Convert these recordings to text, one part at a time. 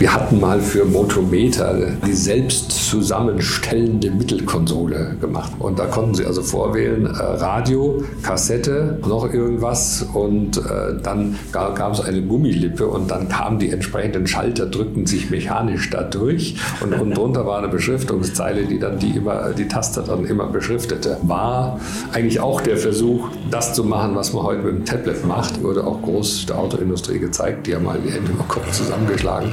Wir hatten mal für Motometer die selbst zusammenstellende Mittelkonsole gemacht. Und da konnten Sie also vorwählen, äh, Radio, Kassette, noch irgendwas und äh, dann gab es eine Gummilippe und dann kamen die entsprechenden Schalter, drückten sich mechanisch da durch und, und drunter war eine Beschriftungszeile, die dann die, immer, die Taste dann immer beschriftete. War eigentlich auch der Versuch, das zu machen, was man heute mit dem Tablet macht, wurde auch groß der Autoindustrie gezeigt. Die haben mal die Hände im Kopf zusammengeschlagen.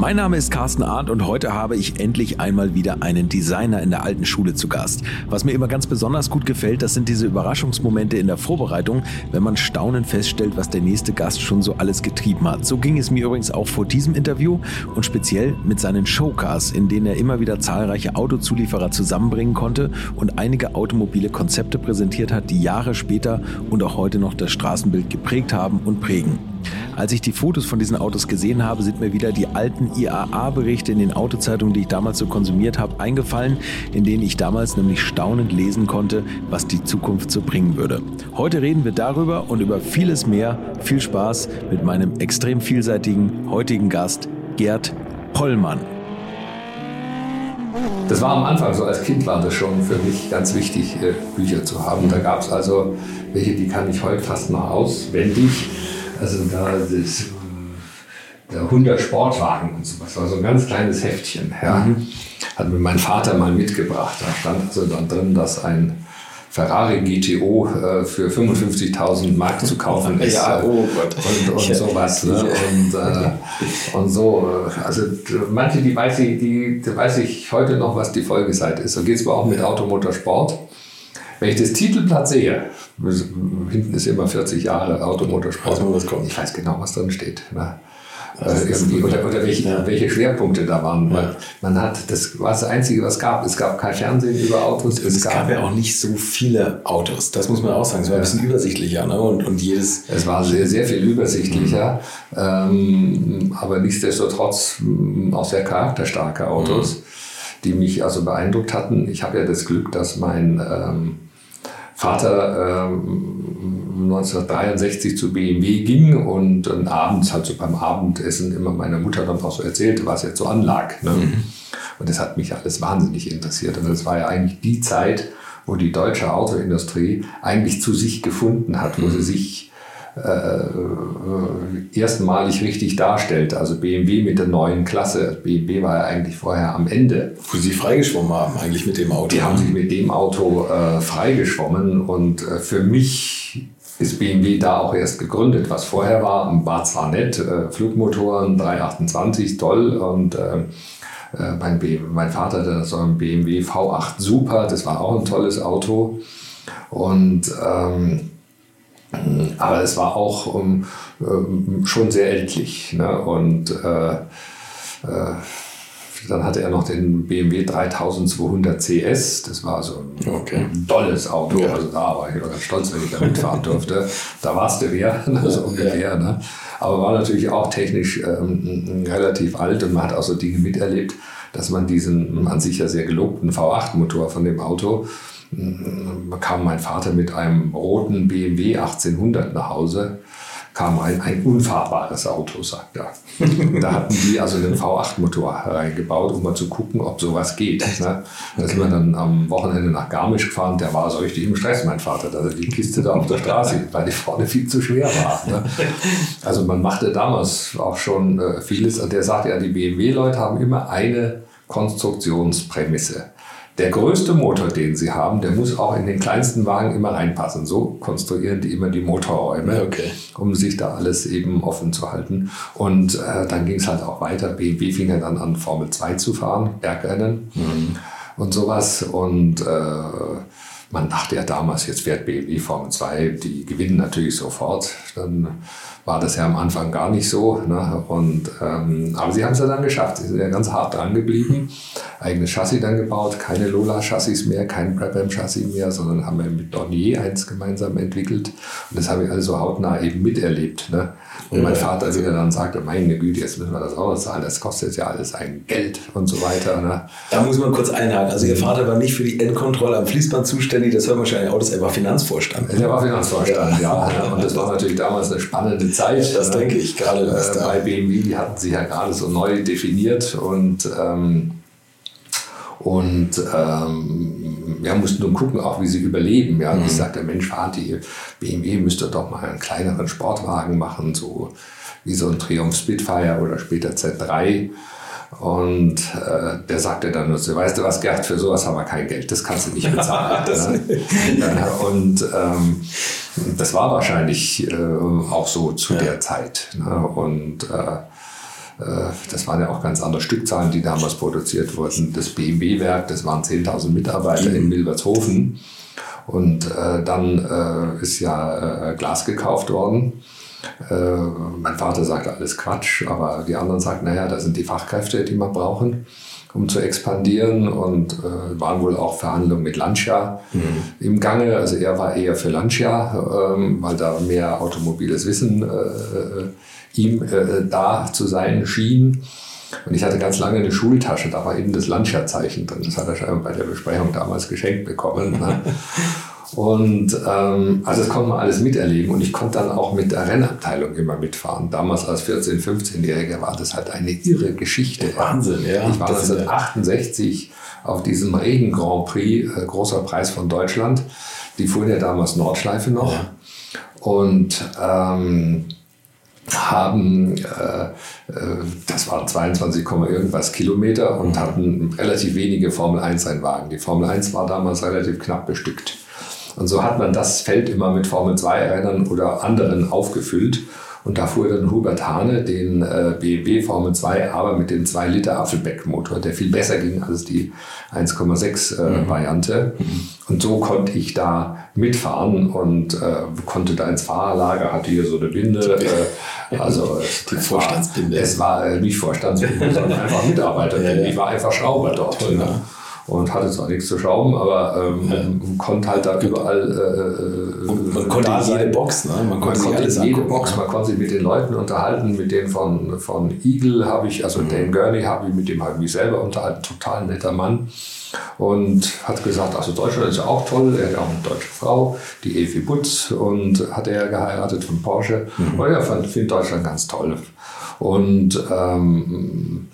Mein Name ist Carsten Arndt und heute habe ich endlich einmal wieder einen Designer in der alten Schule zu Gast. Was mir immer ganz besonders gut gefällt, das sind diese Überraschungsmomente in der Vorbereitung, wenn man staunend feststellt, was der nächste Gast schon so alles getrieben hat. So ging es mir übrigens auch vor diesem Interview und speziell mit seinen Showcars, in denen er immer wieder zahlreiche Autozulieferer zusammenbringen konnte und einige automobile Konzepte präsentiert hat, die Jahre später und auch heute noch das Straßenbild geprägt haben und prägen. Als ich die Fotos von diesen Autos gesehen habe, sind mir wieder die alten IAA-Berichte in den Autozeitungen, die ich damals so konsumiert habe, eingefallen, in denen ich damals nämlich staunend lesen konnte, was die Zukunft so bringen würde. Heute reden wir darüber und über vieles mehr. Viel Spaß mit meinem extrem vielseitigen heutigen Gast, Gerd Pollmann. Das war am Anfang so, als Kind war das schon für mich ganz wichtig, äh, Bücher zu haben. Da gab es also welche, die kann ich heute fast noch auswendig. Also da das, der 100 Sportwagen und sowas war so ein ganz kleines Heftchen. Ja. Mhm. Hat mir mein Vater mal mitgebracht. Da stand also dann drin, dass ein Ferrari GTO äh, für 55.000 Mark zu kaufen ist. ja, oh Gott. Und, und sowas. Ne? Und, äh, und so. Äh, also manche, die weiß, ich, die, die weiß ich heute noch, was die Folgeseite ist. So geht es aber auch mit Automotorsport. Wenn ich das Titelblatt sehe, hinten ist immer 40 Jahre Automotorsport. kommt. Ich weiß genau, was drin steht. Ne? Äh, oder, oder welche, ja. welche, Schwerpunkte da waren. Ja. Man hat, das war das Einzige, was es gab. Es gab kein Fernsehen über Autos. Es, es gab, gab, ja auch nicht so viele Autos. Das muss man auch sagen. Es war ein bisschen übersichtlicher. Ne? Und, und jedes es war sehr, sehr viel übersichtlicher. Mhm. Ähm, aber nichtsdestotrotz mm, auch sehr charakterstarke Autos, mhm. die mich also beeindruckt hatten. Ich habe ja das Glück, dass mein ähm, Vater ähm, 1963 zu BMW ging und dann abends halt so beim Abendessen immer meiner Mutter dann auch so erzählte, was jetzt so anlag. Ne? Mhm. Und das hat mich alles wahnsinnig interessiert. Und das war ja eigentlich die Zeit, wo die deutsche Autoindustrie eigentlich zu sich gefunden hat, wo mhm. sie sich äh, erstmalig richtig darstellt. Also BMW mit der neuen Klasse. BMW war ja eigentlich vorher am Ende. Wo sie freigeschwommen haben, eigentlich mit dem Auto. Die haben sich mit dem Auto äh, freigeschwommen und äh, für mich ist BMW da auch erst gegründet. Was vorher war, war zwar nett, äh, Flugmotoren 328, toll und äh, äh, mein, mein Vater hatte so ein BMW V8 Super, das war auch ein tolles Auto. Und ähm, aber es war auch um, um, schon sehr ältlich. Ne? Und äh, äh, dann hatte er noch den BMW 3200 CS. Das war so ein okay. tolles Auto. Ja. Also da war ich ganz stolz, wenn ich da mitfahren durfte. da war es der Wehr, ne? so ungefähr. Ja. Ne? Aber war natürlich auch technisch ähm, relativ alt und man hat auch so Dinge miterlebt, dass man diesen an sich ja sehr gelobten V8-Motor von dem Auto kam mein Vater mit einem roten BMW 1800 nach Hause, kam ein, ein unfahrbares Auto, sagt er. da hatten die also einen V8-Motor reingebaut, um mal zu gucken, ob sowas geht. Ne? Da sind wir dann am Wochenende nach Garmisch gefahren, der war so richtig im Stress, mein Vater, dass er die Kiste da auf der Straße, weil die vorne viel zu schwer war. Ne? Also man machte damals auch schon äh, vieles, und der sagt ja, die BMW-Leute haben immer eine Konstruktionsprämisse der größte Motor, den sie haben, der muss auch in den kleinsten Wagen immer reinpassen. So konstruieren die immer die Motorräume, okay. um sich da alles eben offen zu halten. Und äh, dann ging es halt auch weiter. BMW fing ja dann an, Formel 2 zu fahren, Bergrennen mhm. und sowas. Und äh, man dachte ja damals, jetzt fährt BMW Formel 2, die gewinnen natürlich sofort. Dann war das ja am Anfang gar nicht so. Ne? Und, ähm, aber sie haben es ja dann geschafft. Sie sind ja ganz hart dran geblieben. eigenes Chassis dann gebaut, keine Lola-Chassis mehr, kein Brabham-Chassis mehr, sondern haben wir mit Dornier eins gemeinsam entwickelt. Und das habe ich alles so hautnah eben miterlebt. Ne? Und mein Vater wieder dann sagte, meine Güte, jetzt müssen wir das auch zahlen, das kostet ja alles ein Geld und so weiter. Ne? Da muss man kurz einhaken. Also Ihr Vater war nicht für die Endkontrolle am Fließband zuständig, das man wahrscheinlich auch, das er war Finanzvorstand. Er war Finanzvorstand, ja. ja. Und das war natürlich damals eine spannende Zeit. Das ne? denke ich gerade. Äh, bei BMW, die hatten sich ja gerade so neu definiert und ähm, und ähm, wir mussten nun gucken, auch wie sie überleben. Ja. Und ich mhm. sagte, Mensch, Vati, BMW müsste doch mal einen kleineren Sportwagen machen, so wie so ein Triumph Spitfire oder später Z3. Und äh, der sagte dann nur so, weißt du was, Gerd, für sowas haben wir kein Geld, das kannst du nicht bezahlen. ne? Und ähm, das war wahrscheinlich äh, auch so zu ja. der Zeit. Ne? Und äh, äh, das waren ja auch ganz andere Stückzahlen, die damals produziert wurden. Das BMW-Werk, das waren 10.000 Mitarbeiter in Milbertshofen. Und äh, dann äh, ist ja Glas gekauft worden. Äh, mein Vater sagte alles Quatsch, aber die anderen sagten, naja, das sind die Fachkräfte, die wir brauchen, um zu expandieren. Und äh, waren wohl auch Verhandlungen mit Lancia mhm. im Gange. Also er war eher für Lancia, ähm, weil da mehr automobiles Wissen ihm äh, da zu sein schien. Und ich hatte ganz lange eine Schultasche, da war eben das Lancia-Zeichen drin. Das hat er scheinbar bei der Besprechung damals geschenkt bekommen. Ne? Und ähm, also das konnte man alles miterleben und ich konnte dann auch mit der Rennabteilung immer mitfahren. Damals als 14-, 15-Jähriger war das halt eine irre Geschichte. Wahnsinn, ja. Ich war 1968 auf diesem Regen Grand Prix, äh, großer Preis von Deutschland. Die fuhren ja damals Nordschleife noch. Ja. Und ähm, haben, äh, äh, das waren 22, irgendwas Kilometer und hatten relativ wenige Formel 1 Rennwagen. Die Formel 1 war damals relativ knapp bestückt. Und so hat man das Feld immer mit Formel 2 Rennern oder anderen aufgefüllt. Und da fuhr dann Hubert Hane den äh, BMW Formel 2, aber mit dem 2 Liter Affelbeck-Motor, der viel besser ging als die 1,6 äh, mhm. Mhm. Und so konnte ich da mitfahren und äh, konnte da ins Fahrerlager, hatte hier so eine Binde. Äh, also die Vorstandsbinde. War, es war äh, nicht Vorstandsbinde, sondern einfach Mitarbeiterbinde. Ja, ja. Ich war einfach Schrauber dort. Toll, ne? Und hatte zwar nichts zu schrauben, aber ähm, ja. konnte halt da überall. Äh, und man konnte in jede Box, ne? Man konnte, man konnte in jede Box, man konnte sich mit den Leuten unterhalten, mit denen von, von Eagle habe ich, also mhm. Dan Gurney habe ich, mit dem habe ich mich selber unterhalten, total netter Mann. Und hat gesagt, also Deutschland ist ja auch toll, er hat ja auch eine deutsche Frau, die Evi Butz, und hat er geheiratet von Porsche. Mhm. Und er findet Deutschland ganz toll. Und ähm,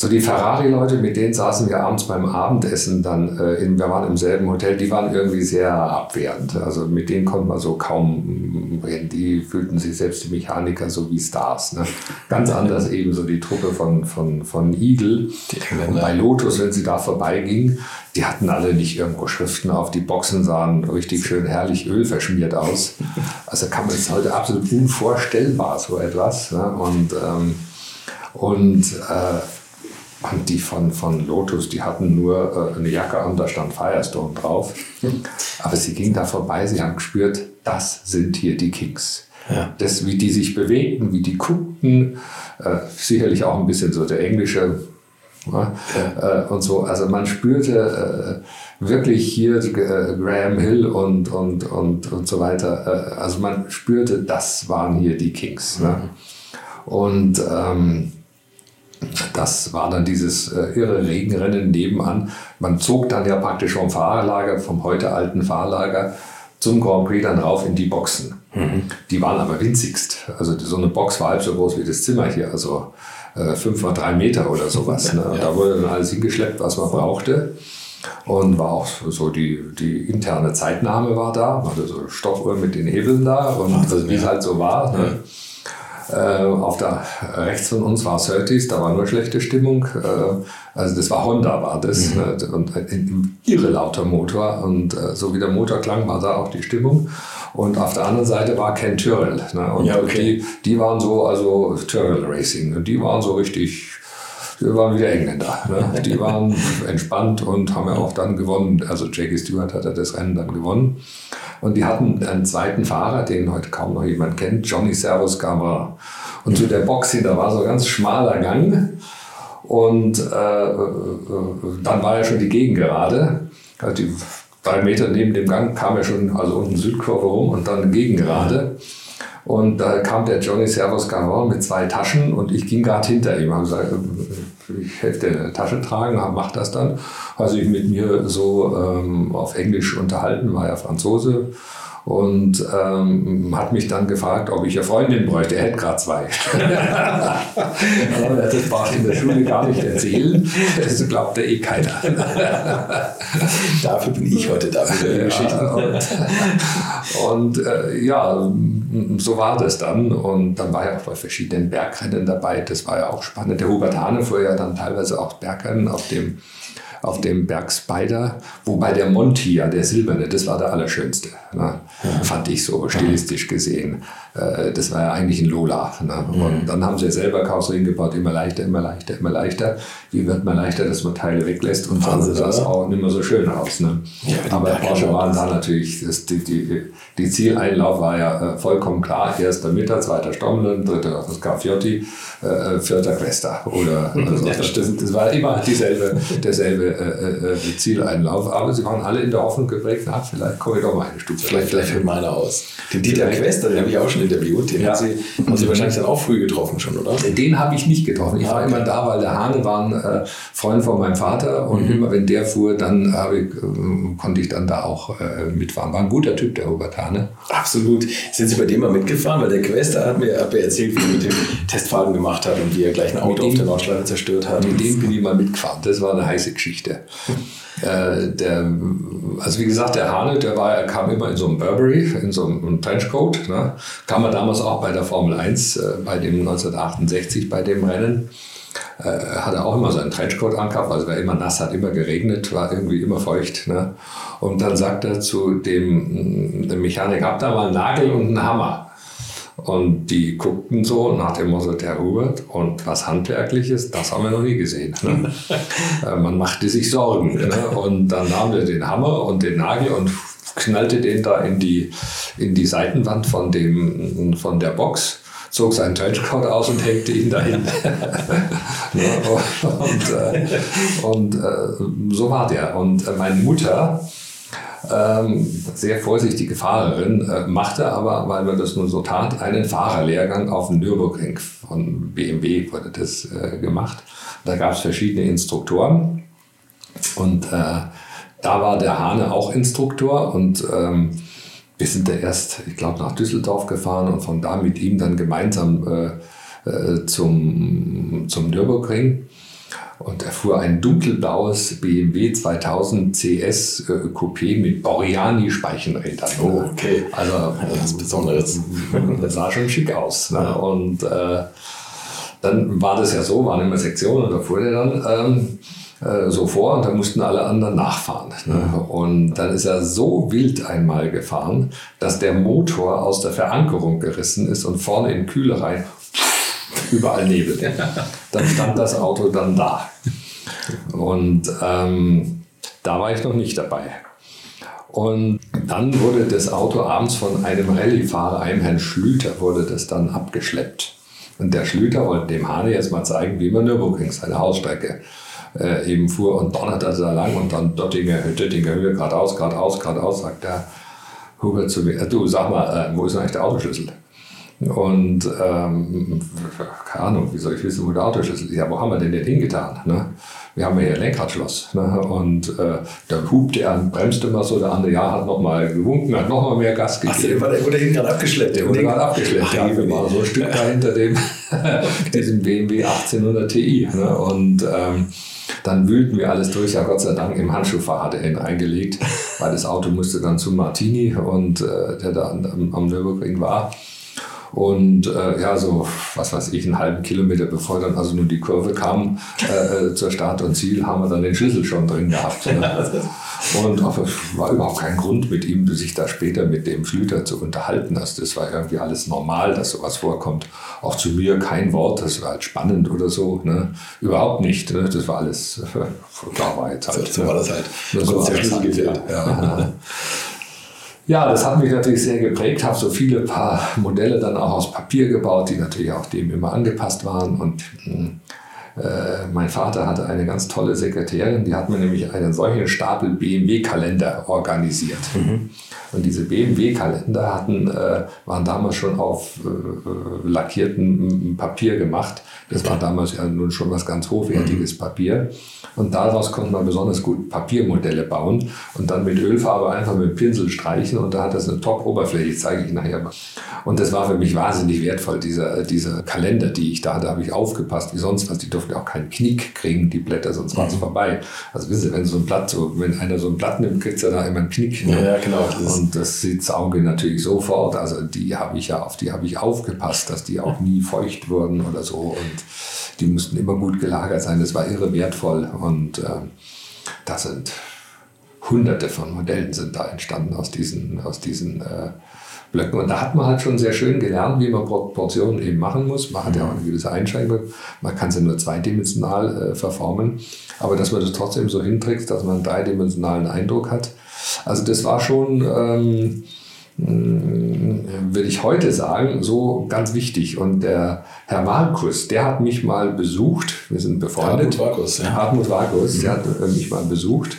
so die Ferrari-Leute, mit denen saßen wir abends beim Abendessen dann, äh, in, wir waren im selben Hotel, die waren irgendwie sehr abwehrend. Also mit denen konnte man so kaum reden. Die fühlten sich selbst die Mechaniker so wie Stars. Ne? Ganz anders eben so die Truppe von, von, von Eagle. Und bei Lotus, wenn sie da vorbeigingen, die hatten alle nicht irgendwo Schriften auf die Boxen, sahen richtig schön herrlich Öl verschmiert aus. Also kann man es heute absolut unvorstellbar, so etwas. Ne? Und, ähm, und äh, und die von, von Lotus, die hatten nur äh, eine Jacke an, da stand Firestone drauf. Aber sie gingen da vorbei, sie haben gespürt, das sind hier die Kings. Ja. Das, wie die sich bewegten, wie die guckten, äh, sicherlich auch ein bisschen so der englische ja, äh, und so. Also man spürte äh, wirklich hier äh, Graham Hill und, und, und, und so weiter. Äh, also man spürte, das waren hier die Kings. Ne? Mhm. Ne? Und ähm, das war dann dieses äh, irre Regenrennen nebenan. Man zog dann ja praktisch vom Fahrerlager, vom heute alten Fahrerlager zum Grand Prix dann rauf in die Boxen. Mhm. Die waren aber winzigst. Also so eine Box war halb so groß wie das Zimmer hier, also äh, fünf mal drei Meter oder sowas. Ne? Und da wurde dann alles hingeschleppt, was man brauchte. Und war auch so die, die interne Zeitnahme war da, man hatte so Stoppuhr mit den Hebeln da und also, wie es halt so war. Ne? Äh, auf der rechts von uns war Surtees, da war nur schlechte Stimmung. Äh, also das war Honda, war das. Mhm. Ne? Und ein irre lauter Motor. Und äh, so wie der Motor klang, war da auch die Stimmung. Und auf der anderen Seite war Ken Tyrrell. Ne? Und ja, okay. die, die waren so, also Tyrrell Racing. Und die waren so richtig wir waren wieder Engländer. Ne? Die waren entspannt und haben ja auch dann gewonnen. Also Jackie Stewart hat das Rennen dann gewonnen. Und die hatten einen zweiten Fahrer, den heute kaum noch jemand kennt, Johnny Servus Gamera. Und zu der Box hin, da war so ein ganz schmaler Gang. Und äh, äh, dann war ja schon die Gegengerade. Also die drei Meter neben dem Gang kam ja schon, also unten Südkurve rum und dann Gegengerade. Und da kam der Johnny Servus Garon mit zwei Taschen und ich ging gerade hinter ihm. Habe gesagt, ich helfe dir eine Tasche tragen, mach das dann. Also ich mit mir so ähm, auf Englisch unterhalten, war ja Franzose und ähm, hat mich dann gefragt, ob ich eine Freundin bräuchte. Er hätte gerade zwei. Aber das braucht in der Schule gar nicht erzählen. Das glaubte eh keiner. Dafür bin ich heute da für die Geschichte. Und, und äh, ja, so war das dann. Und dann war er auch bei verschiedenen Bergrennen dabei. Das war ja auch spannend. Der Hubert Hane fuhr ja dann teilweise auch Bergrennen auf dem auf dem Berg Spider, wobei der Monty, ja, der silberne, das war der allerschönste, ne? ja. fand ich so stilistisch gesehen. Äh, das war ja eigentlich ein Lola. Ne? Mhm. Und dann haben sie ja selber Karosserien gebaut, immer leichter, immer leichter, immer leichter. Wie wird man leichter, dass man Teile weglässt und dann sah es auch nicht mehr so schön aus. Ne? Ja, Aber Porsche waren da natürlich, das, die, die, die Zieleinlauf war ja äh, vollkommen klar. Erster Mitter, zweiter Stommelen, dritter Scarfiotti, äh, vierter Questa. Oder, also ja, das, das, war immer dieselbe, derselbe äh, äh, Zieleinlauf. Aber sie waren alle in der Hoffnung geprägt, na, vielleicht komme ich doch mal eine Stufe. Vielleicht, vielleicht fällt meiner aus. Den Dieter Questa, den habe ich auch schon interviewt. Den ja. haben, Sie, haben Sie wahrscheinlich dann auch früh getroffen schon, oder? Den habe ich nicht getroffen. Ich war immer da, weil der Hane war ein äh, Freund von meinem Vater und mhm. immer wenn der fuhr, dann ich, äh, konnte ich dann da auch äh, mitfahren. War ein guter Typ, der Hubert Hane. Absolut. Sind Sie bei dem mal mitgefahren? Weil der Quester hat mir, hat mir erzählt, wie er mit dem Testfahrten gemacht hat und wie er gleich ein Auto dem, auf der Nordschleife zerstört hat. Mit dem bin ich mal mitgefahren. Das war eine heiße Geschichte. Äh, der, also wie gesagt, der Hane, der war, kam immer in so einem Burberry, in so einem Trenchcoat. Ne? Kam er damals auch bei der Formel 1, äh, bei dem 1968, bei dem Rennen. Äh, hat er auch immer so einen Trenchcoat angehabt, also war immer nass, hat immer geregnet, war irgendwie immer feucht. Ne? Und dann sagt er zu dem, dem Mechaniker, habt da mal einen Nagel und einen Hammer. Und die guckten so nach dem Motto, der Hubert und was Handwerkliches, das haben wir noch nie gesehen. Ne? Äh, man machte sich Sorgen. Ne? Und dann nahm er den Hammer und den Nagel und knallte den da in die, in die Seitenwand von, dem, von der Box zog seinen Trenchcoat aus und hängte ihn dahin. und äh, und äh, so war der. Und meine Mutter, ähm, sehr vorsichtige Fahrerin, äh, machte aber, weil man das nun so tat, einen Fahrerlehrgang auf dem Nürburgring von BMW wurde das äh, gemacht. Da gab es verschiedene Instruktoren und äh, da war der Hane auch Instruktor und ähm, wir sind da erst, ich glaube, nach Düsseldorf gefahren und von da mit ihm dann gemeinsam äh, äh, zum, zum Nürburgring. Und er fuhr ein dunkelblaues BMW 2000 CS äh, Coupé mit Boriani Speichenrädern. Oh, okay. Also was Besonderes. Das sah schon schick aus. Ne? Und äh, dann war das ja so, waren immer Sektionen und da fuhr er dann ähm, äh, so vor und da mussten alle anderen nachfahren. Ne? Und dann ist er so wild einmal gefahren, dass der Motor aus der Verankerung gerissen ist und vorne in Kühle rein überall Nebel. Dann stand das Auto dann da. Und ähm, da war ich noch nicht dabei. Und dann wurde das Auto abends von einem Rallye-Fahrer, einem Herrn Schlüter, wurde das dann abgeschleppt. Und der Schlüter wollte dem Hane jetzt mal zeigen, wie man Nürburgring, seine Hausstrecke, äh, eben fuhr und donnerte also da lang und dann Dottinger, Dottinger Höhe, geradeaus, geradeaus, geradeaus, sagt der Hubert zu mir, du sag mal, äh, wo ist eigentlich der Autoschlüssel? Und ähm, keine Ahnung, wie soll ich wissen, wo der Autoschlüssel ist? Ja, wo haben wir denn den hingetan? Ne? Wir haben ja hier ein Lenkradschloss. Ne? Und äh, da hupte er und bremste mal so, der andere Jahr hat nochmal gewunken, hat nochmal mehr Gas gegeben. Ach, der wurde hinten gerade abgeschleppt. Der wurde gerade abgeschleppt, Ach, ja. Wir waren so ein Stück da hinter dem, diesem BMW 1800 Ti. Ne? Und ähm, dann wühlten wir alles durch. Ja, Gott sei Dank im Handschuhfach hatte er ihn eingelegt, weil das Auto musste dann zu Martini und äh, der da am, am Nürburgring war. Und äh, ja, so, was weiß ich, einen halben Kilometer bevor dann also nur die Kurve kam äh, äh zur Start und Ziel, haben wir dann den Schlüssel schon drin gehabt. Ne? Und auch, es war überhaupt kein Grund, mit ihm sich da später mit dem Schlüter zu unterhalten. Also das war irgendwie alles normal, dass sowas vorkommt. Auch zu mir kein Wort, das war halt spannend oder so. Ne? Überhaupt nicht. Ne? Das war alles, da war jetzt halt. So war das halt. So war das halt, ja. ja. Das hat mich natürlich sehr geprägt, habe so viele paar Modelle dann auch aus Papier gebaut, die natürlich auch dem immer angepasst waren. Und äh, mein Vater hatte eine ganz tolle Sekretärin, die hat mir nämlich einen solchen Stapel BMW-Kalender organisiert. Mhm. Und diese BMW-Kalender hatten, äh, waren damals schon auf äh, lackiertem Papier gemacht. Das war damals ja nun schon was ganz hochwertiges mhm. Papier. Und daraus konnte man besonders gut Papiermodelle bauen und dann mit Ölfarbe einfach mit Pinsel streichen und da hat das eine Top-Oberfläche, zeige ich nachher mal. Und das war für mich wahnsinnig wertvoll, dieser, dieser Kalender, die ich da hatte, habe ich aufgepasst, wie sonst was. Die durften auch keinen Knick kriegen, die Blätter, sonst war es mhm. vorbei. Also wissen Sie, wenn so ein Blatt, so, wenn einer so ein Blatt nimmt, kriegt er da immer einen Knick. Ne? Ja, genau. Das und das sieht das Auge natürlich sofort. Also die habe ich ja auf die habe ich aufgepasst, dass die auch nie feucht wurden oder so. Und die mussten immer gut gelagert sein. Das war irre wertvoll. Und äh, da sind hunderte von Modellen sind da entstanden aus diesen, aus diesen äh, Blöcken. Und da hat man halt schon sehr schön gelernt, wie man Proportionen eben machen muss. Man hat ja auch eine gewisse Einschränkung. Man kann sie nur zweidimensional äh, verformen. Aber dass man das trotzdem so hinkriegt, dass man einen dreidimensionalen Eindruck hat. Also das war schon... Ähm, hm, würde ich heute sagen, so ganz wichtig. Und der Herr Markus, der hat mich mal besucht. Wir sind befreundet. Hartmut Markus, ja. Hartmut Markus, mhm. der hat äh, mich mal besucht.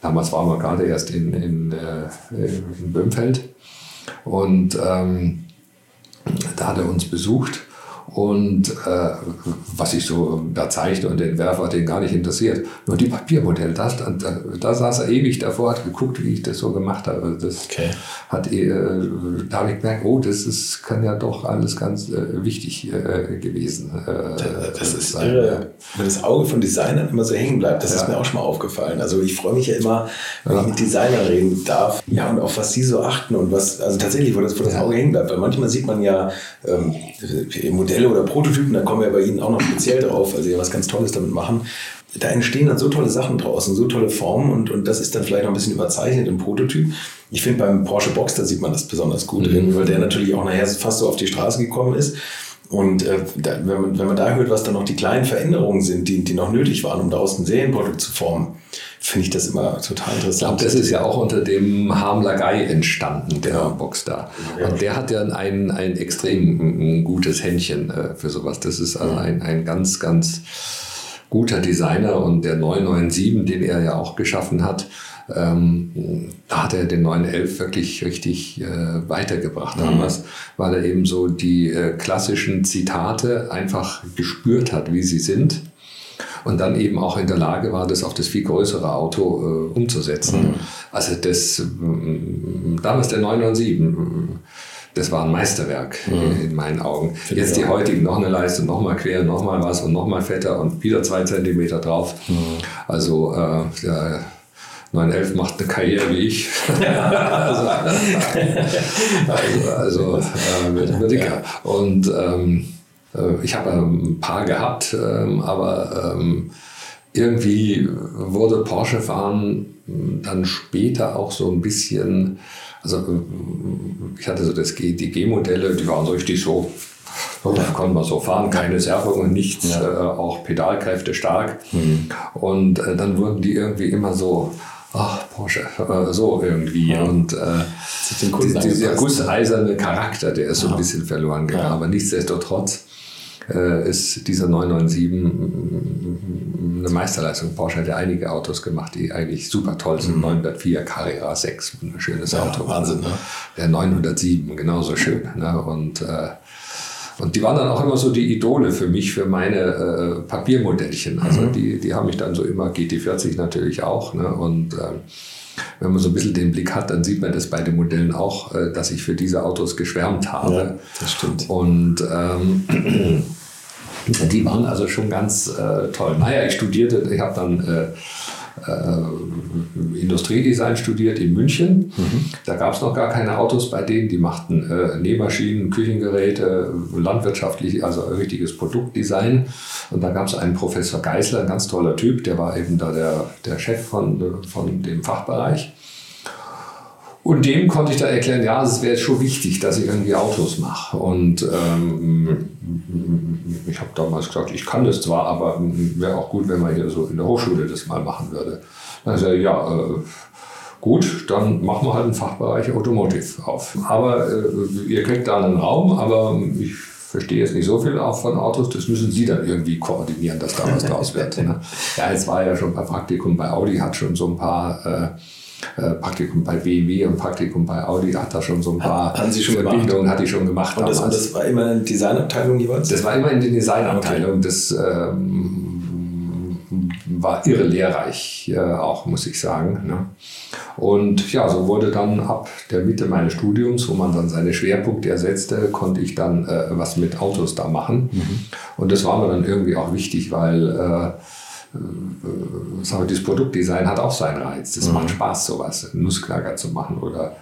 Damals waren wir gerade erst in, in, äh, in Böhmfeld. Und ähm, da hat er uns besucht. Und äh, was ich so da zeichne und den Werfer den gar nicht interessiert. Nur die Papiermodelle, da, da, da saß er ewig davor, hat geguckt, wie ich das so gemacht habe. Das okay. hat, äh, da habe ich gemerkt, oh, das ist, kann ja doch alles ganz äh, wichtig äh, gewesen äh, das ist sein. Irre, wenn das Auge von Designern immer so hängen bleibt. Das ja. ist mir auch schon mal aufgefallen. Also ich freue mich ja immer, wenn ja. ich mit Designern reden darf. Ja, und auf was sie so achten und was, also tatsächlich, wo das, wo das Auge hängen bleibt. Weil manchmal sieht man ja ähm, Modelle Modelle oder Prototypen, da kommen wir bei Ihnen auch noch speziell drauf, weil Sie ja was ganz Tolles damit machen. Da entstehen dann so tolle Sachen draußen, so tolle Formen und, und das ist dann vielleicht noch ein bisschen überzeichnet im Prototyp. Ich finde beim Porsche Boxster sieht man das besonders gut, mhm. weil der natürlich auch nachher fast so auf die Straße gekommen ist. Und äh, da, wenn, man, wenn man da hört, was dann noch die kleinen Veränderungen sind, die, die noch nötig waren, um daraus ein Serienprodukt zu formen, finde ich das immer total interessant. Und das ist ja auch unter dem Harm Lagai entstanden, der ja. Boxstar. Ja. Und der hat ja ein, ein extrem gutes Händchen äh, für sowas. Das ist also ein, ein ganz, ganz guter Designer und der 997, den er ja auch geschaffen hat, ähm, da hat er den 911 wirklich richtig äh, weitergebracht mhm. damals, weil er eben so die äh, klassischen Zitate einfach gespürt hat, wie sie sind und dann eben auch in der Lage war, das auf das viel größere Auto äh, umzusetzen. Mhm. Also das, äh, damals der 997, das war ein Meisterwerk mhm. in meinen Augen. Finde Jetzt die heutigen, noch eine Leiste, noch mal quer, noch mal was und noch mal fetter und wieder zwei Zentimeter drauf. Mhm. Also äh, der 911 macht eine Karriere wie ich. also, also, also äh, wird dicker. Und ähm, äh, ich habe ein paar gehabt, ähm, aber ähm, irgendwie wurde Porsche fahren dann später auch so ein bisschen, also äh, ich hatte so das G, die G-Modelle, die waren so richtig so, da konnte man so fahren, keine Servungen, nichts, ja. äh, auch Pedalkräfte stark. Mhm. Und äh, dann wurden die irgendwie immer so, ach, Porsche, äh, so irgendwie. Ja. Und äh, dieser gusseiserne Charakter, der ist so ein bisschen verloren gegangen. Ja. Aber nichtsdestotrotz äh, ist dieser 997 eine Meisterleistung. Porsche hat ja einige Autos gemacht, die eigentlich super toll sind. Mhm. 904 Carrera 6, ein schönes ja, Auto. Wahnsinn, ne? Der 907, genauso schön. Ne? Und äh, und die waren dann auch immer so die Idole für mich, für meine äh, Papiermodellchen. Also mhm. die, die haben mich dann so immer, GT40 natürlich auch. Ne? Und ähm, wenn man so ein bisschen den Blick hat, dann sieht man das bei den Modellen auch, äh, dass ich für diese Autos geschwärmt habe. Ja, das stimmt. Und ähm, die waren also schon ganz äh, toll. Naja, ich studierte, ich habe dann äh, äh, Industriedesign studiert in München. Mhm. Da gab es noch gar keine Autos bei denen. Die machten äh, Nähmaschinen, Küchengeräte, landwirtschaftlich, also richtiges Produktdesign. Und da gab es einen Professor Geisler, ein ganz toller Typ, der war eben da der, der Chef von, von dem Fachbereich. Und dem konnte ich da erklären, ja, es wäre schon wichtig, dass ich irgendwie Autos mache. Und ähm, ich habe damals gesagt, ich kann das zwar, aber wäre auch gut, wenn man hier so in der Hochschule das mal machen würde. Dann er, ja, äh, gut, dann machen wir halt einen Fachbereich Automotive auf. Aber äh, ihr kriegt da einen Raum, aber ich verstehe jetzt nicht so viel auch von Autos, das müssen Sie dann irgendwie koordinieren, dass da was draus wird. Ne? Ja, jetzt war ja schon bei Praktikum bei Audi, hat schon so ein paar äh Praktikum bei BMW und Praktikum bei Audi, hat da schon so ein paar Haben Sie schon Verbindungen, hatte ich schon gemacht. Und das, und das, war immer in der Designabteilung jeweils? Das war immer in der Designabteilung. Okay. Das ähm, war irre lehrreich äh, auch, muss ich sagen. Ne? Und ja, so wurde dann ab der Mitte meines Studiums, wo man dann seine Schwerpunkte ersetzte, konnte ich dann äh, was mit Autos da machen. Mhm. Und das war mir dann irgendwie auch wichtig, weil äh, äh, das Produktdesign hat auch seinen Reiz. Das mhm. macht Spaß, sowas, Nussknacker zu machen oder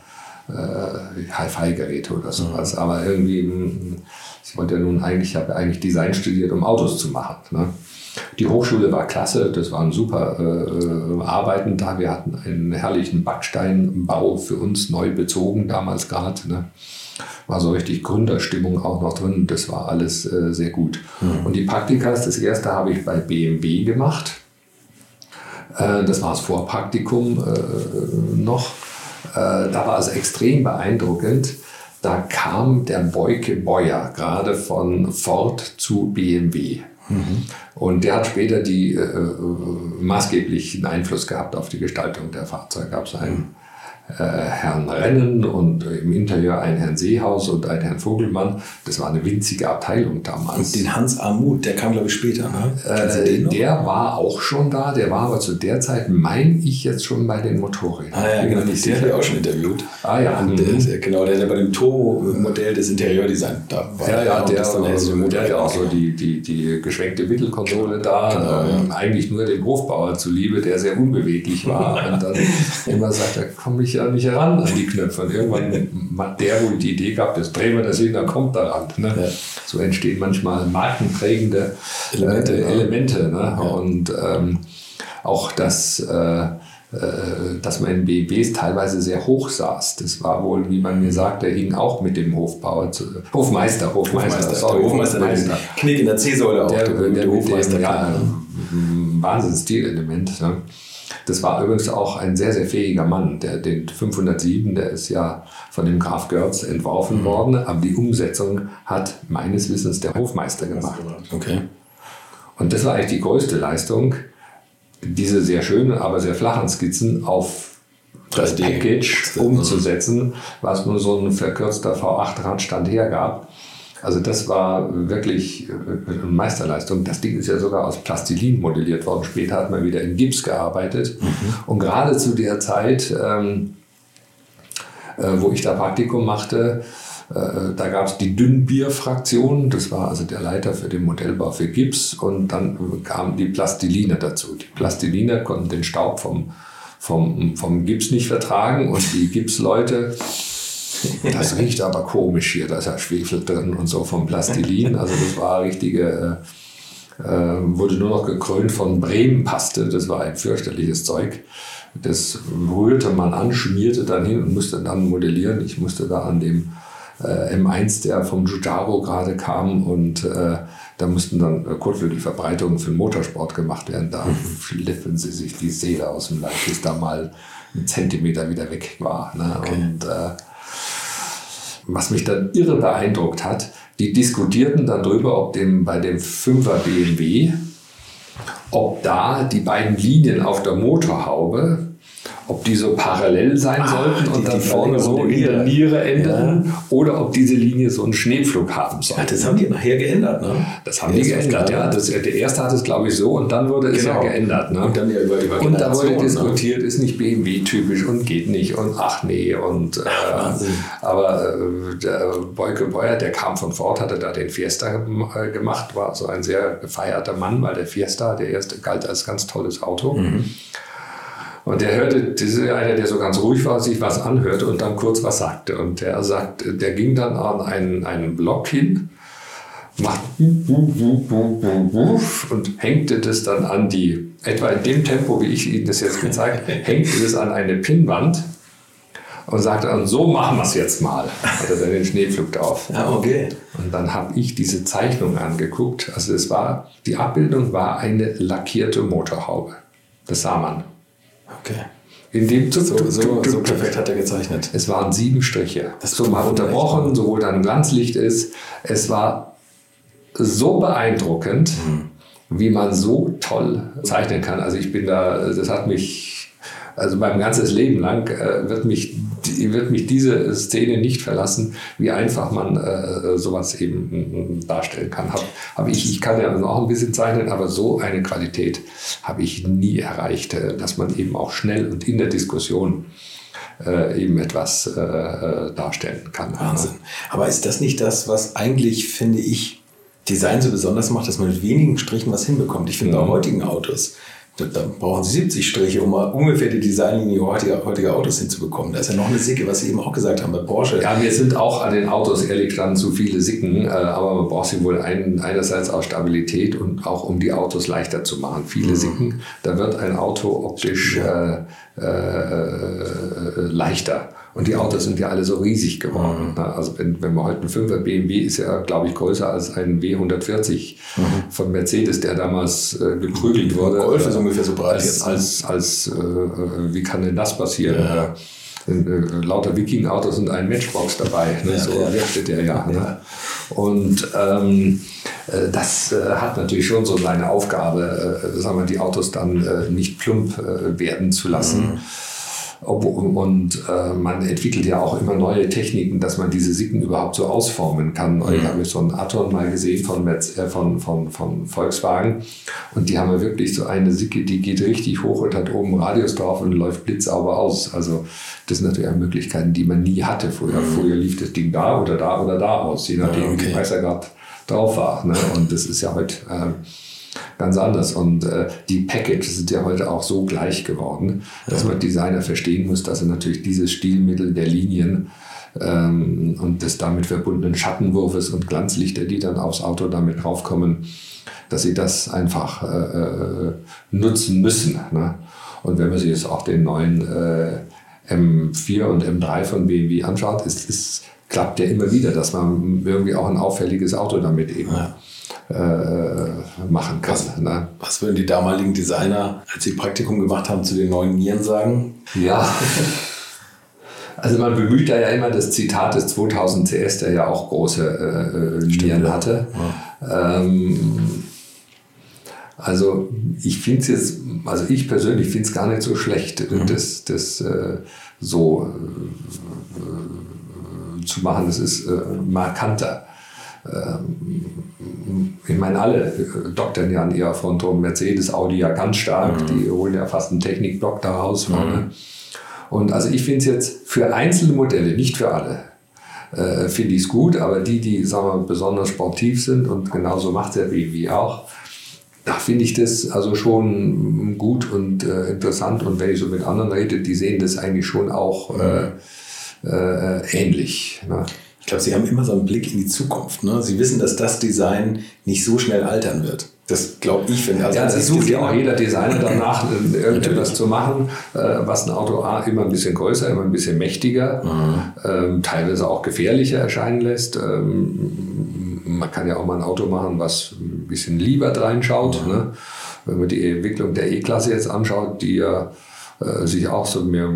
äh, Hi-Fi-Geräte oder sowas. Mhm. Aber irgendwie, hm, ich wollte ja nun eigentlich, ich habe eigentlich Design studiert, um Autos zu machen. Ne? Die Hochschule war klasse, das waren super äh, Arbeiten da. Wir hatten einen herrlichen Backsteinbau für uns neu bezogen, damals gerade. Ne? War so richtig Gründerstimmung auch noch drin. Das war alles äh, sehr gut. Mhm. Und die Praktikas, das erste habe ich bei BMW gemacht. Äh, das war das Vorpraktikum äh, noch. Äh, da war es extrem beeindruckend. Da kam der Boyke Beuer gerade von Ford zu BMW. Mhm. Und der hat später die äh, äh, maßgeblichen Einfluss gehabt auf die Gestaltung der Fahrzeuge. Gab es einen äh, Herrn Rennen und im Interieur einen Herrn Seehaus und einen Herrn Vogelmann. Das war eine winzige Abteilung damals. Und den Hans Armuth, der kam glaube ich später. Ne? Äh, der war auch schon da, der war aber zu der Zeit, meine ich, jetzt schon bei den Motorrädern. Ah ja, genau, den habe ich auch schon interviewt. Ah ja. Und der, genau, der, der bei dem Turbo-Modell des Interieurdesigns da war. Ja, ja, der, der, der hat auch so die, die, die geschwenkte Mittelkonsole da, genau, ähm, ja. eigentlich nur dem Hofbauer zuliebe, der sehr unbeweglich war und dann immer sagt, da komme ich ja nicht heran an die Knöpfe. Und irgendwann hat der wohl die Idee gehabt, jetzt drehen wir das hin, dann kommt da ran. Ne? Ja. So entstehen manchmal markenprägende Elemente. Äh, Elemente ne? ja. Und ähm, auch das, äh, äh, dass man in BMWs teilweise sehr hoch saß. Das war wohl, wie man mir sagt, der hing auch mit dem Hofbauer zu, Hofmeister, Hofmeister, Hofmeister, sorry, Hofmeister, Hofmeister. Knick in der C-Säule auch. Der, der, der, der Hofmeister, ja, ein Wahnsinns-Stilelement. Ne? Das war übrigens auch ein sehr, sehr fähiger Mann. Der, den 507, der ist ja von dem Graf Görz entworfen mhm. worden, aber die Umsetzung hat meines Wissens der Hofmeister gemacht. Okay. Und das war eigentlich die größte Leistung, diese sehr schönen, aber sehr flachen Skizzen auf das Package umzusetzen, was nur so ein verkürzter V8-Radstand hergab. Also das war wirklich äh, eine Meisterleistung. Das Ding ist ja sogar aus Plastilin modelliert worden. Später hat man wieder in Gips gearbeitet. Mhm. Und gerade zu der Zeit, ähm, äh, wo ich da Praktikum machte, äh, da gab es die Dünnbierfraktion. Das war also der Leiter für den Modellbau für Gips. Und dann kamen die Plastiline dazu. Die Plastiline konnten den Staub vom, vom, vom Gips nicht vertragen. Und die Gipsleute das riecht aber komisch hier, da ist ja Schwefel drin und so vom Plastilin. Also das war richtige, äh, äh, wurde nur noch gekrönt von Bremenpaste. Das war ein fürchterliches Zeug. Das rührte man an, schmierte dann hin und musste dann modellieren. Ich musste da an dem äh, M1, der vom Giugiaro gerade kam und äh, da mussten dann äh, Kotflügelverbreitungen für den Motorsport gemacht werden. Da schliffen sie sich die Seele aus dem Leib, bis da mal ein Zentimeter wieder weg war. Ne? Okay. Und äh, was mich dann irre beeindruckt hat, die diskutierten darüber, ob dem, bei dem 5er BMW, ob da die beiden Linien auf der Motorhaube ob die so parallel sein ah, sollten und dann vorne so in der Niere enden ja. oder ob diese Linie so einen Schneepflug haben soll. Ja, das haben die nachher geändert, ne? Das haben die geändert, ja. Das, der erste hat es, glaube ich, so und dann wurde es genau. ja geändert. Ne? Und dann ja über, über Und da wurde ne? diskutiert, ne? ist nicht BMW-typisch und geht nicht und ach nee und äh, aber äh, der Beuke Beuer, der kam von Ford, hatte da den Fiesta äh, gemacht, war so ein sehr gefeierter Mann, weil der Fiesta, der erste, galt als ganz tolles Auto. Mhm. Und der hörte, das ist einer, der so ganz ruhig war, sich was anhörte und dann kurz was sagte. Und der sagt, der ging dann an einen, einen Block hin, macht und hängte das dann an die, etwa in dem Tempo, wie ich Ihnen das jetzt gezeigt habe, hängte das an eine Pinnwand und sagte dann, so machen wir es jetzt mal. Hat er dann den Schneepflug drauf. Ja, okay. Und dann habe ich diese Zeichnung angeguckt. Also es war, die Abbildung war eine lackierte Motorhaube. Das sah man. Okay. In dem so, so, so, perfekt hat er gezeichnet. Es waren sieben Striche. Das so mal unterbrochen, sowohl dann Glanzlicht ist. Es war so beeindruckend, mhm. wie man so toll zeichnen kann. Also ich bin da, das hat mich, also mein ganzes Leben lang äh, wird mich wird mich diese Szene nicht verlassen, wie einfach man äh, sowas eben äh, darstellen kann. Hab, hab ich, ich kann ja auch ein bisschen zeichnen, aber so eine Qualität habe ich nie erreicht, äh, dass man eben auch schnell und in der Diskussion äh, eben etwas äh, darstellen kann. Wahnsinn. Aber ist das nicht das, was eigentlich, finde ich, Design so besonders macht, dass man mit wenigen Strichen was hinbekommt? Ich finde, mhm. bei heutigen Autos, da, da, brauchen Sie 70 Striche, um mal ungefähr die Designlinie heutiger, heutiger Autos hinzubekommen. Da ist ja noch eine Sicke, was Sie eben auch gesagt haben bei Porsche. Ja, wir sind auch an den Autos ehrlich gesagt zu viele Sicken, äh, aber man braucht sie wohl ein, einerseits aus Stabilität und auch um die Autos leichter zu machen. Viele mhm. Sicken, da wird ein Auto optisch äh, äh, äh, leichter. Und die Autos sind ja alle so riesig geworden. Mhm. Also wenn, wenn man heute ein 5er BMW ist ja, glaube ich, größer als ein W140 mhm. von Mercedes, der damals äh, geprügelt wurde. Golf ist ungefähr so breit als, jetzt. Als, als äh, äh, wie kann denn das passieren? Ja. Äh, lauter Viking-Autos und ein Matchbox dabei. Ne? Ja, so ja. wirkte der ja. Ne? Und ähm, äh, das äh, hat natürlich schon so seine Aufgabe, äh, sagen wir, die Autos dann äh, nicht plump werden zu lassen. Mhm und äh, man entwickelt ja auch immer neue Techniken, dass man diese Sicken überhaupt so ausformen kann. Mhm. Ich habe so einen Aton mal gesehen von, Metz, äh, von, von, von Volkswagen und die haben ja wirklich so eine Sicke, die geht richtig hoch und hat oben Radius drauf und läuft blitzsauber aus. Also das sind natürlich Möglichkeiten, die man nie hatte früher. Mhm. Früher lief das Ding da oder da oder da aus, je nachdem, ja, okay. wie heiß er gerade drauf war. Ne? Und das ist ja heute... Äh, ganz anders. Und äh, die Packages sind ja heute auch so gleich geworden, dass man Designer verstehen muss, dass er natürlich dieses Stilmittel der Linien ähm, und des damit verbundenen Schattenwurfes und Glanzlichter, die dann aufs Auto damit draufkommen, dass sie das einfach äh, äh nutzen müssen. Ne? Und wenn man sich jetzt auch den neuen äh, M4 und M3 von BMW anschaut, ist, ist, klappt ja immer wieder, dass man irgendwie auch ein auffälliges Auto damit eben ja äh, machen kann. Was, ne? was würden die damaligen Designer, als sie Praktikum gemacht haben, zu den neuen Nieren sagen? Ja. Also man bemüht da ja immer das Zitat des 2000 CS, der ja auch große äh, äh Nieren hatte. Ja. Ähm, also ich finde es jetzt, also ich persönlich finde es gar nicht so schlecht, mhm. das, das äh, so äh, zu machen. Das ist äh, markanter. Ähm, ich meine, alle äh, doktern ja an ihrer Front rum. Mercedes, Audi ja ganz stark, mhm. die holen ja fast einen Technik-Doktor raus. Mhm. Und also ich finde es jetzt für einzelne Modelle, nicht für alle, äh, finde ich es gut, aber die, die sagen wir, besonders sportiv sind und genauso macht der BMW auch, da finde ich das also schon gut und äh, interessant. Und wenn ich so mit anderen rede, die sehen das eigentlich schon auch äh, äh, ähnlich. Ne? Ich glaube, Sie haben immer so einen Blick in die Zukunft. Ne? Sie wissen, dass das Design nicht so schnell altern wird. Das glaube ich, wenn also ja, das sucht ja auch jeder Designer danach, irgendetwas zu machen, äh, was ein Auto A immer ein bisschen größer, immer ein bisschen mächtiger, mhm. ähm, teilweise auch gefährlicher erscheinen lässt. Ähm, man kann ja auch mal ein Auto machen, was ein bisschen lieber reinschaut. Mhm. Ne? Wenn man die Entwicklung der E-Klasse jetzt anschaut, die ja äh, sich auch so mehr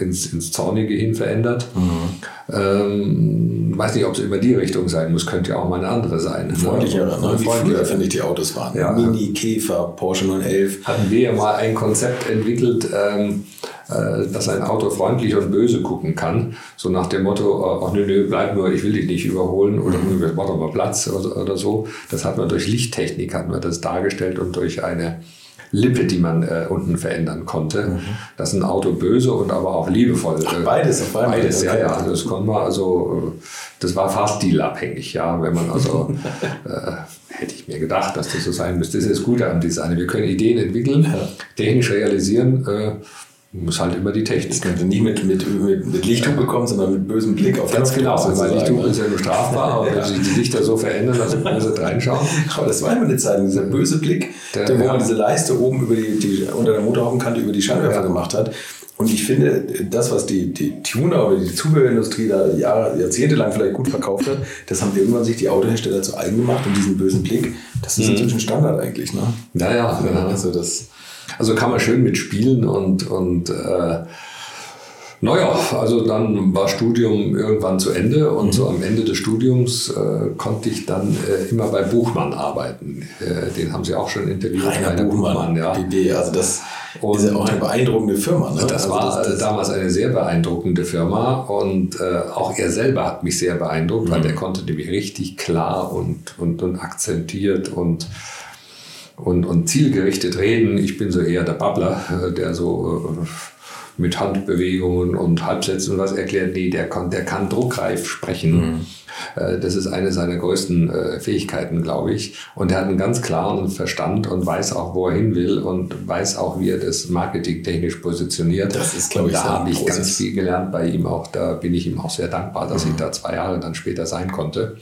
ins, ins Zornige hin verändert. Mhm. Ähm, weiß nicht, ob es immer die Richtung sein muss, könnte ja auch mal eine andere sein. Freundlicher, ne? ne? wie früher, finde ich, die Autos waren. Ja. Mini, Käfer, Porsche 911. Hatten wir ja mal ein Konzept entwickelt, ähm, äh, dass ein Auto freundlich und böse gucken kann. So nach dem Motto, ach nö, nö, bleib nur, ich will dich nicht überholen oder mhm. mach doch mal Platz oder, oder so. Das hat man durch Lichttechnik, hat man das dargestellt und durch eine Lippe, die man äh, unten verändern konnte. Mhm. Das ist ein Auto böse und aber auch liebevoll. Ach, beides auf einmal. Beides, ja, ja. Also das konnte man also, äh, das war fast dealabhängig, ja. Wenn man also, äh, hätte ich mir gedacht, dass das so sein müsste. Das ist das Gute am Design. Wir können Ideen entwickeln, ja. technisch realisieren. Äh, muss halt immer die Technik. Das könnte nie mit, mit, mit, mit Lichthupe kommen, sondern mit bösem Blick auf Ganz genau, weil Lichthupe ist ja nur strafbar, aber wenn sich die Lichter so verändern, dass man böse reinschauen. Aber das war immer eine Zeit, dieser böse Blick, der, der wo man diese Leiste oben über die, die unter der Motorhaubenkante über die Scheinwerfer ja. gemacht hat. Und ich finde, das, was die, die Tuner oder die Zubehörindustrie da Jahre, jahrzehntelang vielleicht gut verkauft hat, das haben irgendwann sich die Autohersteller zu eigen gemacht und diesen bösen Blick, das ist mhm. inzwischen Standard eigentlich. Ne? Naja, ja, also das also kann man schön mitspielen und, und äh, Naja, also dann war Studium irgendwann zu Ende und mhm. so am Ende des Studiums äh, konnte ich dann äh, immer bei Buchmann arbeiten. Äh, den haben Sie auch schon interviewt. Rainer, Buchmann, Buchmann, ja. BB, also das und ist ja auch eine beeindruckende Firma. Ne? Das also war das, das damals eine sehr beeindruckende Firma und äh, auch er selber hat mich sehr beeindruckt, mhm. weil der konnte nämlich richtig klar und, und, und akzentiert und und, und zielgerichtet reden. Ich bin so eher der Babbler, äh, der so äh, mit Handbewegungen und Halbsätzen und was erklärt. Nee, der kann, der kann druckreif sprechen. Mhm. Äh, das ist eine seiner größten äh, Fähigkeiten, glaube ich. Und er hat einen ganz klaren Verstand und weiß auch, wo er hin will und weiß auch, wie er das marketingtechnisch positioniert. Das ist, glaube ich, da habe ich ganz viel gelernt bei ihm auch. Da bin ich ihm auch sehr dankbar, dass mhm. ich da zwei Jahre dann später sein konnte.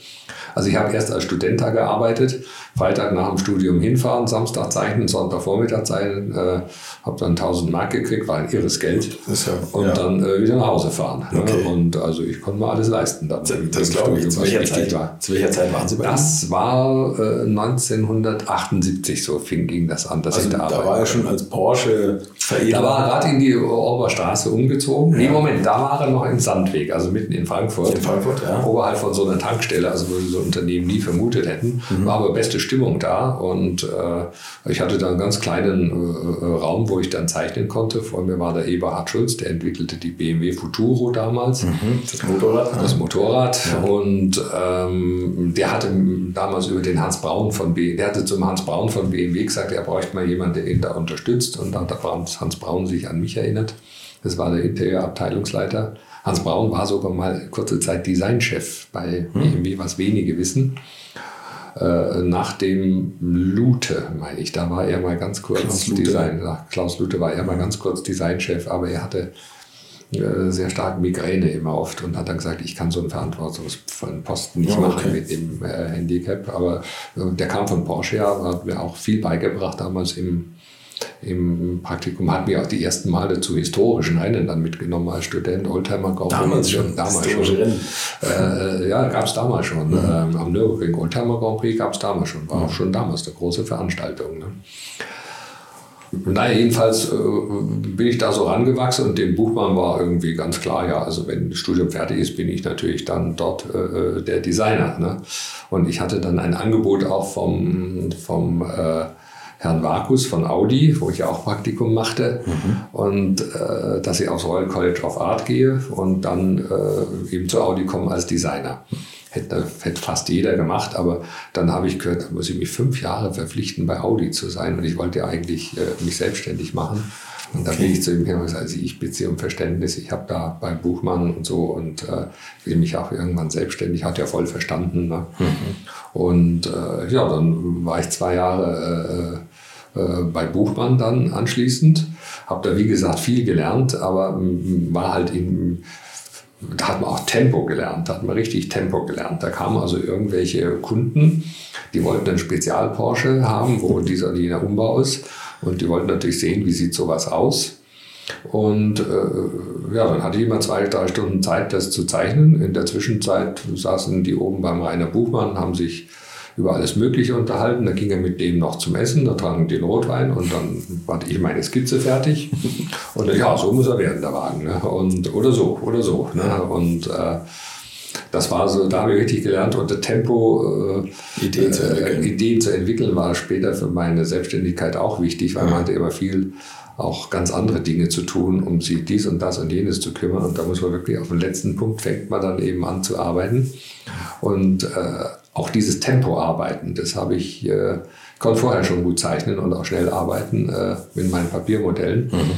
Also ich habe erst als Student da gearbeitet, Freitag nach dem Studium hinfahren, Samstag zeichnen, Sonntagvormittag zeichnen, äh, habe dann 1000 Mark gekriegt, war ein irres Geld ja, und ja. dann äh, wieder nach Hause fahren. Ne? Okay. Und also ich konnte mir alles leisten. Dann das, das glaube ich. Zu welcher, Zeit, war. zu welcher Zeit waren Sie bei Das war äh, 1978, so fing, ging das an, dass also ich da, da war er schon als Porsche Veredler. Da war er gerade in die Oberstraße umgezogen. Ja. Nee, Moment, da war er noch im Sandweg, also mitten in Frankfurt. In Frankfurt, ja. Oberhalb von so einer Tankstelle, also wo so Unternehmen nie vermutet hätten. Mhm. War aber beste Stimmung da und äh, ich hatte da einen ganz kleinen äh, äh, Raum, wo ich dann zeichnen konnte. Vor mir war der Eberhard Schulz, der entwickelte die BMW Futuro damals. Mhm. Das Motorrad. Das Motorrad. Ja. Und ähm, der hatte damals über den Hans Braun von BMW, der hatte zum Hans Braun von BMW gesagt, er bräuchte mal jemanden, der ihn da unterstützt. Und dann hat Hans Braun sich an mich erinnert. Das war der Interieurabteilungsleiter. Hans Braun war sogar mal kurze Zeit Designchef bei BMW, hm. was wenige wissen. Äh, nach dem Lute, meine ich, da war er mal ganz kurz Klaus Design. Klaus Lute war er mal ganz kurz Designchef, aber er hatte äh, sehr stark Migräne immer oft und hat dann gesagt, ich kann so einen verantwortungsvollen Posten nicht okay. machen mit dem äh, Handicap. Aber der kam von Porsche, hat mir auch viel beigebracht damals im im Praktikum hat mir auch die ersten Male zu historischen Rennen dann mitgenommen als Student, Oldtimer Grand Damals schon. Damals schon. Äh, ja, gab es damals schon. Mhm. Ähm, am Nürburgring Oldtimer Grand Prix gab es damals schon. War mhm. auch schon damals eine große Veranstaltung. Ne? Naja, jedenfalls äh, bin ich da so rangewachsen und dem Buchmann war irgendwie ganz klar, ja, also wenn das Studium fertig ist, bin ich natürlich dann dort äh, der Designer. Ne? Und ich hatte dann ein Angebot auch vom, vom äh, Herrn Vakus von Audi, wo ich ja auch Praktikum machte, mhm. und äh, dass ich aufs Royal College of Art gehe und dann äh, eben zu Audi komme als Designer. Hätte, hätte fast jeder gemacht, aber dann habe ich gehört, da muss ich mich fünf Jahre verpflichten, bei Audi zu sein und ich wollte ja eigentlich äh, mich selbstständig machen. Und da bin ich zu ihm gegangen und gesagt, also ich bitte um Verständnis, ich habe da beim Buchmann und so und äh, will mich auch irgendwann selbstständig, hat ja voll verstanden. Ne? Mhm. Und äh, ja, dann war ich zwei Jahre äh, bei Buchmann dann anschließend, habe da wie gesagt viel gelernt, aber war halt in, da hat man auch Tempo gelernt, da hat man richtig Tempo gelernt. Da kamen also irgendwelche Kunden, die wollten einen Spezial-Porsche haben, wo dieser die der Umbau ist. Und die wollten natürlich sehen, wie sieht sowas aus. Und äh, ja, dann hatte ich immer zwei, drei Stunden Zeit, das zu zeichnen. In der Zwischenzeit saßen die oben beim Rainer Buchmann, haben sich über alles Mögliche unterhalten. Da ging er mit dem noch zum Essen, da tranken den Rotwein und dann hatte ich meine Skizze fertig. Und ja, so muss er werden, der Wagen. Ne? Und, oder so, oder so. Ne? Und äh, das war so, da habe ich richtig gelernt, unter Tempo äh, Ideen, zu äh, Ideen, zu entwickeln, war später für meine Selbstständigkeit auch wichtig, weil ja. man hatte immer viel auch ganz andere Dinge zu tun, um sich dies und das und jenes zu kümmern. Und da muss man wirklich auf den letzten Punkt fängt man dann eben an zu arbeiten. Und äh, auch dieses Tempo arbeiten, das habe ich, äh, konnte vorher schon gut zeichnen und auch schnell arbeiten äh, mit meinen Papiermodellen. Mhm.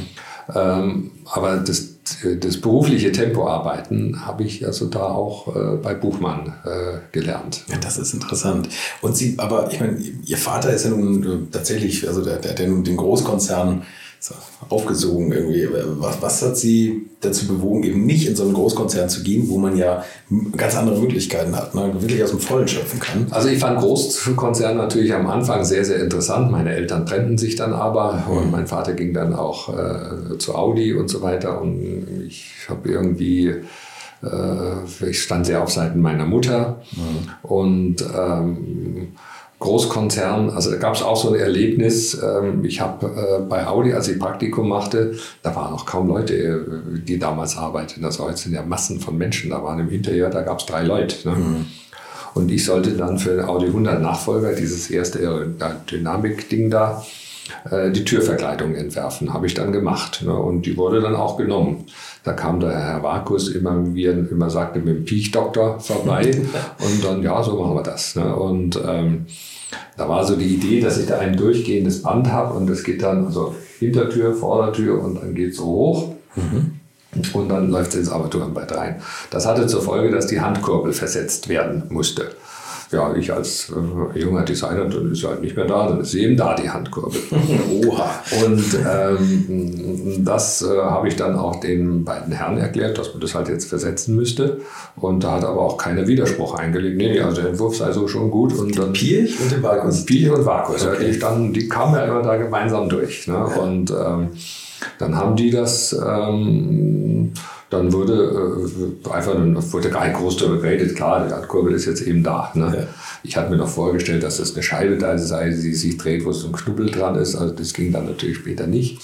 Ähm, aber das das berufliche Tempoarbeiten habe ich also da auch äh, bei Buchmann äh, gelernt. Ja, das ist interessant. Und Sie, aber ich meine, Ihr Vater ist ja nun äh, tatsächlich, also der, der hat ja nun den Großkonzern so, aufgesogen irgendwie. Was, was hat Sie dazu bewogen, eben nicht in so einen Großkonzern zu gehen, wo man ja ganz andere Möglichkeiten hat, ne? wirklich aus dem Vollen schöpfen kann? Also ich fand Großkonzern natürlich am Anfang sehr, sehr interessant. Meine Eltern trennten sich dann aber mhm. und mein Vater ging dann auch äh, zu Audi und so weiter und ich habe irgendwie äh, ich stand sehr auf Seiten meiner Mutter mhm. und ähm, Großkonzern, also da gab es auch so ein Erlebnis. Ähm, ich habe äh, bei Audi, als ich Praktikum machte, da waren noch kaum Leute, äh, die damals arbeiteten. Also heute sind ja Massen von Menschen. Da waren im Interieur, da gab es drei Leute. Ne? Mhm. Und ich sollte dann für den Audi 100 Nachfolger, dieses erste Dynamik-Ding da, äh, die Türverkleidung entwerfen. Habe ich dann gemacht. Ne? Und die wurde dann auch genommen. Da kam der Herr Vakus immer, wie er immer sagte, mit dem Piechdoktor vorbei. und dann, ja, so machen wir das. Ne? Und ähm, da war so die Idee, dass ich da ein durchgehendes Band habe und es geht dann also Hintertür, Vordertür und dann geht es so hoch. Mhm. Und dann läuft es ins Armaturenbrett rein. Das hatte zur Folge, dass die Handkurbel versetzt werden musste ja, ich als äh, junger Designer, dann ist halt nicht mehr da, dann ist sie eben da, die Handkurbel. Oha. Und ähm, das äh, habe ich dann auch den beiden Herren erklärt, dass man das halt jetzt versetzen müsste. Und da hat aber auch keiner Widerspruch eingelegt. Nee, also der Entwurf sei so schon gut. Und dann, Piech und den Vakus? Piech und Vakus, okay. ja, die, standen, die kamen ja immer da gemeinsam durch. Ne? Und ähm, dann haben die das... Ähm, dann wurde äh, einfach wurde gar nicht groß darüber geredet. Klar, die Radkurbel ist jetzt eben da. Ne? Ja. Ich hatte mir noch vorgestellt, dass das eine Scheibe da sei, die sich dreht, wo so ein Knubbel dran ist. Also das ging dann natürlich später nicht.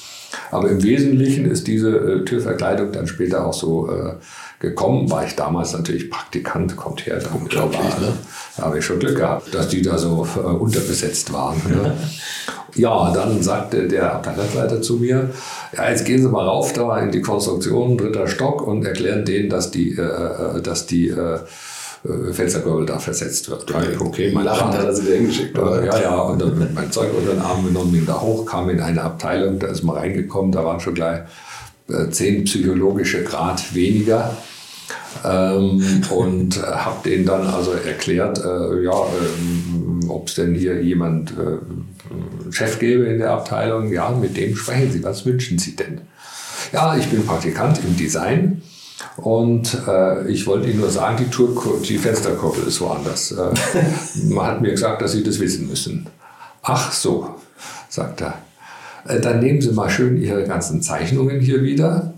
Aber im Wesentlichen ist diese äh, Türverkleidung dann später auch so äh, gekommen. War ich damals natürlich Praktikant, kommt her. Da, Unglaublich, ne? da habe ich schon Glück gehabt, dass die da so äh, unterbesetzt waren. Ne? Ja, dann sagte der Abteilungsleiter zu mir, ja, jetzt gehen Sie mal rauf da in die Konstruktion, dritter Stock und erklären denen, dass die, äh dass die äh, äh, Fensterkurbel da versetzt wird. Okay, okay mein Lachen hat er sie hingeschickt. Oder? Ja, ja, und dann mit meinem Zeug unter den Arm genommen, bin da hoch, kam in eine Abteilung, da ist mal reingekommen, da waren schon gleich äh, zehn psychologische Grad weniger. Ähm, und äh, habe denen dann also erklärt, äh, ja, äh, ob es denn hier jemand äh, Chef gäbe in der Abteilung. Ja, mit dem sprechen Sie. Was wünschen Sie denn? Ja, ich bin Praktikant im Design. Und äh, ich wollte Ihnen nur sagen, die, Tour, die Fensterkurbel ist woanders. Äh, man hat mir gesagt, dass Sie das wissen müssen. Ach so, sagt er. Äh, dann nehmen Sie mal schön Ihre ganzen Zeichnungen hier wieder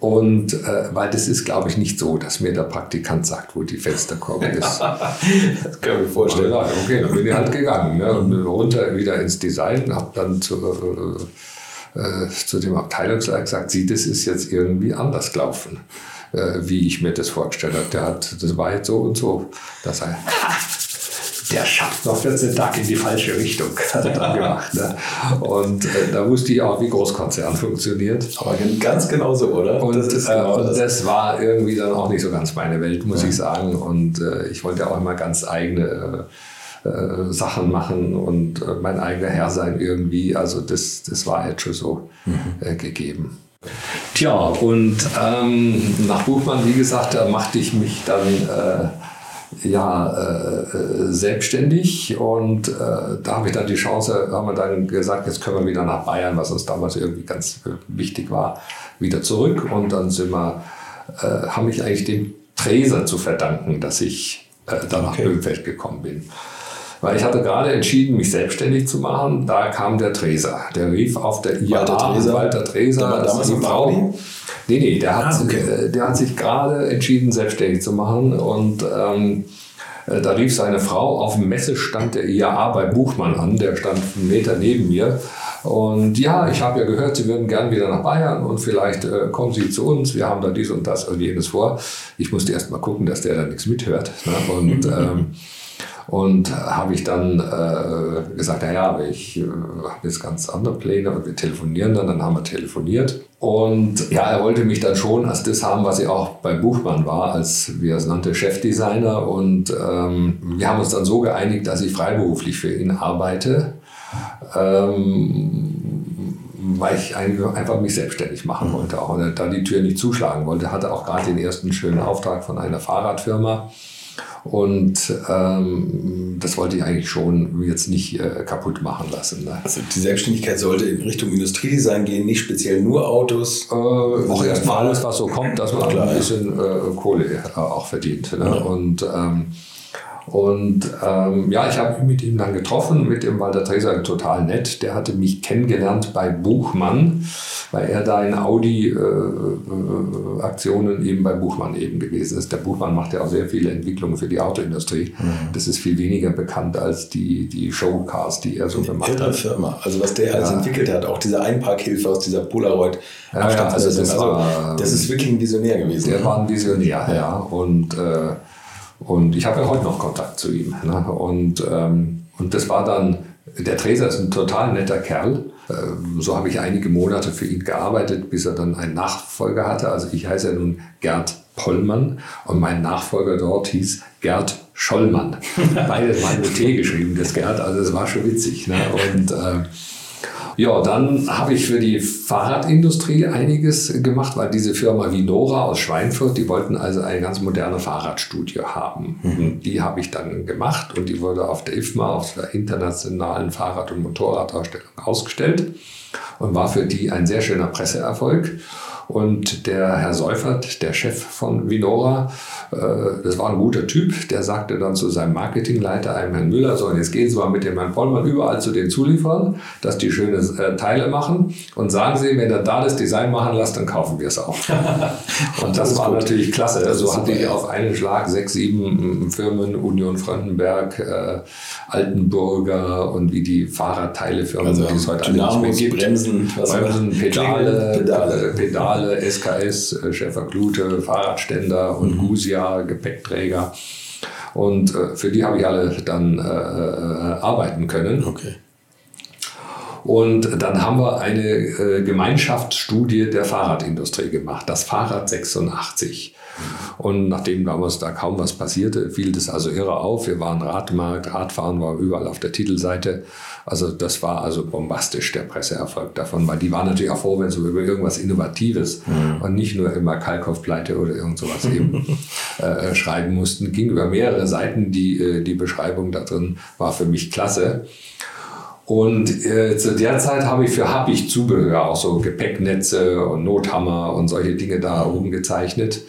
und äh, weil das ist, glaube ich, nicht so, dass mir der Praktikant sagt, wo die Fensterkurbel ist. das kann ich mir vorstellen. Ja, okay, dann bin ich halt gegangen. Ne? Und runter wieder ins Design, habe dann zu, äh, äh, zu dem Abteilungsleiter gesagt, sie, das ist jetzt irgendwie anders gelaufen, äh, wie ich mir das vorgestellt habe. Der hat, das war jetzt so und so. Dass er, der schafft noch 14 Tage in die falsche Richtung, hat er dann gemacht. Ne? Und äh, da wusste ich auch, wie Großkonzern funktioniert. Aber ganz genauso, oder? Und, das, genau äh, und das. das, war irgendwie dann auch nicht so ganz meine Welt, muss ja. ich sagen. Und äh, ich wollte auch immer ganz eigene äh, äh, Sachen machen und äh, mein eigener Herr sein irgendwie. Also das, das war jetzt schon so mhm. gegeben. Tja, und ähm, nach Buchmann, wie gesagt, da machte ich mich dann ja, äh, äh, selbstständig und äh, da habe ich dann die Chance, haben wir dann gesagt, jetzt können wir wieder nach Bayern, was uns damals irgendwie ganz äh, wichtig war, wieder zurück und dann sind wir, äh, haben mich eigentlich dem Treser zu verdanken, dass ich äh, da nach okay. Böhmfeld gekommen bin. Weil ich hatte gerade entschieden, mich selbstständig zu machen. Da kam der Treser. Der rief auf der IAA, Walter Treser, Walter Treser der war damals die Frau. Nee, nee, der hat, ah, okay. Äh, der hat sich gerade entschieden, selbstständig zu machen. Und ähm, äh, da rief seine Frau auf dem Messestand der IAA bei Buchmann an. Der stand einen Meter neben mir. Und ja, ich habe ja gehört, Sie würden gern wieder nach Bayern und vielleicht äh, kommen Sie zu uns. Wir haben da dies und das und jenes vor. Ich musste erst mal gucken, dass der da nichts mithört. Ne? Und ähm, und habe ich dann äh, gesagt, naja, ich äh, habe jetzt ganz andere Pläne und wir telefonieren dann. Dann haben wir telefoniert. Und ja, er wollte mich dann schon als das haben, was ich auch bei Buchmann war, als, wie er es nannte, Chefdesigner. Und ähm, wir haben uns dann so geeinigt, dass ich freiberuflich für ihn arbeite. Ähm, weil ich einfach mich selbstständig machen wollte. Auch und da die Tür nicht zuschlagen wollte, hatte auch gerade den ersten schönen Auftrag von einer Fahrradfirma. Und ähm, das wollte ich eigentlich schon jetzt nicht äh, kaputt machen lassen. Ne? Also die Selbstständigkeit sollte in Richtung Industriedesign gehen, nicht speziell nur Autos. Äh, auch erstmal alles, was so kommt, dass man Klar, ein bisschen äh, Kohle äh, auch verdient. Ne? Ja. Und ähm, Und ähm, ja, ich habe mit ihm dann getroffen, mit dem Walter Treser, total nett. Der hatte mich kennengelernt bei Buchmann, weil er da in Audi-Aktionen äh, äh, eben bei Buchmann eben gewesen ist. Der Buchmann macht ja auch sehr viele Entwicklungen für die Autoindustrie. Mhm. Das ist viel weniger bekannt als die, die Showcars, die er so die gemacht hat. Firma. Also was der alles ja. entwickelt hat, auch diese Einparkhilfe aus dieser Polaroid. Ja, ja, also das, also, war, das ist wirklich ein Visionär gewesen. Der ne? war ein Visionär, ja. Und äh, und ich habe ja heute noch Kontakt zu ihm. Ne? Und, ähm, und das war dann, der Treser ist ein total netter Kerl. Ähm, so habe ich einige Monate für ihn gearbeitet, bis er dann einen Nachfolger hatte. Also ich heiße ja nun Gerd Pollmann und mein Nachfolger dort hieß Gerd Schollmann. Beides mal mit T geschrieben, das Gerd. Also es war schon witzig. Ne? Und äh, ja, dann habe ich für die Fahrradindustrie einiges gemacht, weil diese Firma Vinora aus Schweinfurt, die wollten also eine ganz moderne Fahrradstudie haben. Mhm. Die habe ich dann gemacht und die wurde auf der IFMA, auf der internationalen Fahrrad- und Motorradausstellung ausgestellt und war für die ein sehr schöner Presseerfolg. Und der Herr Seufert, der Chef von Vinora, äh, das war ein guter Typ, der sagte dann zu seinem Marketingleiter, einem Herrn Müller, so, und jetzt gehen Sie mal mit dem Herrn Vollmann überall zu den Zulieferern, dass die schöne äh, Teile machen und sagen Sie, wenn er da das Design machen lässt, dann kaufen wir es auch. und das, das war gut. natürlich klasse. Das so hatten die auf einen Schlag sechs, sieben Firmen, Union Frankenberg, äh, Altenburger und wie die Fahrradteilefirmen, also die es heute alle nicht mehr gibt. Bremsen, Bremsen Pedale, Pedale, Pedale Signale, SKS, äh, Schäfer Klute, Fahrradständer und mhm. Gusia, Gepäckträger. Und äh, für die habe ich alle dann äh, äh, arbeiten können. Okay. Und dann haben wir eine äh, Gemeinschaftsstudie der Fahrradindustrie gemacht, das Fahrrad 86. Und nachdem damals da kaum was passierte, fiel das also irre auf. Wir waren Radmarkt, Radfahren war überall auf der Titelseite. Also das war also bombastisch, der Presseerfolg davon, weil die waren natürlich auch froh, wenn sie über irgendwas Innovatives mhm. und nicht nur immer Kalkaufpleite oder irgend sowas eben äh, schreiben mussten. Ging über mehrere Seiten, die, äh, die Beschreibung da drin war für mich klasse. Und äh, zu der Zeit habe ich für Happig Zubehör auch so Gepäcknetze und Nothammer und solche Dinge da oben gezeichnet.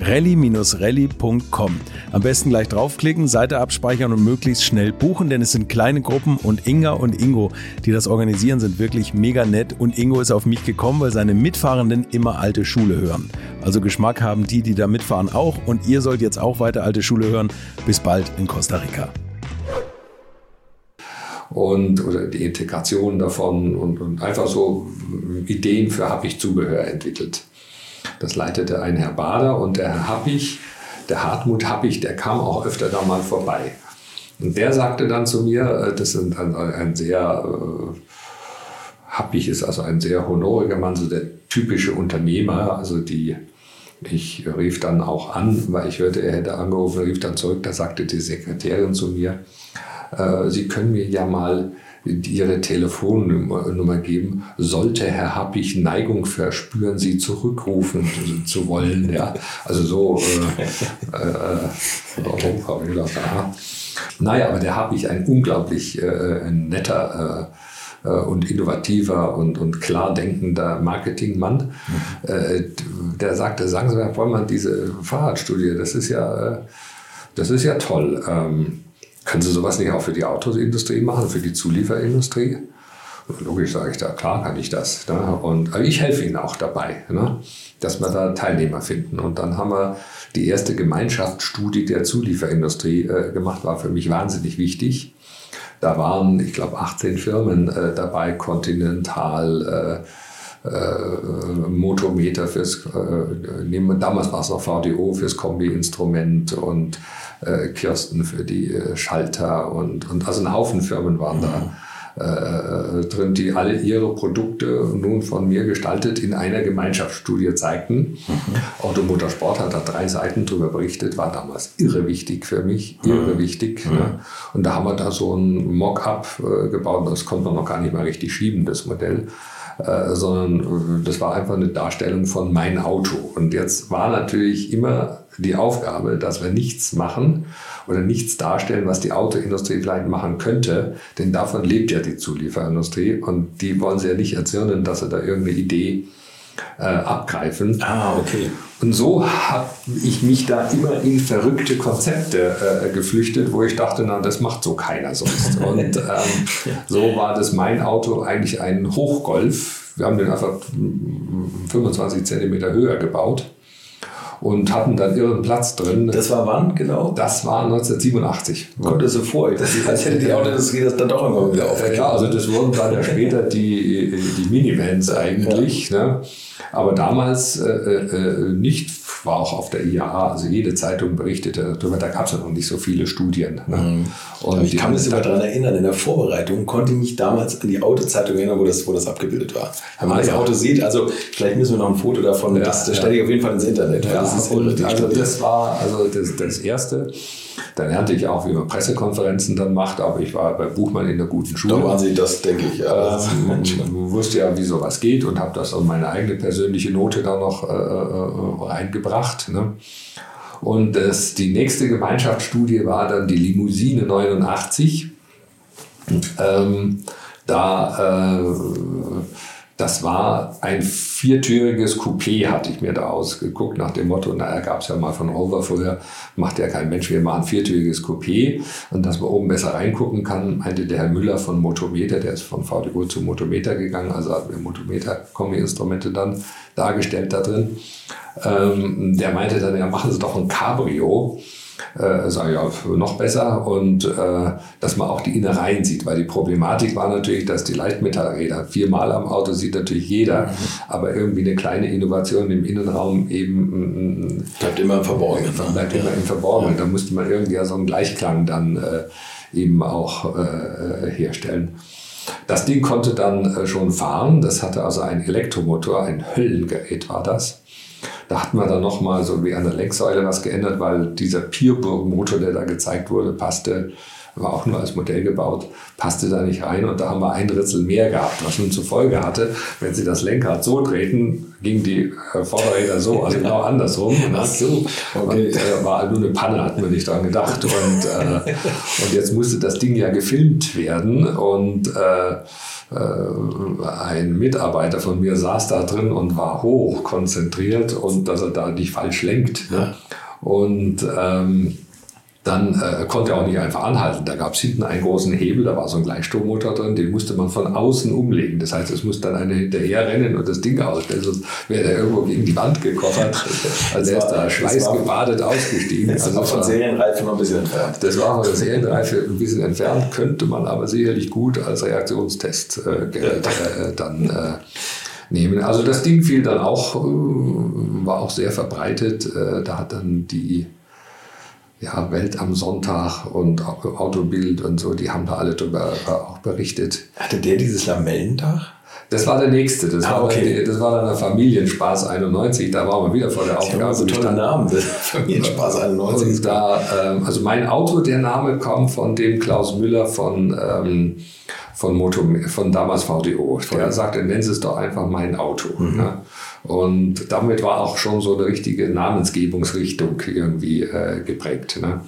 rally-rally.com. Am besten gleich draufklicken, Seite abspeichern und möglichst schnell buchen, denn es sind kleine Gruppen und Inga und Ingo, die das organisieren, sind wirklich mega nett und Ingo ist auf mich gekommen, weil seine Mitfahrenden immer alte Schule hören. Also Geschmack haben die, die da mitfahren auch und ihr sollt jetzt auch weiter alte Schule hören. Bis bald in Costa Rica und oder die Integration davon und, und einfach so Ideen für Happig Zubehör entwickelt. Das leitete ein Herr Bader und der Herr Happig, der Hartmut Happig, der kam auch öfter da mal vorbei. Und der sagte dann zu mir, äh, das ist ein, ein sehr, äh, Happig ist also ein sehr honoriger Mann, so der typische Unternehmer, also die, Ich rief dann auch an, weil ich hörte, er hätte angerufen, rief dann zurück, da sagte die Sekretärin zu mir, äh, Sie können mir ja mal Ihre Telefonnummer geben, sollte Herr Happig Neigung verspüren, Sie zurückrufen zu wollen. Ja? Also so, äh, äh, oh, naja, aber der Happig ein unglaublich äh, netter äh, äh, und innovativer und, und klar denkender Marketingmann, mhm. äh, der sagte, sagen Sie mal, Herr Vollmann, diese Fahrradstudie, das ist ja, äh, das ist ja toll. Ähm, können Sie sowas nicht auch für die Autoindustrie machen, für die Zulieferindustrie? Logisch sage ich da, klar kann ich das. Ne? Und ich helfe Ihnen auch dabei, ne? dass wir da Teilnehmer finden. Und dann haben wir die erste Gemeinschaftsstudie der Zulieferindustrie äh, gemacht, war für mich wahnsinnig wichtig. Da waren, ich glaube, 18 Firmen äh, dabei, Continental, äh, äh, Motometer fürs, äh, damals war es noch VDO fürs Kombi-Instrument und äh, Kirsten für die äh, Schalter und, und also ein Haufen Firmen waren da. Äh, drin, die alle ihre Produkte nun von mir gestaltet in einer Gemeinschaftsstudie zeigten. Mhm. Automotorsport hat da drei Seiten drüber berichtet, war damals irre wichtig für mich, irre mhm. wichtig. Mhm. Ne? Und da haben wir da so ein Mock-up äh, gebaut, das konnte man noch gar nicht mal richtig schieben, das Modell. Äh, sondern äh, das war einfach eine Darstellung von mein Auto. Und jetzt war natürlich immer die Aufgabe, dass wir nichts machen oder nichts darstellen, was die Autoindustrie vielleicht machen könnte, denn davon lebt ja die Zulieferindustrie und die wollen sie ja nicht erzürnen, dass sie da irgendeine Idee äh, abgreifen. Ah, okay. Und so habe ich mich da immer in verrückte Konzepte äh, geflüchtet, wo ich dachte, na, das macht so keiner sonst. Und ähm, so war das mein Auto eigentlich ein Hochgolf. Wir haben den einfach 25 Zentimeter höher gebaut und hatten dann irren Platz drin. Das war wann genau? Das war 1987. Kommt das so vor, als hätte die Autoindustrie das dann doch immer wieder aufgegeben. Ja, also das wurden dann ja später die, die Minivans eigentlich. Ja. Ne? Aber damals äh, äh, nicht, war auch auf der IAA, also jede Zeitung berichtete darüber, da gab es ja noch nicht so viele Studien. Ne? Mhm. Und ich kann mich sogar daran erinnern, in der Vorbereitung konnte ich mich damals an die Autozeitung erinnern, wo das, wo das abgebildet war. Wenn man ah, das Auto sieht, also vielleicht müssen wir noch ein Foto davon, ja, das, das ja. stelle ich auf jeden Fall ins Internet. Das also das war also das, das Erste. Dann lernte ich auch, wie man Pressekonferenzen dann macht, aber ich war bei Buchmann in der guten Schule. Da waren Sie das, denke ich. Ja. Ähm, wusste ja, wie sowas geht und habe das an meine eigene persönliche Note da noch äh, äh, reingebracht. Ne? Und das, die nächste Gemeinschaftsstudie war dann die Limousine 89. Ähm, da äh, das war ein viertüriges Coupé, hatte ich mir da ausgeguckt, nach dem Motto, naja, gab es ja mal von Rover früher, macht ja kein Mensch, wir machen ein viertüriges Coupé. Und dass man oben besser reingucken kann, meinte der Herr Müller von Motometer, der ist von VDO zu Motometer gegangen, also hat mir Motometer-Kombi-Instrumente dann dargestellt da drin. Ähm, der meinte dann, ja, machen Sie doch ein Cabrio äh, sage ja, noch besser und äh, dass man auch die Innereien sieht, weil die Problematik war natürlich, dass die Leichtmetallräder viermal am Auto sieht natürlich jeder, mhm. aber irgendwie eine kleine Innovation im Innenraum eben mm, mm, bleibt immer im Verborgenen. Ne? Bleibt immer im Verborgenen. Da musste man irgendwie so einen Gleichklang dann äh, eben auch äh, herstellen. Das Ding konnte dann äh, schon fahren. Das hatte also einen Elektromotor, ein Höllengerät war das. Da hat man dann nochmal so wie an der Lenksäule was geändert, weil dieser Pierburg-Motor, der da gezeigt wurde, passte, war auch nur als Modell gebaut, passte da nicht rein und da haben wir ein Ritzel mehr gehabt, was nun zur Folge hatte, wenn Sie das Lenkrad so drehten, gingen die äh, Vorderräder so, also genau andersrum. Ach so, okay. Und äh, war nur eine Panne, hatten wir nicht dran gedacht. Und, äh, und jetzt musste das Ding ja gefilmt werden und äh, äh, ein Mitarbeiter von mir saß da drin und war hoch konzentriert und dass er da nicht falsch lenkt. Ne? Und ähm, dann äh, konnte er auch nicht einfach anhalten. Da gab es hinten einen großen Hebel, da war so ein Gleichstrommotor drin, den musste man von außen umlegen. Das heißt, es muss dann einer hinterher rennen und das Ding ausstellen, sonst wäre er irgendwo gegen die Wand gekoffert. Also er ist da schweißgebadet ausgestiegen. Das also war von Serienreife noch ein bisschen entfernt. Das war von der Serienreife ein bisschen entfernt, könnte man aber sicherlich gut als Reaktionstest äh, äh, dann äh, nehmen. Also das Ding fiel dann auch, äh, war auch sehr verbreitet. Äh, da hat dann die ja, Welt am Sonntag und Autobild und so, die haben da alle drüber auch berichtet. Hatte der dieses Lamellendach? Das war der nächste. Das, Ah, war, okay. dann, das war dann der Familienspaß 91. Da waren wir wieder vor der Aufgabe. so tolle gestanden. Namen. Das Familienspaß 91 Und da, ähm, also mein Auto, der Name kommt von dem Klaus Müller von, ähm, von, Moto, von damals VDO. Der sagte, nennen Sie es doch einfach mein Auto. Ne? Und damit war auch schon so eine richtige Namensgebungsrichtung irgendwie äh, geprägt. Ne?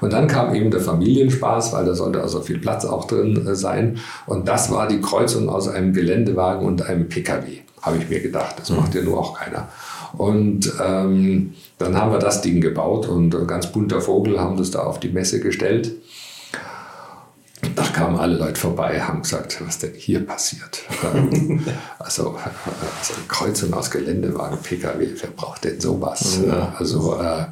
Und dann kam eben der Familienspaß, weil da sollte also viel Platz auch drin äh, sein. Und das war die Kreuzung aus einem Geländewagen und einem PKW, habe ich mir gedacht. Das macht ja nur auch keiner. Und ähm, dann haben wir das Ding gebaut und ein ganz bunter Vogel haben das da auf die Messe gestellt. Da kamen alle Leute vorbei, haben gesagt, was denn hier passiert. Also, äh, also Kreuzung aus Geländewagen, PKW, wer braucht denn sowas? Ja. Also äh,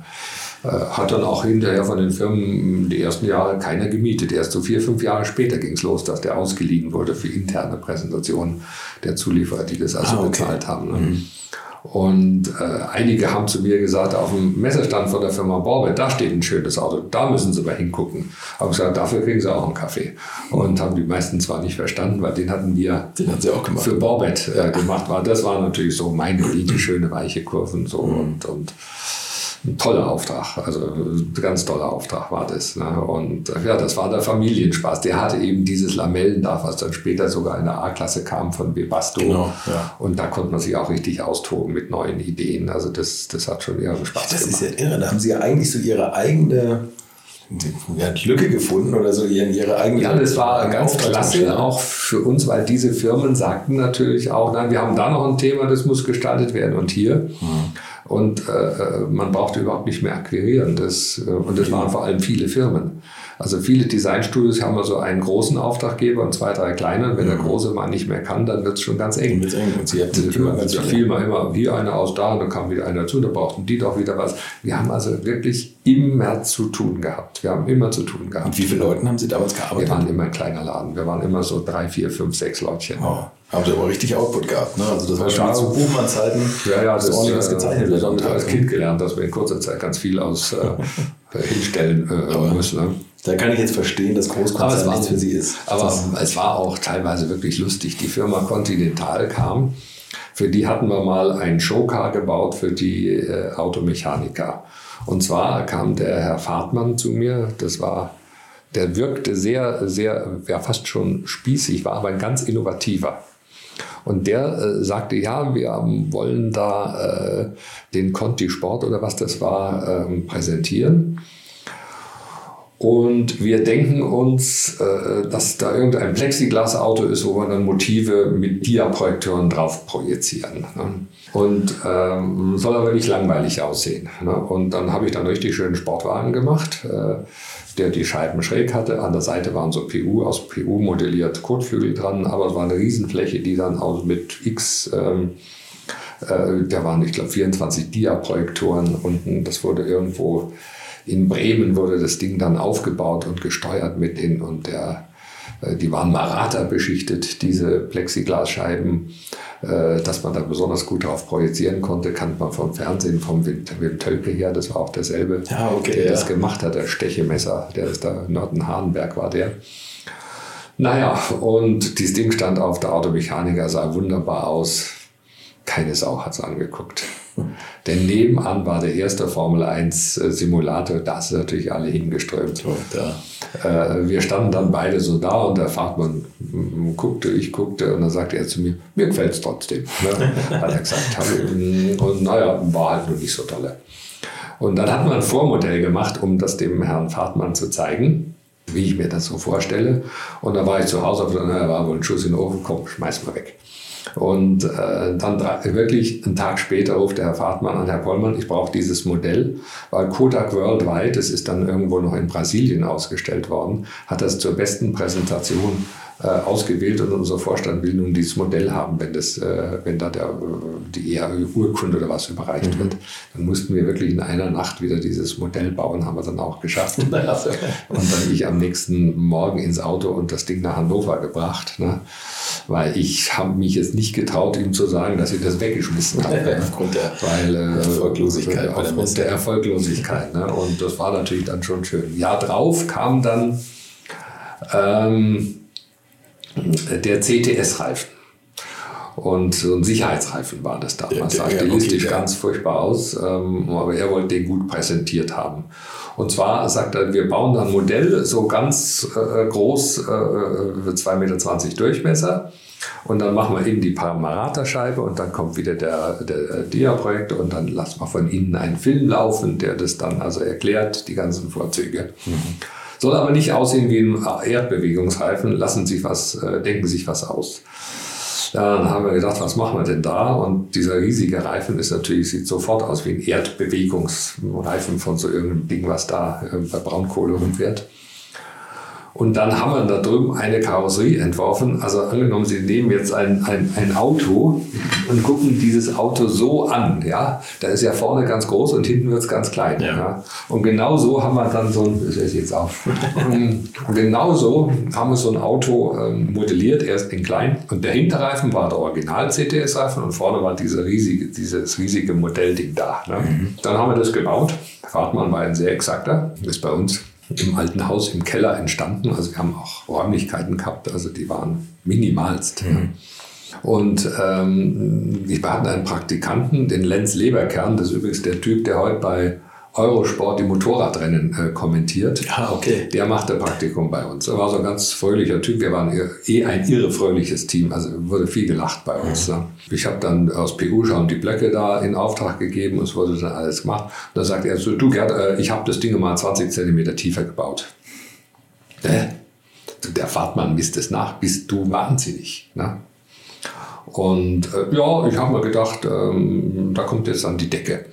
äh, hat dann auch hinterher von den Firmen die ersten Jahre keiner gemietet. Erst so vier, fünf Jahre später ging es los, dass der ausgeliehen wurde für interne Präsentationen der Zulieferer, die das also Ah, okay. bezahlt haben. Ne? Und äh, einige haben zu mir gesagt, auf dem Messerstand von der Firma Borbe, da steht ein schönes Auto, da müssen Sie mal hingucken. Habe gesagt, dafür kriegen Sie auch einen Kaffee. Und haben die meisten zwar nicht verstanden, weil den hatten wir Den haben sie auch gemacht. für Borbett äh, gemacht. War. Das war natürlich so meine Linie, schöne weiche Kurven so und, und ein toller Auftrag, also ein ganz toller Auftrag war das. Ne? Und äh, ja, das war der Familienspaß. Der hatte eben dieses Lamellendach, was dann später sogar in der A-Klasse kam von Webasto. Genau, ja. Und da konnte man sich auch richtig austoben mit neuen Ideen. Also das, das hat schon eher Spaß Das gemacht. ist ja irre. Da haben sie ja eigentlich so ihre eigene ja, Lücke gefunden oder so ihren, ihre eigene. Ja, das war ganz klasse, auch für uns, weil diese Firmen sagten natürlich auch, nein, wir haben da noch ein Thema, das muss gestaltet werden und hier. Und äh, man brauchte überhaupt nicht mehr akquirieren. Das, äh, und das waren vor allem viele Firmen. Also viele Designstudios haben also einen großen Auftraggeber und zwei, drei kleine. Und wenn der große mal nicht mehr kann, dann wird es schon ganz eng. Wird's eng. Und sie Da viele. fiel mal immer hier einer aus da und dann kam wieder einer dazu, da brauchten die doch wieder was. Wir haben also wirklich immer zu tun gehabt. Wir haben immer zu tun gehabt. Und wie viele Leuten haben sie damals Wir gearbeitet? waren immer ein kleiner Laden. Wir waren immer so drei, vier, fünf, sechs Leutchen. Oh, haben sie aber richtig Output gehabt. Ne? Also das war schon Ja. zu Buchmann-Zeiten. Ja, ja, das, ordentlich was gezeichnet wird das haben wir Tag. als Kind gelernt, dass wir in kurzer Zeit ganz viel aus äh, hinstellen äh, müssen. Ne? Da kann ich jetzt verstehen, dass Großkonzern nichts für sie ist. Aber es war auch teilweise wirklich lustig. Die Firma Continental kam. Für die hatten wir mal einen Showcar gebaut für die äh, Automechaniker. Und zwar kam der Herr Fahrtmann zu mir. Das war, der wirkte sehr, sehr, ja fast schon spießig, war aber ein ganz innovativer. Und der äh, sagte, ja, wir wollen da äh, den Conti Sport oder was das war, ähm, präsentieren. Und wir denken uns, äh, dass da irgendein Plexiglasauto ist, wo wir dann Motive mit Dia-Projektoren drauf projizieren. Ne? Und ähm, soll aber nicht langweilig aussehen. Ne? Und dann habe ich dann richtig schönen Sportwagen gemacht, äh, der die Scheiben schräg hatte. An der Seite waren so PU, aus PU modelliert Kotflügel dran, aber es war eine Riesenfläche, die dann aus mit X... Ähm, äh, da waren, ich glaube, 24 Dia-Projektoren unten. Das wurde irgendwo in Bremen wurde das Ding dann aufgebaut und gesteuert mit denen und der, äh, die waren Marata beschichtet, diese Plexiglasscheiben, äh, dass man da besonders gut drauf projizieren konnte, kannte man vom Fernsehen, vom Wim, Wim Tölke her, das war auch derselbe, Ja, okay, der ja. das gemacht hat, der Stechemesser, der ist da, Nörten-Hahnberg war der. Naja, und dieses Ding stand auf der Automechaniker, sah wunderbar aus. Keine Sau hat es angeguckt. Denn nebenan war der erste Formel 1 äh, Simulator, da sind natürlich alle hingeströmt. Da. Äh, wir standen dann beide so da und der Fahrtmann guckte, ich guckte und dann sagte er zu mir, mir gefällt es trotzdem. Ne? Hat er gesagt. Und naja, war halt nur nicht so tolle. Und dann hatten wir ein Vormodell gemacht, um das dem Herrn Fahrtmann zu zeigen, wie ich mir das so vorstelle. Und da war ich zu Hause, und da war wohl ein Schuss in den Ofen, komm, schmeiß mal weg. Und äh, dann wirklich einen Tag später ruft der Herr Fahrtmann an, Herr Pollmann, ich brauche dieses Modell, weil Kodak Worldwide, das ist dann irgendwo noch in Brasilien ausgestellt worden, hat das zur besten Präsentation äh, ausgewählt und unser Vorstand will nun dieses Modell haben, wenn, das, äh, wenn da der, die EAÜ-Urkunde oder was überreicht wird. Dann mussten wir wirklich in einer Nacht wieder dieses Modell bauen, haben wir dann auch geschafft. Und dann ich am nächsten Morgen ins Auto und das Ding nach Hannover gebracht. Ne? Weil ich habe mich jetzt nicht getraut, ihm zu sagen, dass ich das weggeschmissen habe. ne? Aufgrund der Weil, äh, Erfolglosigkeit Aufgrund der Erfolglosigkeit. Ne? Und das war natürlich dann schon schön. Jahr drauf kam dann ähm, der CTS-Reifen. Und so ein Sicherheitsreifen war das damals. Sah stilistisch okay, ganz furchtbar aus, ähm, aber er wollte den gut präsentiert haben. Und zwar sagt er, wir bauen dann ein Modell, so ganz äh, groß, äh, 2,20 Meter Durchmesser. Und dann machen wir innen die Paramarata-Scheibe und dann kommt wieder der, der Dia-Projekt und dann lassen wir von innen einen Film laufen, der das dann also erklärt, die ganzen Vorzüge. Soll aber nicht aussehen wie ein Erdbewegungsreifen, lassen sich was, äh, denken sich was aus. Dann haben wir gedacht, was machen wir denn da? Und dieser riesige Reifen ist natürlich, sieht sofort aus wie ein Erdbewegungsreifen von so irgendeinem Ding, was da äh, bei Braunkohle rumfährt. Und dann haben wir da drüben eine Karosserie entworfen. Also angenommen, Sie nehmen jetzt ein, ein, ein Auto und gucken dieses Auto so an. Ja? Da ist ja vorne ganz groß und hinten wird es ganz klein. Ja. Ja? Und genau so haben wir dann so ein, das ist jetzt auf. Und genau so haben wir so ein Auto ähm, modelliert, erst in klein. Und der Hinterreifen war der Original-CTS-Reifen und vorne war diese riesige, dieses riesige Modellding da. Ne? Dann haben wir das gebaut. Fahrtmann war ein sehr exakter. Ist bei uns im alten Haus im Keller entstanden. Also wir haben auch Räumlichkeiten gehabt, also die waren minimalst. Mhm. Und ähm, wir hatten einen Praktikanten, den Lenz Leberkern, das ist übrigens der Typ, der heute bei Eurosport die Motorradrennen äh, kommentiert. Ja, okay. Der machte Praktikum bei uns. Er war so ein ganz fröhlicher Typ. Wir waren eh ein irre fröhliches Team. Also wurde viel gelacht bei uns. Ne? Ich habe dann aus PU schon die Blöcke da in Auftrag gegeben. Es wurde dann alles gemacht. Und dann sagt er so, du Gerd, äh, ich habe das Ding mal 20 Zentimeter tiefer gebaut. Äh, der Fahrtmann misst es nach. Bist du wahnsinnig. Ne? Und äh, ja, ich habe mir gedacht, ähm, da kommt jetzt dann die Decke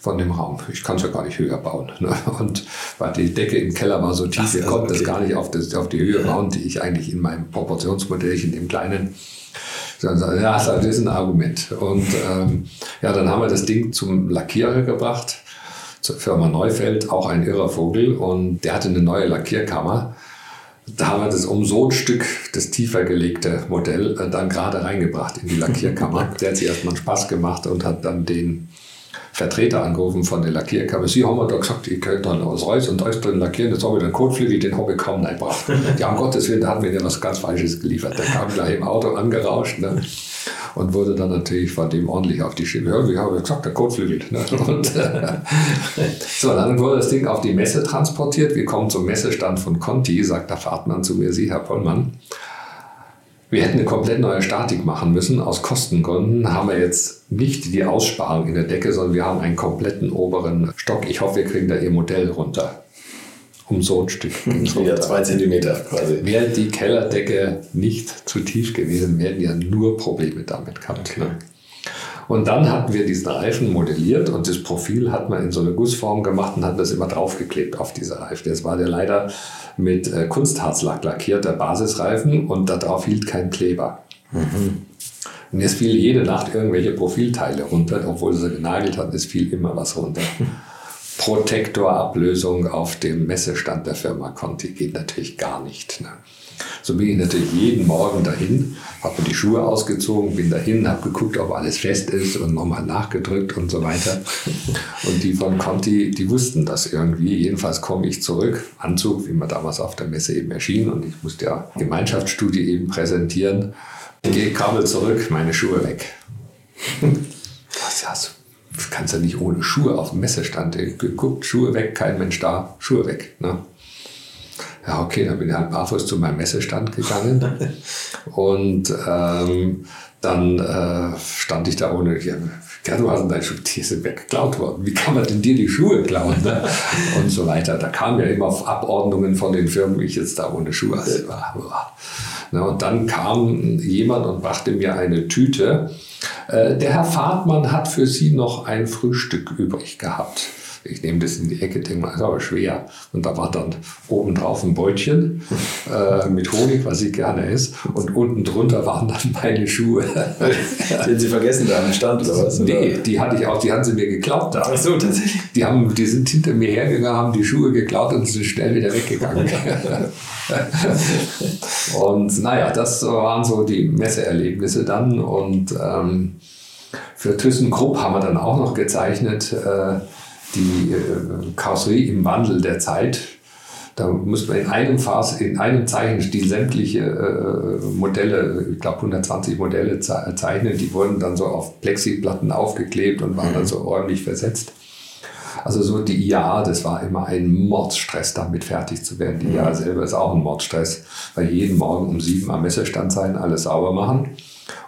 von dem Raum. Ich kann es ja gar nicht höher bauen. Ne? Und weil die Decke im Keller war so tief, Ach, wir also, konnten das gar nicht auf, das, auf die Höhe bauen, die ich eigentlich in meinem Proportionsmodellchen, dem kleinen, sondern ja, das ist ein Argument. Und ähm, ja, dann haben wir das Ding zum Lackierer gebracht, zur Firma Neufeld, auch ein irrer Vogel. Und der hatte eine neue Lackierkammer. Da haben wir das um so ein Stück, das tiefer gelegte Modell, äh, dann gerade reingebracht in die Lackierkammer. der hat sich erstmal Spaß gemacht und hat dann den Vertreter angerufen von der Lackierkammer. Sie haben mir da gesagt, ich könnte dann aus Reus und Reus drin lackieren. Jetzt habe ich den Kotflügel, den habe ich kaum reingebracht. Ja, um Gottes Willen, da hat mir der was ganz Falsches geliefert. Der kam gleich im Auto angerauscht ne? und wurde dann natürlich von dem ordentlich auf die Schiene. Ja, wie habe ich gesagt, der Kotflügel. Ne? Und, äh, so, dann wurde das Ding auf die Messe transportiert. Wir kommen zum Messestand von Conti, sagt der Fahrtmann zu mir, Sie, Herr Pollmann. Wir hätten eine komplett neue Statik machen müssen. Aus Kostengründen haben wir jetzt nicht die Aussparung in der Decke, sondern wir haben einen kompletten oberen Stock. Ich hoffe, wir kriegen da Ihr Modell runter. Um so ein Stück. Ja, zwei Zentimeter quasi. Wäre die Kellerdecke nicht zu tief gewesen, wir hätten ja nur Probleme damit gehabt. Ne? Und dann hatten wir diesen Reifen modelliert und das Profil hat man in so eine Gussform gemacht und hat das immer draufgeklebt auf diese Reifen. Das war der leider mit äh, Kunstharzlack lackierter Basisreifen und darauf hielt kein Kleber. Und es fiel jede Nacht irgendwelche Profilteile runter, obwohl sie genagelt hat, es fiel immer was runter. Protektorablösung auf dem Messestand der Firma Conti geht natürlich gar nicht. Ne? So bin ich natürlich jeden Morgen dahin, habe mir die Schuhe ausgezogen, bin dahin, habe geguckt, ob alles fest ist und nochmal nachgedrückt und so weiter. Und die von Conti, die wussten das irgendwie. Jedenfalls komme ich zurück, Anzug, wie man damals auf der Messe eben erschien und ich musste ja Gemeinschaftsstudie eben präsentieren. Gehe Kabel zurück, meine Schuhe weg. Was ja, so du kannst ja nicht ohne Schuhe auf dem Messestand. Geguckt, Schuhe weg, kein Mensch da, Schuhe weg. Ne? Ja, okay, dann bin ich halt barfuß zu meinem Messestand gegangen. Und ähm, dann äh, stand ich da ohne, ja, ja, du hast deine Schuhe, die sind weggeklaut worden. Wie kann man denn dir die Schuhe klauen? Ne? Und so weiter. Da kamen ja immer auf Abordnungen von den Firmen, wie ich jetzt da ohne Schuhe war. Na, und dann kam jemand und brachte mir eine Tüte. Äh, der Herr Fahrtmann hat für Sie noch ein Frühstück übrig gehabt. Ich nehme das in die Ecke, denke mal, ist aber schwer. Und da war dann oben drauf ein Beutchen äh, mit Honig, was ich gerne esse. Und unten drunter waren dann meine Schuhe. Den Sie vergessen da am Stand oder was? nee, die hatte ich auch, die haben sie mir geklaut da. Ach so, tatsächlich. Die, haben, die sind hinter mir hergegangen, haben die Schuhe geklaut und sind schnell wieder weggegangen. und naja, das waren so die Messeerlebnisse dann. Und ähm, für ThyssenKrupp haben wir dann auch noch gezeichnet äh, die äh, Karosserie im Wandel der Zeit. Da musste man in einem Phase, in einem Zeichenstil sämtliche äh, Modelle, ich glaube 120 Modelle zeichnen. Die wurden dann so auf Plexiplatten aufgeklebt und waren dann so räumlich versetzt. Also so die IAA, das war immer ein Mordsstress, damit fertig zu werden. Die IAA selber ist auch ein Mordsstress, weil jeden Morgen um sieben am Messestand sein, alles sauber machen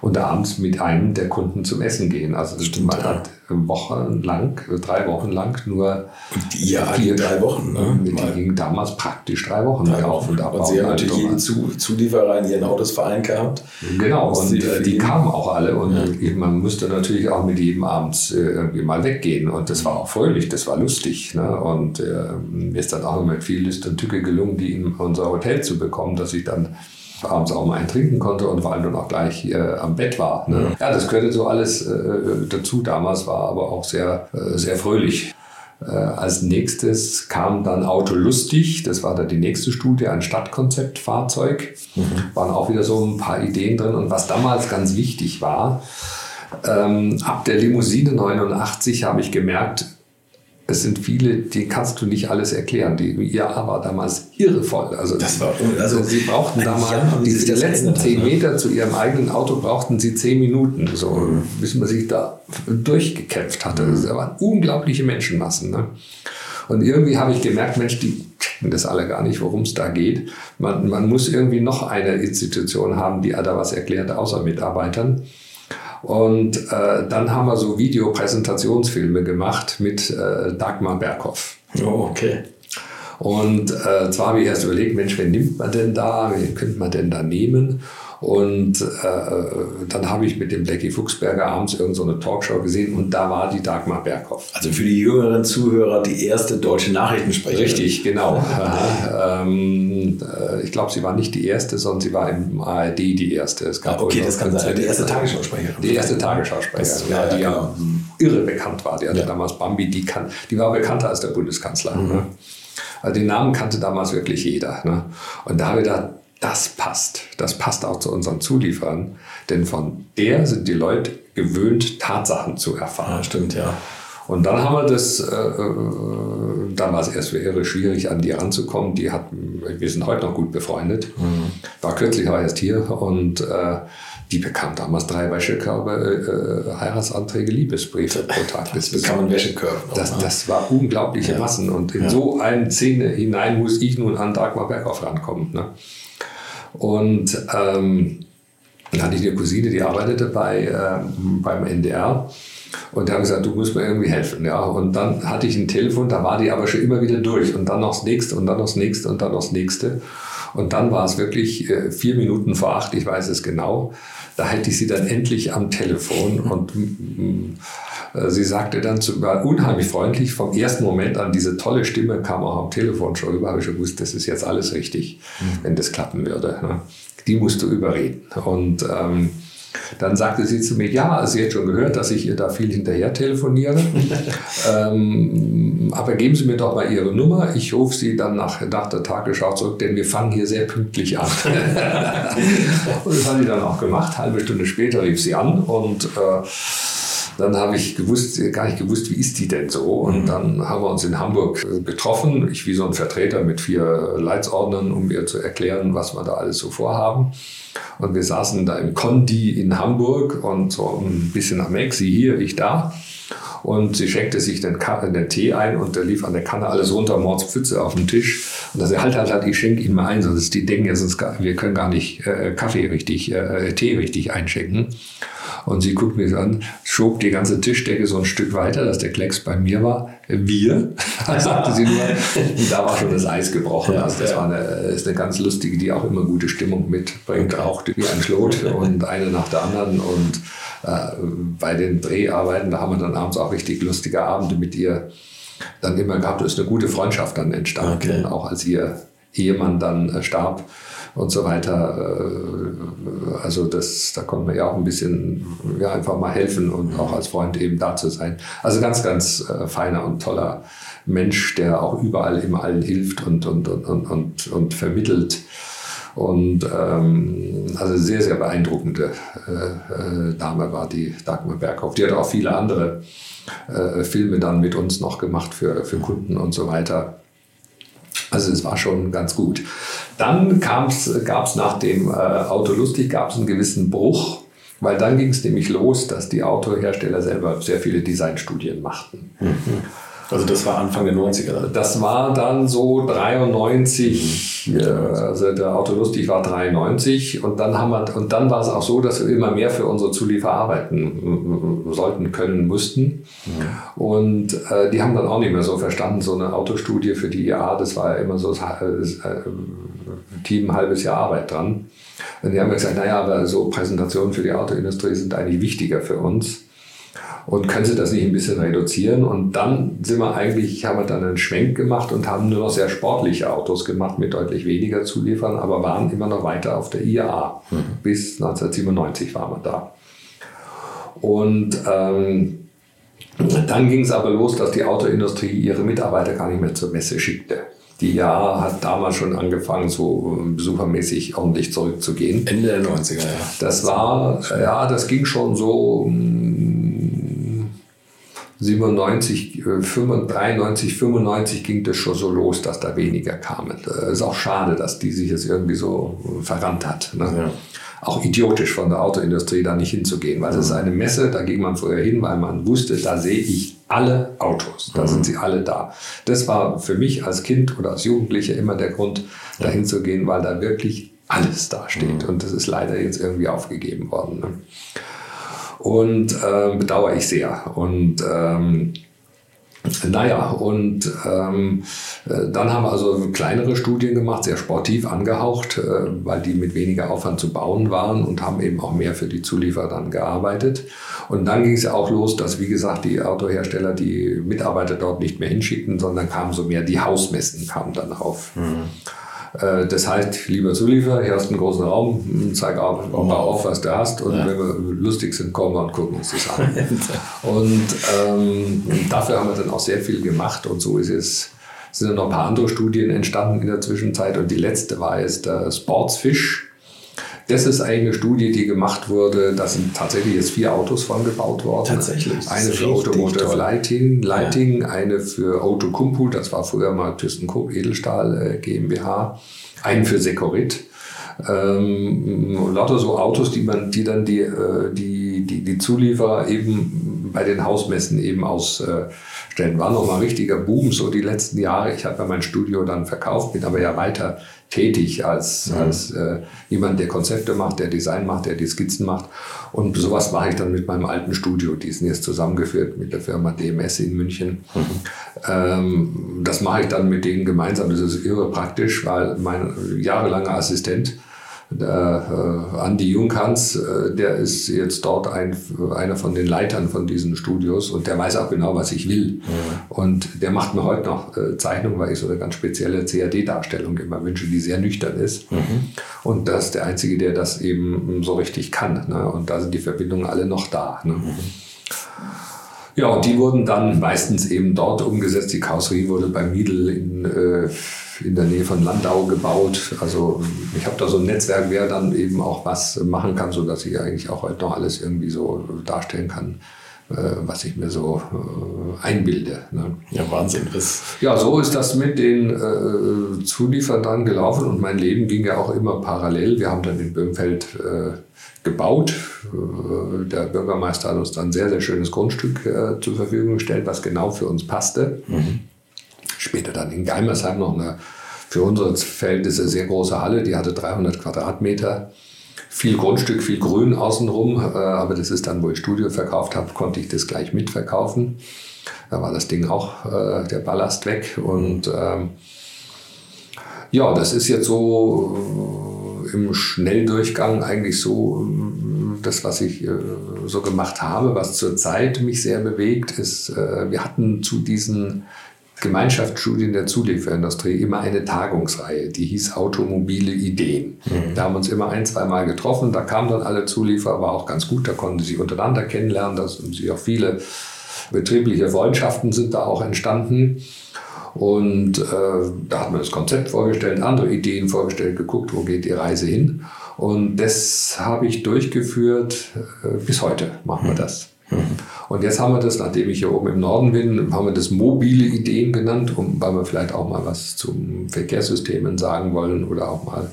und abends mit einem der Kunden zum Essen gehen. Also das Stimmt, man ja. hat wochenlang, drei Wochen lang nur und ja, vier, drei Wochen. Ne? Die gingen damals praktisch drei Wochen drei auf und ab. Und sie haben natürlich jeden Zu Zulieferer in ihren Autos vereint gehabt. Genau, und die, die, kamen auch alle und ja. man musste natürlich auch mit jedem abends äh, irgendwie mal weggehen und das war auch fröhlich, das war lustig. Ne? Und äh, mir ist dann auch mit viel Lust und Tücke gelungen, die in unser Hotel zu bekommen, dass ich dann abends auch mal einen trinken konnte und vor allem dann auch gleich äh, am Bett war. Ne? Ja, das gehörte so alles äh, dazu. Damals war aber auch sehr, äh, sehr fröhlich. Äh, als nächstes kam dann Auto Lustig, das war dann die nächste Studie, ein Stadtkonzeptfahrzeug. Mhm. Waren auch wieder so ein paar Ideen drin. Und was damals ganz wichtig war, ähm, ab der Limousine 89 habe ich gemerkt, es sind viele, die kannst du nicht alles erklären. Die IAA war damals irrevoll. Also, das war, also sie brauchten damals, die, die letzten zehn ne? Meter zu ihrem eigenen Auto brauchten sie zehn Minuten, so, mhm. bis man sich da durchgekämpft hatte. Das waren unglaubliche Menschenmassen. Ne? Und irgendwie habe ich gemerkt, Mensch, die checken das alle gar nicht, worum es da geht. Man, man muss irgendwie noch eine Institution haben, die da was erklärt, außer Mitarbeitern. Und äh, dann haben wir so Videopräsentationsfilme gemacht mit äh, Dagmar Berghoff. Oh, okay. Und äh, zwar habe ich erst überlegt, Mensch, wen nimmt man denn da? Wen könnte man denn da nehmen? Und äh, dann habe ich mit dem Blackie Fuchsberger abends irgendeine so Talkshow gesehen und da war die Dagmar Berghoff. Also für die jüngeren Zuhörer die erste deutsche Nachrichtensprecherin. Richtig, genau. ähm, äh, ich glaube, sie war nicht die erste, sondern sie war im ARD die erste. Es gab ah, okay, das kann sein. Die erste Tagesschausprecherin. Die erste Tagesschausprecherin, ja, die ja genau. irre bekannt war. Die hatte ja. damals Bambi, die, kann, die war bekannter als der Bundeskanzler. Mhm. Ne? Also den Namen kannte damals wirklich jeder. Ne? Und da habe ich gedacht, das passt. Das passt auch zu unseren Zulieferern, denn von der sind die Leute gewöhnt, Tatsachen zu erfahren. Ja, stimmt, ja. Und dann haben wir das, äh, äh dann war es erst wäre schwierig, an die ranzukommen. Die hat, wir sind heute noch gut befreundet. Mhm. War kürzlich auch erst hier und äh, die bekam damals drei Wäschekörbe, äh, Heiratsanträge, Liebesbriefe pro Tag. Das bekam ein Wäschekörbe. Das, das war unglaubliche ja. Massen. Und in ja. so eine Szene hinein muss ich nun an Dagmar Berghoff rankommen. Ne? Und ähm, dann hatte ich eine Cousine, die arbeitete bei, ähm, beim NDR. Und die haben gesagt, du musst mir irgendwie helfen. Ja. Und dann hatte ich ein Telefon, da war die aber schon immer wieder durch. Und dann noch das nächste und dann noch das nächste und dann noch das nächste. Und dann war es wirklich äh, vier Minuten vor acht, ich weiß es genau. Da hätte ich sie dann endlich am Telefon und mm, äh, sie sagte dann zu, war unheimlich freundlich. Vom ersten Moment an, diese tolle Stimme kam auch am Telefon schon rüber, habe ich schon gewusst, das ist jetzt alles richtig, mhm. wenn das klappen würde. Ne? Die musst du überreden. Und ähm, dann sagte sie zu mir, ja, sie hat schon gehört, dass ich ihr da viel hinterher telefoniere. ähm, aber geben Sie mir doch mal Ihre Nummer. Ich rufe Sie dann nach, nach der Tagesschau zurück, denn wir fangen hier sehr pünktlich an. und das hat sie dann auch gemacht. Halbe Stunde später rief sie an und äh, dann habe ich gewusst, gar nicht gewusst, wie ist die denn so? Und mhm. dann haben wir uns in Hamburg äh, getroffen. Ich wie so ein Vertreter mit vier Leitsordnern, um ihr zu erklären, was wir da alles so vorhaben. Und wir saßen da im Condi in Hamburg und so ein bisschen nach Mex, sie hier, ich da. Und sie schenkte sich den, den Tee ein und da lief an der Kanne alles runter, Mordspfütze auf dem Tisch. Und da sie halt, halt, halt, ich schenke Ihnen mal ein, sonst die denken ja, sonst wir können gar nicht äh, Kaffee richtig, äh, Tee richtig einschenken. Und sie guckt mich an, schob die ganze Tischdecke so ein Stück weiter, dass der Klecks bei mir war. Wir, sagte sie nur. Und da war schon das Eis gebrochen. Ja, also das ja. war eine, ist eine ganz lustige, die auch immer gute Stimmung mitbringt, auch wie ein Schlot und eine nach der anderen. Und äh, bei den Dreharbeiten, da haben wir dann abends auch richtig lustige Abende mit ihr dann immer gehabt. Da ist eine gute Freundschaft dann entstanden, okay. auch als ihr Ehemann dann äh, starb und so weiter. Äh, also das, da konnte man ja auch ein bisschen ja, einfach mal helfen und auch als Freund eben da zu sein. Also ganz, ganz äh, feiner und toller Mensch, der auch überall immer allen hilft und, und, und, und, und, und vermittelt. Und ähm, also sehr, sehr beeindruckende äh, äh, Dame war die Dagmar Berghoff. Die hat auch viele andere äh, Filme dann mit uns noch gemacht für, für Kunden und so weiter. Also es war schon ganz gut. Dann gab es nach dem äh, Auto lustig gab es einen gewissen Bruch, weil dann ging es nämlich los, dass die Autohersteller selber sehr viele Designstudien machten. Mhm. Also das war Anfang der 90er? Das war dann so 93, mhm. also der Auto Lustig war 93 und dann haben wir, und dann war es auch so, dass wir immer mehr für unsere Zulieferer arbeiten sollten, können, mussten. Mhm. Und äh, die haben dann auch nicht mehr so verstanden, so eine Autostudie für die IAA, das war ja immer so das äh, Team ein halbes Jahr Arbeit dran. Und die haben gesagt, naja, aber so Präsentationen für die Autoindustrie sind eigentlich wichtiger für uns. Und können Sie das nicht ein bisschen reduzieren? Und dann sind wir eigentlich, haben wir dann einen Schwenk gemacht und haben nur noch sehr sportliche Autos gemacht mit deutlich weniger Zuliefern, aber waren immer noch weiter auf der IAA. Mhm. Bis 1997 waren wir da. Und ähm, dann ging es aber los, dass die Autoindustrie ihre Mitarbeiter gar nicht mehr zur Messe schickte. Die IAA hat damals schon angefangen, so besuchermäßig ordentlich zurückzugehen. Ende der 90er, ja. Das war, ja, das ging schon so 97, 93, 95 ging das schon so los, dass da weniger kamen. Es ist auch schade, dass die sich jetzt irgendwie so verrannt hat. Ne? Ja. Auch idiotisch von der Autoindustrie da nicht hinzugehen, weil es ist eine Messe, da ging man vorher hin, weil man wusste, da sehe ich alle Autos, da mhm. sind sie alle da. Das war für mich als Kind oder als Jugendlicher immer der Grund, dahin zu gehen, weil da wirklich alles da steht. Mhm. Und das ist leider jetzt irgendwie aufgegeben worden. Ne? Und äh, bedauere ich sehr. Und ähm, naja, und ähm, äh, dann haben wir also kleinere Studien gemacht, sehr sportiv angehaucht, äh, weil die mit weniger Aufwand zu bauen waren und haben eben auch mehr für die Zulieferer dann gearbeitet. Und dann ging es ja auch los, dass, wie gesagt, die Autohersteller die Mitarbeiter dort nicht mehr hinschickten, sondern kamen so mehr die Hausmessen kamen dann auf. Mhm. Äh, das heißt, lieber Zulieferer, hier hast du einen großen Raum, hm, zeig auf, mal auf, was du hast und ja. wenn wir lustig sind, kommen wir und gucken uns das an. und ähm, dafür haben wir dann auch sehr viel gemacht und so ist es sind noch ein paar andere Studien entstanden in der Zwischenzeit und die letzte war jetzt der Sportsfish das ist eine Studie, die gemacht wurde. Da sind tatsächlich jetzt vier Autos von gebaut worden. Tatsächlich. Eine für Automotive Lighting, Lighting ja. eine für Autokumpu, das war früher mal ThyssenKrupp Edelstahl äh, GmbH, einen für Secorit. Ähm, lauter so Autos, die man, die dann die, äh, die, die, die Zulieferer eben bei den Hausmessen eben ausstellen. War nochmal richtiger Boom so die letzten Jahre. Ich habe ja mein Studio dann verkauft, bin aber ja weiter tätig als, mhm. als äh, jemand, der Konzepte macht, der Design macht, der die Skizzen macht. Und sowas mache ich dann mit meinem alten Studio. Die sind jetzt zusammengeführt mit der Firma DMS in München. Mhm. Ähm, das mache ich dann mit denen gemeinsam. Das ist irre praktisch, weil mein jahrelanger Assistent der äh, Andi Junghans, äh, der ist jetzt dort ein, einer von den Leitern von diesen Studios und der weiß auch genau, was ich will. Mhm. Und der macht mir heute noch äh, Zeichnungen, weil ich so eine ganz spezielle CAD-Darstellung immer wünsche, die sehr nüchtern ist. Mhm. Und das ist der Einzige, der das eben so richtig kann. Ne? Und da sind die Verbindungen alle noch da. Ne? Mhm. Ja, und die wurden dann meistens eben dort umgesetzt. Die Karosserie wurde bei Miedl in äh, in der Nähe von Landau gebaut. Also ich habe da so ein Netzwerk, wer dann eben auch was machen kann, so dass ich eigentlich auch heute noch alles irgendwie so darstellen kann, äh, was ich mir so äh, einbilde. Ne? Ja, Wahnsinn. Das ja, so ist das mit den äh, Zulieferern dann gelaufen und mein Leben ging ja auch immer parallel. Wir haben dann in Böhmfeld äh, gebaut. Äh, der Bürgermeister hat uns dann ein sehr, sehr schönes Grundstück zur Verfügung gestellt, was genau für uns passte. Mhm. Später dann in Geimersheim noch eine für unsere Verhältnisse sehr große Halle, die hatte 300 Quadratmeter. Viel Grundstück, viel Grün außenrum, äh, aber das ist dann, wo ich Studio verkauft habe, konnte ich das gleich mitverkaufen. Da war das Ding auch, äh, der Ballast weg. Und ähm, ja, das ist jetzt so äh, im Schnelldurchgang eigentlich so das, was ich so gemacht habe, was zurzeit mich sehr bewegt, ist, wir hatten zu diesen Gemeinschaftsstudien der Zulieferindustrie immer eine Tagungsreihe, die hieß Automobile Ideen. Mhm. Da haben wir uns immer ein, zwei Mal getroffen, da kamen dann alle Zulieferer, war auch ganz gut, da konnten sie sich untereinander kennenlernen, da sind sich auch viele betriebliche Freundschaften sind da auch entstanden. Und äh, da hat man das Konzept vorgestellt, andere Ideen vorgestellt, geguckt, wo geht die Reise hin. Und das habe ich durchgeführt, äh, bis heute machen wir mhm. das. Mhm. Und jetzt haben wir das, nachdem ich hier oben im Norden bin, haben wir das mobile Ideen genannt, um, weil wir vielleicht auch mal was zum Verkehrssystemen sagen wollen oder auch mal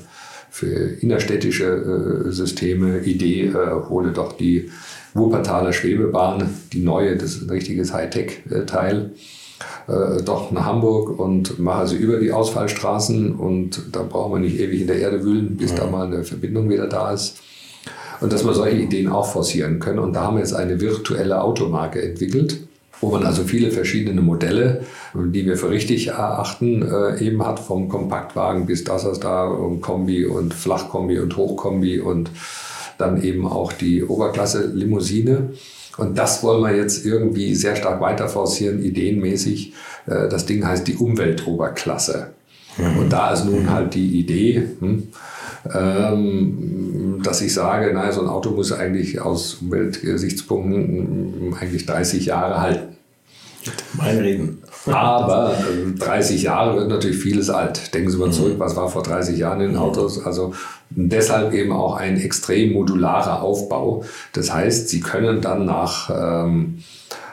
für innerstädtische äh, Systeme Idee, äh, hole doch die Wuppertaler Schwebebahn, die neue, das ist ein richtiges Hightech-Teil, äh, doch nach Hamburg und mache sie über die Ausfallstraßen und da braucht man nicht ewig in der Erde wühlen, bis ja. da mal eine Verbindung wieder da ist und dass wir solche Ideen auch forcieren können. Und da haben wir jetzt eine virtuelle Automarke entwickelt, wo man also viele verschiedene Modelle, die wir für richtig erachten, äh, eben hat, vom Kompaktwagen bis das, was da, und Kombi und Flachkombi und Hochkombi und dann eben auch die Oberklasse-Limousine. Und das wollen wir jetzt irgendwie sehr stark weiter forcieren, ideenmäßig. Äh, das Ding heißt die Umweltoberklasse. Mhm. Und da ist nun halt die Idee, hm, dass ich sage, naja, so ein Auto muss eigentlich aus Umweltgesichtspunkten eigentlich 30 Jahre halten. Mein Reden. Aber 30 Jahre wird natürlich vieles alt. Denken Sie mal zurück, mhm. was war vor 30 Jahren in Autos? Also deshalb eben auch ein extrem modularer Aufbau. Das heißt, Sie können dann nach ähm,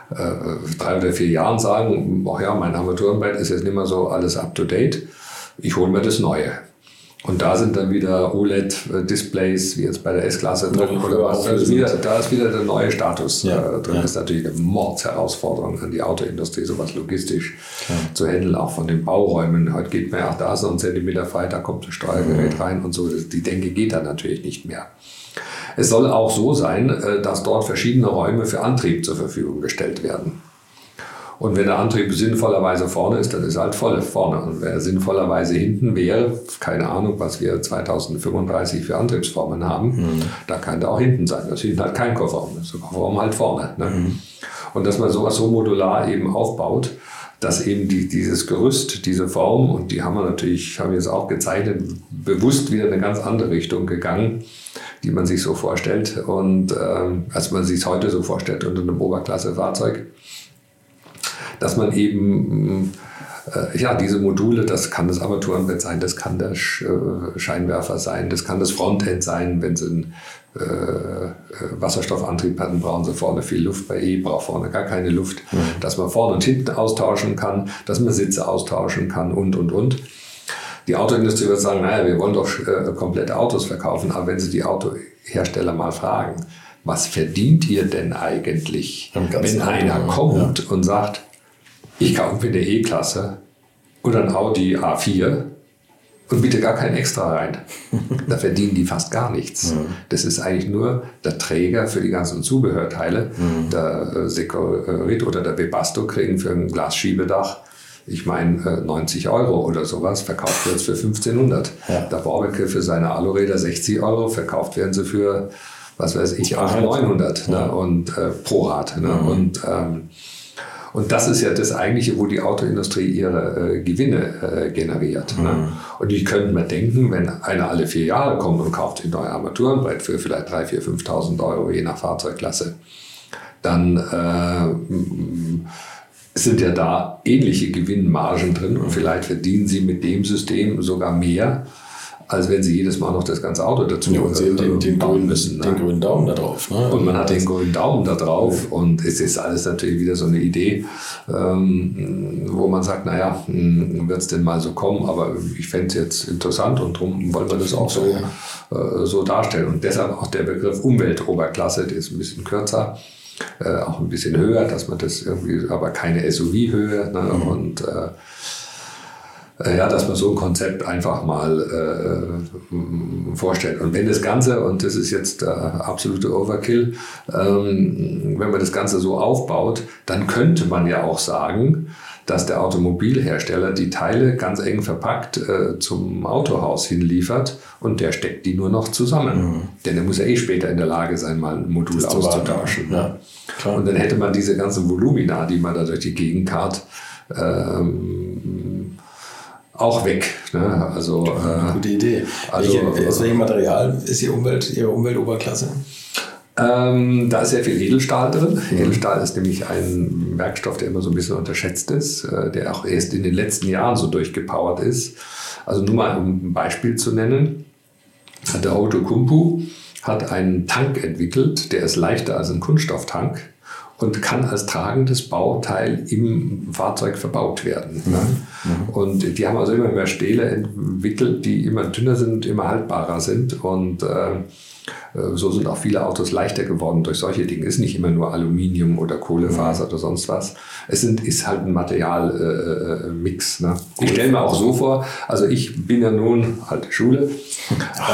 äh, drei oder vier Jahren sagen, ach ja, mein Armaturenbrett ist jetzt nicht mehr so alles up to date. Ich hole mir das Neue. Und da sind dann wieder OLED-Displays, wie jetzt bei der S-Klasse drin oder was. Also wieder, da ist wieder der neue Status ja, äh, drin. Ja. Das ist natürlich eine Mordsherausforderung an die Autoindustrie, sowas logistisch ja. zu handeln, auch von den Bauräumen. Heute geht man ja, da ist noch ein Zentimeter frei, da kommt ein Steuergerät mhm. rein und so. Die Denke geht da natürlich nicht mehr. Es soll auch so sein, äh, dass dort verschiedene Räume für Antrieb zur Verfügung gestellt werden. Und wenn der Antrieb sinnvollerweise vorne ist, dann ist er halt voll vorne. Und wenn er sinnvollerweise hinten wäre, keine Ahnung, was wir 2035 für Antriebsformen haben, mhm. da kann der auch hinten sein. Das ist halt kein Kofferraum, das ist der Kofferraum halt vorne. Ne? Mhm. Und dass man sowas so modular eben aufbaut, dass eben die, dieses Gerüst, diese Form, und die haben wir natürlich, haben wir jetzt auch gezeichnet, bewusst wieder in eine ganz andere Richtung gegangen, die man sich so vorstellt. Und ähm, als man sich heute so vorstellt unter einem Oberklasse-Fahrzeug dass man eben äh, ja, diese Module, das kann das Armaturenbett sein, das kann der äh, Scheinwerfer sein, das kann das Frontend sein, wenn sie einen äh, äh, Wasserstoffantrieb hatten, brauchen sie vorne viel Luft, bei E braucht vorne gar keine Luft, mhm. dass man vorne und hinten austauschen kann, dass man Sitze austauschen kann und, und, und. Die Autoindustrie wird sagen, naja, wir wollen doch äh, komplette Autos verkaufen, aber wenn Sie die Autohersteller mal fragen, was verdient ihr denn eigentlich, wenn einer kommt ja. und sagt, ich kaufe mir eine E-Klasse oder ein Audi A4 und biete gar kein Extra rein. da verdienen die fast gar nichts. Mhm. Das ist eigentlich nur der Träger für die ganzen Zubehörteile. Mhm. Der äh, Secorit oder der Webasto kriegen für ein Glasschiebedach ich meine, 90 Euro oder sowas, verkauft wird es für 1500. Ja. Der Bauwerke für seine Aluräder 60 Euro, verkauft werden sie für, was weiß ich, 800, 900 ne? und, äh, pro Rad. Ne? Mhm. Und ähm, und das ist ja das eigentliche, wo die Autoindustrie ihre äh, Gewinne äh, generiert. Ne? Mhm. Ne? Und ich könnte mir denken, wenn einer alle vier Jahre kommt und kauft ein neues Armaturenbrett für vielleicht 3.000, 4.000, 5.000 Euro je nach Fahrzeugklasse, dann äh, sind ja da ähnliche Gewinnmargen drin und vielleicht verdienen sie mit dem System sogar mehr als wenn sie jedes Mal noch das ganze Auto dazu ja, und sie den, den, grünen, müssen. Ne? Den grünen Daumen da drauf. Ne? Und man hat den grünen Daumen da drauf ja. und es ist alles natürlich wieder so eine Idee, ähm, wo man sagt, naja, hm, wird es denn mal so kommen, aber ich fände es jetzt interessant und darum wollen wir das auch so, ja. äh, so darstellen. Und deshalb auch der Begriff Umweltoberklasse, der ist ein bisschen kürzer. Äh, auch ein bisschen höher, dass man das irgendwie, aber keine SUV-Höhe. Ne? Mhm. Und äh, ja, dass man so ein Konzept einfach mal äh, vorstellt. Und wenn das Ganze, und das ist jetzt der absolute Overkill, ähm, wenn man das Ganze so aufbaut, dann könnte man ja auch sagen, dass der Automobilhersteller die Teile ganz eng verpackt äh, zum Autohaus hinliefert und der steckt die nur noch zusammen. Mhm. Denn er muss ja eh später in der Lage sein, mal ein Modul das auszutauschen. Ja, und dann hätte man diese ganzen Volumina, die man da durch die Gegend karrt, ähm, auch weg. Ne? Also, äh, Gute Idee. Also, Welche, aus welchem Material ist Ihre, Umwelt, Ihre Umweltoberklasse? Ähm, da ist sehr viel Edelstahl drin. Mhm. Edelstahl ist nämlich ein Werkstoff, der immer so ein bisschen unterschätzt ist, äh, der auch erst in den letzten Jahren so durchgepowert ist. Also nur mal um ein Beispiel zu nennen. Der Autokumpu hat einen Tank entwickelt, der ist leichter als ein Kunststofftank und kann als tragendes Bauteil im Fahrzeug verbaut werden. Ne? Mhm. Und die haben also immer mehr Stähle entwickelt, die immer dünner sind, immer haltbarer sind und äh, äh, so sind auch viele Autos leichter geworden durch solche Dinge. Es ist nicht immer nur Aluminium oder Kohlefaser oder sonst was. Es sind, ist halt ein Materialmix. Äh, äh ne? Ich stelle mir auch so vor, also ich bin ja nun alte Schule,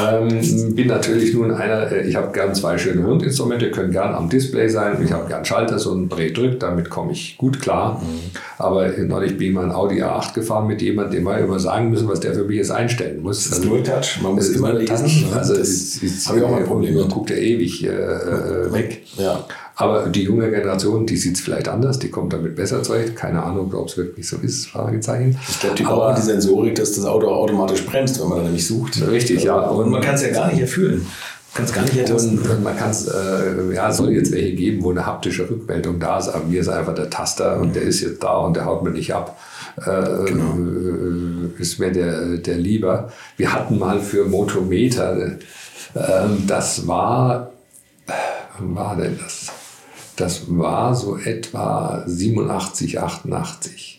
ähm, bin natürlich nun einer, äh, ich habe gern zwei schöne Rundinstrumente, können gern am Display sein. Ich habe gern Schalter, so ein Dreh-Drück, damit komme ich gut klar. Mhm. Aber neulich bin ich mal ein Audi A8 gefahren mit jemandem, dem wir immer sagen müssen, was der für mich jetzt einstellen muss. Das ist also, Touch, man muss immer lesen. Ne? Also das habe ich auch mal Probleme. Man guckt ja ewig äh, weg. Ja. Aber die junge Generation, die sieht es vielleicht anders, die kommt damit besser zurecht. Keine Ahnung, ob es wirklich so ist, Fragezeichen. Ich glaube, die brauchen die Sensorik, dass das Auto automatisch bremst, wenn man da nämlich sucht. Richtig, ja. Und man kann es ja gar nicht erfüllen. Kann es gar nicht ertasten. Und man kann es, äh, ja, soll jetzt welche geben, wo eine haptische Rückmeldung da ist, aber mir ist einfach der Taster und der ist jetzt da und der haut mir nicht ab. Äh, genau. Äh, ist mir der, der lieber. Wir hatten mal für Motometer, äh, das war, wann war denn das? Das war so etwa 87, 88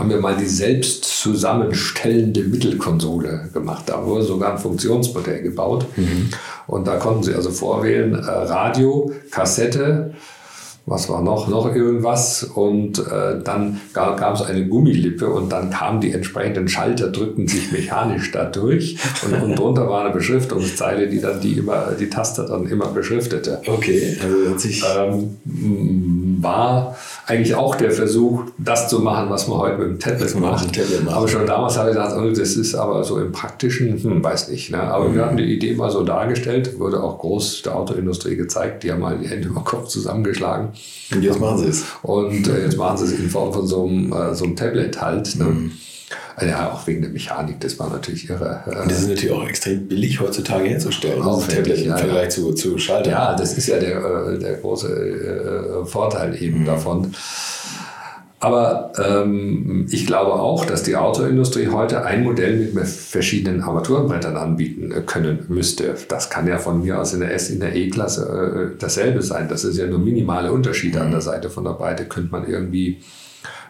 haben wir mal die selbst zusammenstellende Mittelkonsole gemacht. Da wurde sogar ein Funktionsmodell gebaut. Mhm. Und da konnten Sie also vorwählen, äh, Radio, Kassette, was war noch, noch irgendwas. Und äh, dann gab es eine Gummilippe und dann kamen die entsprechenden Schalter, drückten sich mechanisch da durch. Und, und drunter war eine Beschriftungszeile, die dann die immer, die Taste dann immer beschriftete. Okay, also sich ähm, war eigentlich auch der Versuch, das zu machen, was man heute mit dem Tablet macht. Tablet aber schon damals habe ich gesagt, oh, das ist aber so im Praktischen, hm, weiß nicht. Ne? Aber mhm. wir hatten die Idee mal so dargestellt, wurde auch groß der Autoindustrie gezeigt, die haben mal die Hände über den Kopf zusammengeschlagen. Und jetzt machen sie es. Und äh, jetzt machen sie es in Form von so einem, äh, so einem Tablet halt. Ne? Mhm. Also ja, auch wegen der Mechanik, das war natürlich irre. Und das ist natürlich auch extrem billig heutzutage herzustellen, auch Tablet im Vergleich ja. zu, zu Schalter. Ja, das ist ja der, äh, der große äh, Vorteil eben mhm. davon. Aber ähm, ich glaube auch, dass die Autoindustrie heute ein Modell mit verschiedenen Armaturenbrettern anbieten äh, können müsste. Das kann ja von mir aus in der S, in der E-Klasse äh, dasselbe sein. Das ist ja nur minimale Unterschiede an der Seite von der Breite. Könnte man irgendwie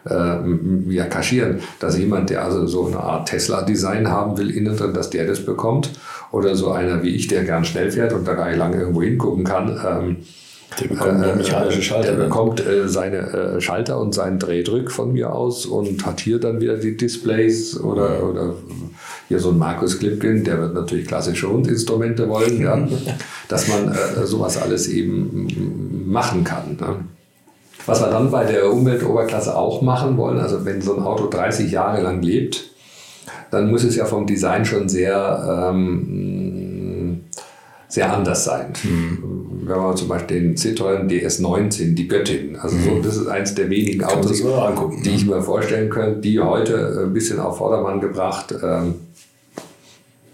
äh, ja, kaschieren, dass jemand, der also so eine Art Tesla-Design haben will, innen drin, dass der das bekommt. Oder so einer wie ich, der gern schnell fährt und da gar nicht lange irgendwo hingucken kann. Ähm, der bekommt äh, mechanische Schalter. Der bekommt äh, seine äh, Schalter und seinen Drehdrück von mir aus und hat hier dann wieder die Displays oder, oder hier so ein Markus Klipkin, der wird natürlich klassische Hundinstrumente wollen, ja, dass man äh, sowas alles eben machen kann. Ne? Was wir dann bei der Umweltoberklasse auch machen wollen, also wenn so ein Auto 30 Jahre lang lebt, dann muss es ja vom Design schon sehr, ähm, sehr anders sein. Mhm wenn man zum Beispiel den Citroën DS19, die Göttin, also so, mhm. das ist eins der wenigen Autos, die ich mir vorstellen könnte, die heute ein bisschen auf Vordermann gebracht. Ähm,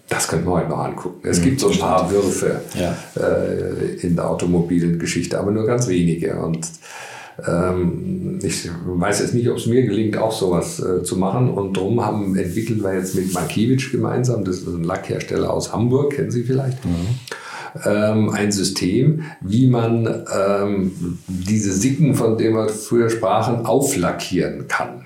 das könnte man heute noch angucken. Es mhm, gibt so ein paar Würfe ja. äh, in der automobilen Geschichte, aber nur ganz wenige. Und ähm, ich weiß jetzt nicht, ob es mir gelingt, auch sowas äh, zu machen. Und darum haben, entwickeln wir jetzt mit Markiewicz gemeinsam, das ist ein Lackhersteller aus Hamburg, kennen Sie vielleicht. Mhm ähm, ein System, wie man ähm, diese Sicken, von denen wir früher sprachen, auflackieren kann.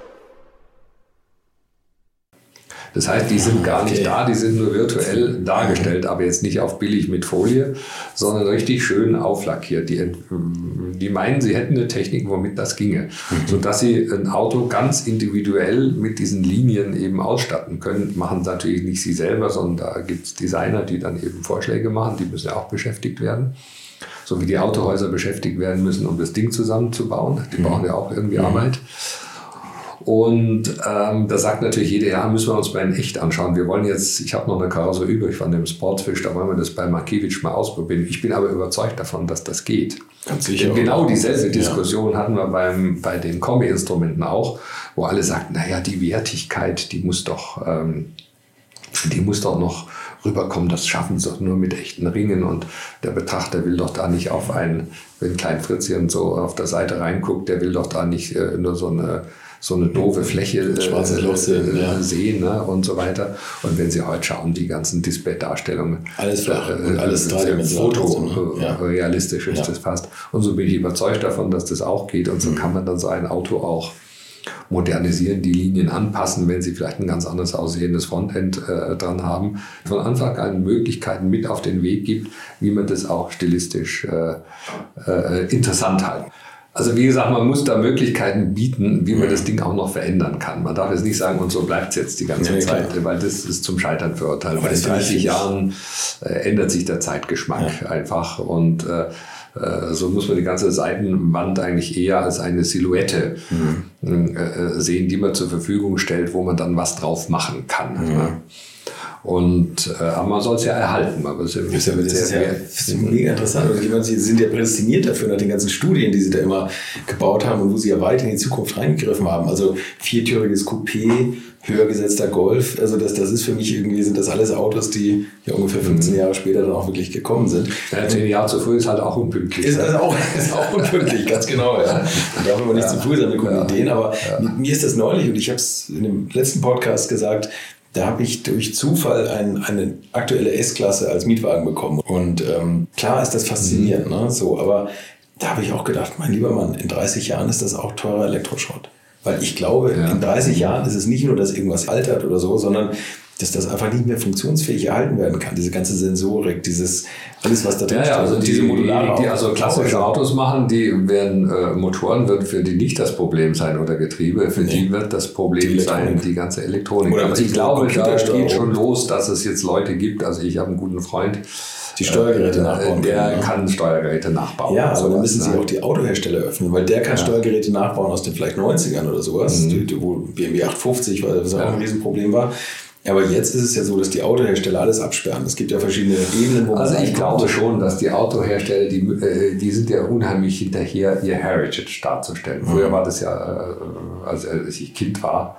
Das heißt, die sind gar nicht da, die sind nur virtuell dargestellt, aber jetzt nicht auf billig mit Folie, sondern richtig schön auflackiert. Die, die meinen, sie hätten eine Technik, womit das ginge, mhm. sodass sie ein Auto ganz individuell mit diesen Linien eben ausstatten können. Machen natürlich nicht sie selber, sondern da gibt es Designer, die dann eben Vorschläge machen, die müssen ja auch beschäftigt werden so wie die Autohäuser beschäftigt werden müssen, um das Ding zusammenzubauen. Die mhm. brauchen ja auch irgendwie mhm. Arbeit. Und ähm, da sagt natürlich jeder, ja, müssen wir uns mal in echt anschauen. Wir wollen jetzt, ich habe noch eine Karosse übrig von dem Sportfisch, da wollen wir das bei Markiewicz mal ausprobieren. Ich bin aber überzeugt davon, dass das geht. Ganz sicher. Denn genau dieselbe Diskussion ja. hatten wir beim, bei den Kombi-Instrumenten auch, wo alle sagten, naja, die Wertigkeit, die muss doch, ähm, die muss doch noch rüberkommen. Das schaffen sie doch nur mit echten Ringen. Und der Betrachter will doch da nicht auf einen, wenn Klein Fritzchen so auf der Seite reinguckt, der will doch da nicht äh, nur so eine so eine doofe Fläche äh, Schwarzes Loch sehen, äh, ja. sehen ne, und so weiter. Und wenn Sie heute schauen, die ganzen Display-Darstellungen. Alles flach äh, und alles dreidimensional. Foto ne? ja. realistisch ist ja. das fast. Und so bin ich überzeugt davon, dass das auch geht. Und so mhm. kann man dann so ein Auto auch modernisieren, die Linien anpassen, wenn sie vielleicht ein ganz anders aussehendes Frontend äh, dran haben. Von Anfang an Möglichkeiten mit auf den Weg gibt, wie man das auch stilistisch äh, äh, interessant halten. Also wie gesagt, man muss da Möglichkeiten bieten, wie man das Ding auch noch verändern kann. Man darf jetzt nicht sagen, und so bleibt es jetzt die ganze ja, Zeit, klar. weil das ist zum Scheitern verurteilt. Aber in 30 Jahren äh, ändert sich der Zeitgeschmack ja. einfach und äh, äh, so muss man die ganze Seitenwand eigentlich eher als eine Silhouette mhm. äh, sehen, die man zur Verfügung stellt, wo man dann was drauf machen kann. Mhm. Ne? Und, äh, aber man soll es ja erhalten. Aber es ist ja, das ist ja, das ist mega interessant. Und ich meine, Sie sind ja prädestiniert dafür nach den ganzen Studien, die Sie da immer gebaut haben und wo Sie ja weit in die Zukunft reingegriffen haben. Also viertüriges Coupé, höher gesetzter Golf. Also das, das ist für mich irgendwie, sind das alles Autos, die ja ungefähr 15 mhm. Jahre später dann auch wirklich gekommen sind. Ja, zehn Jahre zu früh ist halt auch unpünktlich. Ist, also auch, ist auch unpünktlich, ganz genau. Ja. Da darf man nicht ja. zu früh sein mit guten ja. Ideen. Aber ja. mir ist das neulich, und ich habe es in dem letzten Podcast gesagt, da habe ich durch Zufall ein, eine aktuelle S-Klasse als Mietwagen bekommen. Und ähm, klar ist das faszinierend, mhm. ne? so, aber da habe ich auch gedacht, mein lieber Mann, in 30 Jahren ist das auch teurer Elektroschrott. Weil ich glaube, ja. in 30 Jahren ist es nicht nur, dass irgendwas altert oder so, sondern dass das einfach nicht mehr funktionsfähig erhalten werden kann. Diese ganze Sensorik, dieses alles, was da drin ja, ja, also diese modulare die, die also klassische Autos machen, die werden äh, Motoren wird für die nicht das Problem sein oder Getriebe, für nee. die wird das Problem die sein die ganze Elektronik. Oder Aber ich glaube, da geht schon los, dass es jetzt Leute gibt. Also ich habe einen guten Freund, die Steuergeräte äh, nachbauen. Der kann, ne? Steuergeräte nachbauen. Ja, aber dann müssen sie auch die Autohersteller öffnen, weil der kann ja. Steuergeräte nachbauen aus den vielleicht 90ern oder sowas, mhm. wo BMW 850, weil das ja. auch ein Riesenproblem war. Aber jetzt ist es ja so, dass die Autohersteller alles absperren. Es gibt ja verschiedene Ebenen, wo man. Also ich glaube schon, dass die Autohersteller, die, äh, die sind ja unheimlich hinterher, ihr Heritage darzustellen. Früher mhm. war das ja, äh, als ich Kind war,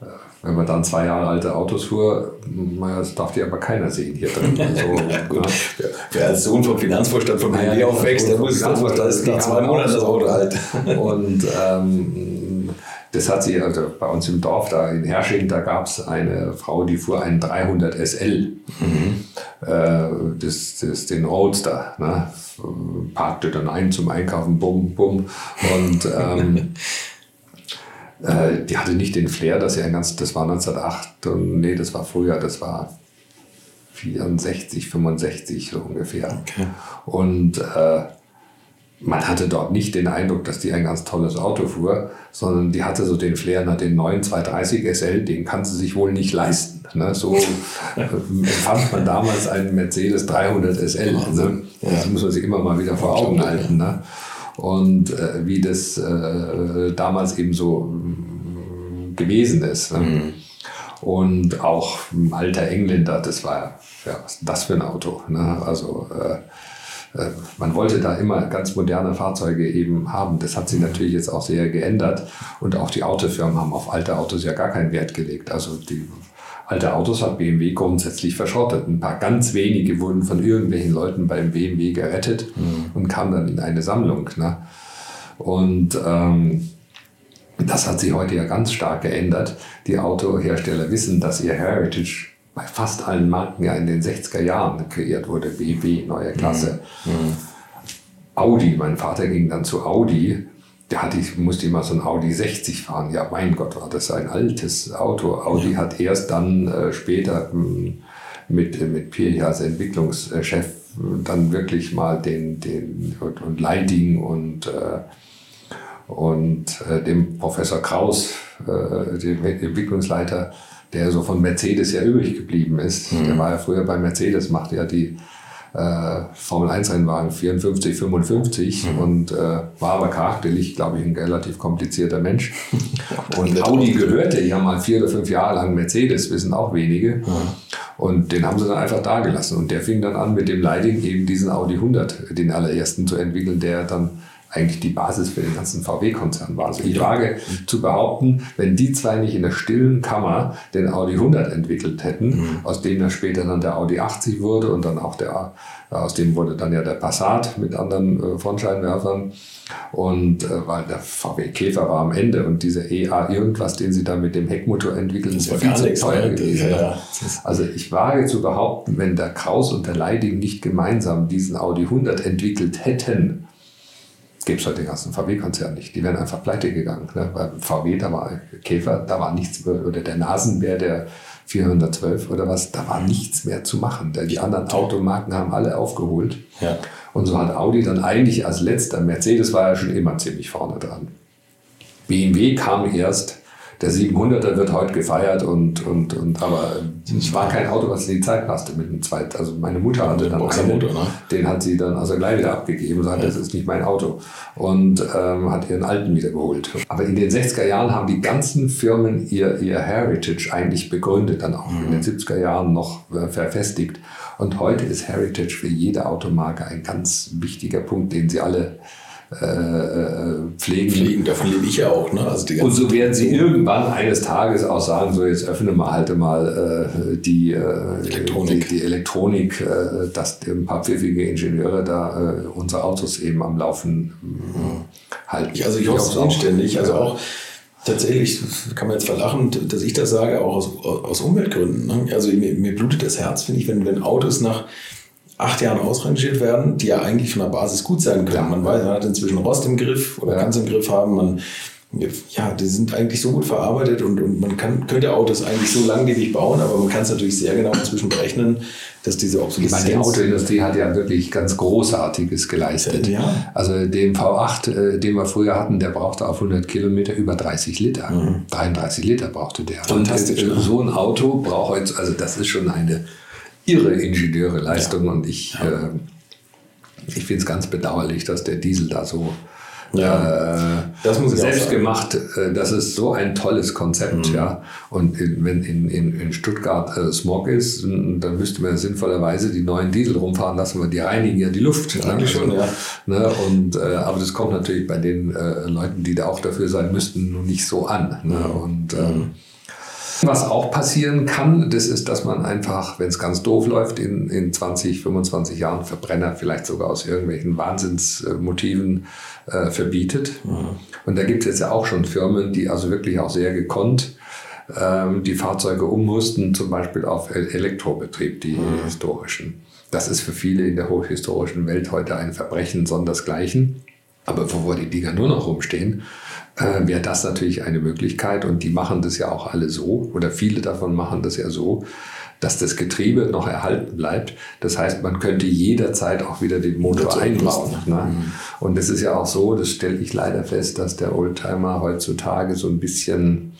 äh, wenn man dann zwei Jahre alte Autos fuhr, das darf die aber keiner sehen hier drin. So, Gut. Ja. Wer als Sohn vom Finanzvorstand von BMW ja, aufwächst, der muss, das ist nach zwei Monaten das Auto alt. Und ähm, das hat sie, also bei uns im Dorf, da in Hersching, da gab es eine Frau, die fuhr einen 300 SL. Mhm. Äh, das, das den Roadster. Ne? Parkte dann ein zum Einkaufen, bum, bum. Und ähm, äh, die hatte nicht den Flair, dass sie ein ganz, das war 1908, und, nee, das war früher, das war 64, 65 so ungefähr. Okay. Und äh, man hatte dort nicht den Eindruck, dass die ein ganz tolles Auto fuhr, sondern die hatte so den Flair nach den neuen 230 SL, den kann sie sich wohl nicht leisten. Ne? So empfand man damals einen Mercedes 300 SL. Ne? Das muss man sich immer mal wieder vor Augen halten. Ne? Und äh, wie das äh, damals eben so äh, gewesen ist. Ne? Mhm. Und auch ein alter Engländer, das war ja, was ist das für ein Auto? Ne? Also äh, äh, man wollte da immer ganz moderne Fahrzeuge eben haben. Das hat sich natürlich jetzt auch sehr geändert. Und auch die Autofirmen haben auf alte Autos ja gar keinen Wert gelegt. Also die alte Autos hat BMW grundsätzlich verschrottet. Ein paar ganz wenige wurden von irgendwelchen Leuten beim BMW gerettet mhm. und kamen dann in eine Sammlung. Ne? Und ähm, das hat sich heute ja ganz stark geändert. Die Autohersteller wissen, dass ihr Heritage bei fast allen Marken ja in den 60er Jahren kreiert wurde. BMW, neue Klasse. Mhm. mhm. Audi, mein Vater ging dann zu Audi. Der hatte, ich musste immer so ein Audi 60 fahren. Ja, mein Gott, war das ein altes Auto. Audi ja. hat erst dann äh, später hm, mit, mit Pirch als Entwicklungschef dann wirklich mal den, den und, und Leiding und, äh, und äh, dem Professor Kraus, äh, dem Entwicklungsleiter, der so von Mercedes ja übrig geblieben ist. Mhm. Der war ja früher bei Mercedes, machte ja die äh, Formel 1 Rennwagen 54, 55 mhm. und äh, war aber charakterlich, glaube ich, ein relativ komplizierter Mensch. und Audi gehörte ja mal vier oder fünf Jahre lang Mercedes, wissen auch wenige. Mhm. Und den haben sie dann einfach da gelassen. Und der fing dann an, mit dem Lighting eben diesen Audi 100, den allerersten zu entwickeln, der dann eigentlich die Basis für den ganzen VW-Konzern war. Also ich wage zu behaupten, wenn die zwei nicht in der stillen Kammer den Audi 100 entwickelt hätten, mhm. aus dem ja später dann der Audi 80 wurde und dann auch der, aus dem wurde dann ja der Passat mit anderen äh, Frontscheinwerfern und äh, weil der VW Käfer war am Ende und dieser EA irgendwas, den sie da mit dem Heckmotor entwickeln, ist ja viel zu teuer gewesen. Ja. Also ich wage zu behaupten, wenn der Kraus und der Leiding nicht gemeinsam diesen Audi 100 entwickelt hätten, gäbe es heute den ganzen VW-Konzern nicht. Die wären einfach pleite gegangen. Ne? Weil VW, da war Käfer, da war nichts, oder der Nasenbär, der 412 oder was, da war nichts mehr zu machen. Die anderen Automarken haben alle aufgeholt. Ja. Und so hat Audi dann eigentlich als letzter, Mercedes war ja schon immer ziemlich vorne dran. BMW kam erst der 700er wird heute gefeiert und, und, und aber es war kein Auto, was in die Zeit passte mit dem zweiten. Also meine Mutter hatte dann einen, ne? den hat sie dann also gleich wieder abgegeben und sagt, ja. das ist nicht mein Auto und ähm, hat ihren alten wieder geholt. Aber in den 60er Jahren haben die ganzen Firmen ihr, ihr Heritage eigentlich begründet, dann auch mhm. in den 70er Jahren noch äh, verfestigt. Und heute ist Heritage für jede Automarke ein ganz wichtiger Punkt, den sie alle äh, äh, pflegen. Pflegen, davon lebe ich ja auch. Ne? Also und so werden sie irgendwann eines Tages auch sagen, so jetzt öffnen wir halt mal äh, die, äh, Elektronik, die, die Elektronik äh, dass ein paar pfiffige Ingenieure da äh, unsere Autos eben am Laufen mhm. halten. Ich, also ich hoffe es inständig. Also auch tatsächlich, kann man jetzt verlachen, dass ich das sage, auch aus, aus Umweltgründen. Ne? Also mir, mir blutet das Herz, finde ich, wenn, wenn Autos nach acht Jahren ausrangiert werden, die ja eigentlich von der Basis gut sein können. Man weiß, man hat inzwischen Rost im Griff oder ja. kann es im Griff haben. Man, ja, die sind eigentlich so gut verarbeitet und, und man kann, könnte Autos eigentlich so langlebig bauen, aber man kann es natürlich sehr genau inzwischen berechnen, dass diese Obsoleszenz... Ich meine, die Autoindustrie hat ja wirklich ganz Großartiges geleistet. Ja. Also den V8, äh, den wir früher hatten, der brauchte auf 100 Kilometer über 30 Liter. Mhm. 33 Liter brauchte der. Fantastisch. Und äh, so ein Auto braucht jetzt, also das ist schon eine irre Ingenieurleistung ja. und ich, ja. äh, ich finde es ganz bedauerlich, dass der Diesel da so ja, äh, das muss selbst gemacht. Äh, das ist so ein tolles Konzept, mhm. ja. Und in, wenn in, in, in Stuttgart äh, Smog ist, dann müsste man sinnvollerweise die neuen Diesel rumfahren lassen, weil die reinigen ja die Luft. Ne? Eigentlich also, schon, ja. Ne? Und, äh, aber das kommt natürlich bei den äh, Leuten, die da auch dafür sein müssten, nun nicht so an. Ne? Mhm. Und ähm, mhm. Was auch passieren kann, das ist, dass man einfach, wenn es ganz doof läuft, in, in 20, 25 Jahren Verbrenner vielleicht sogar aus irgendwelchen Wahnsinnsmotiven äh, verbietet. Mhm. Und da gibt es jetzt ja auch schon Firmen, die also wirklich auch sehr gekonnt ähm, die Fahrzeuge ummussten, zum Beispiel auf Elektrobetrieb, die mhm. historischen. Das ist für viele in der hochhistorischen Welt heute ein Verbrechen sondersgleichen. Aber bevor die Dinger nur noch rumstehen, äh, wäre das natürlich eine Möglichkeit. Und die machen das ja auch alle so, oder viele davon machen das ja so, dass das Getriebe noch erhalten bleibt. Das heißt, man könnte jederzeit auch wieder den Motor einbauen. Ne? Mhm. Und es ist ja auch so, das stelle ich leider fest, dass der Oldtimer heutzutage so ein bisschen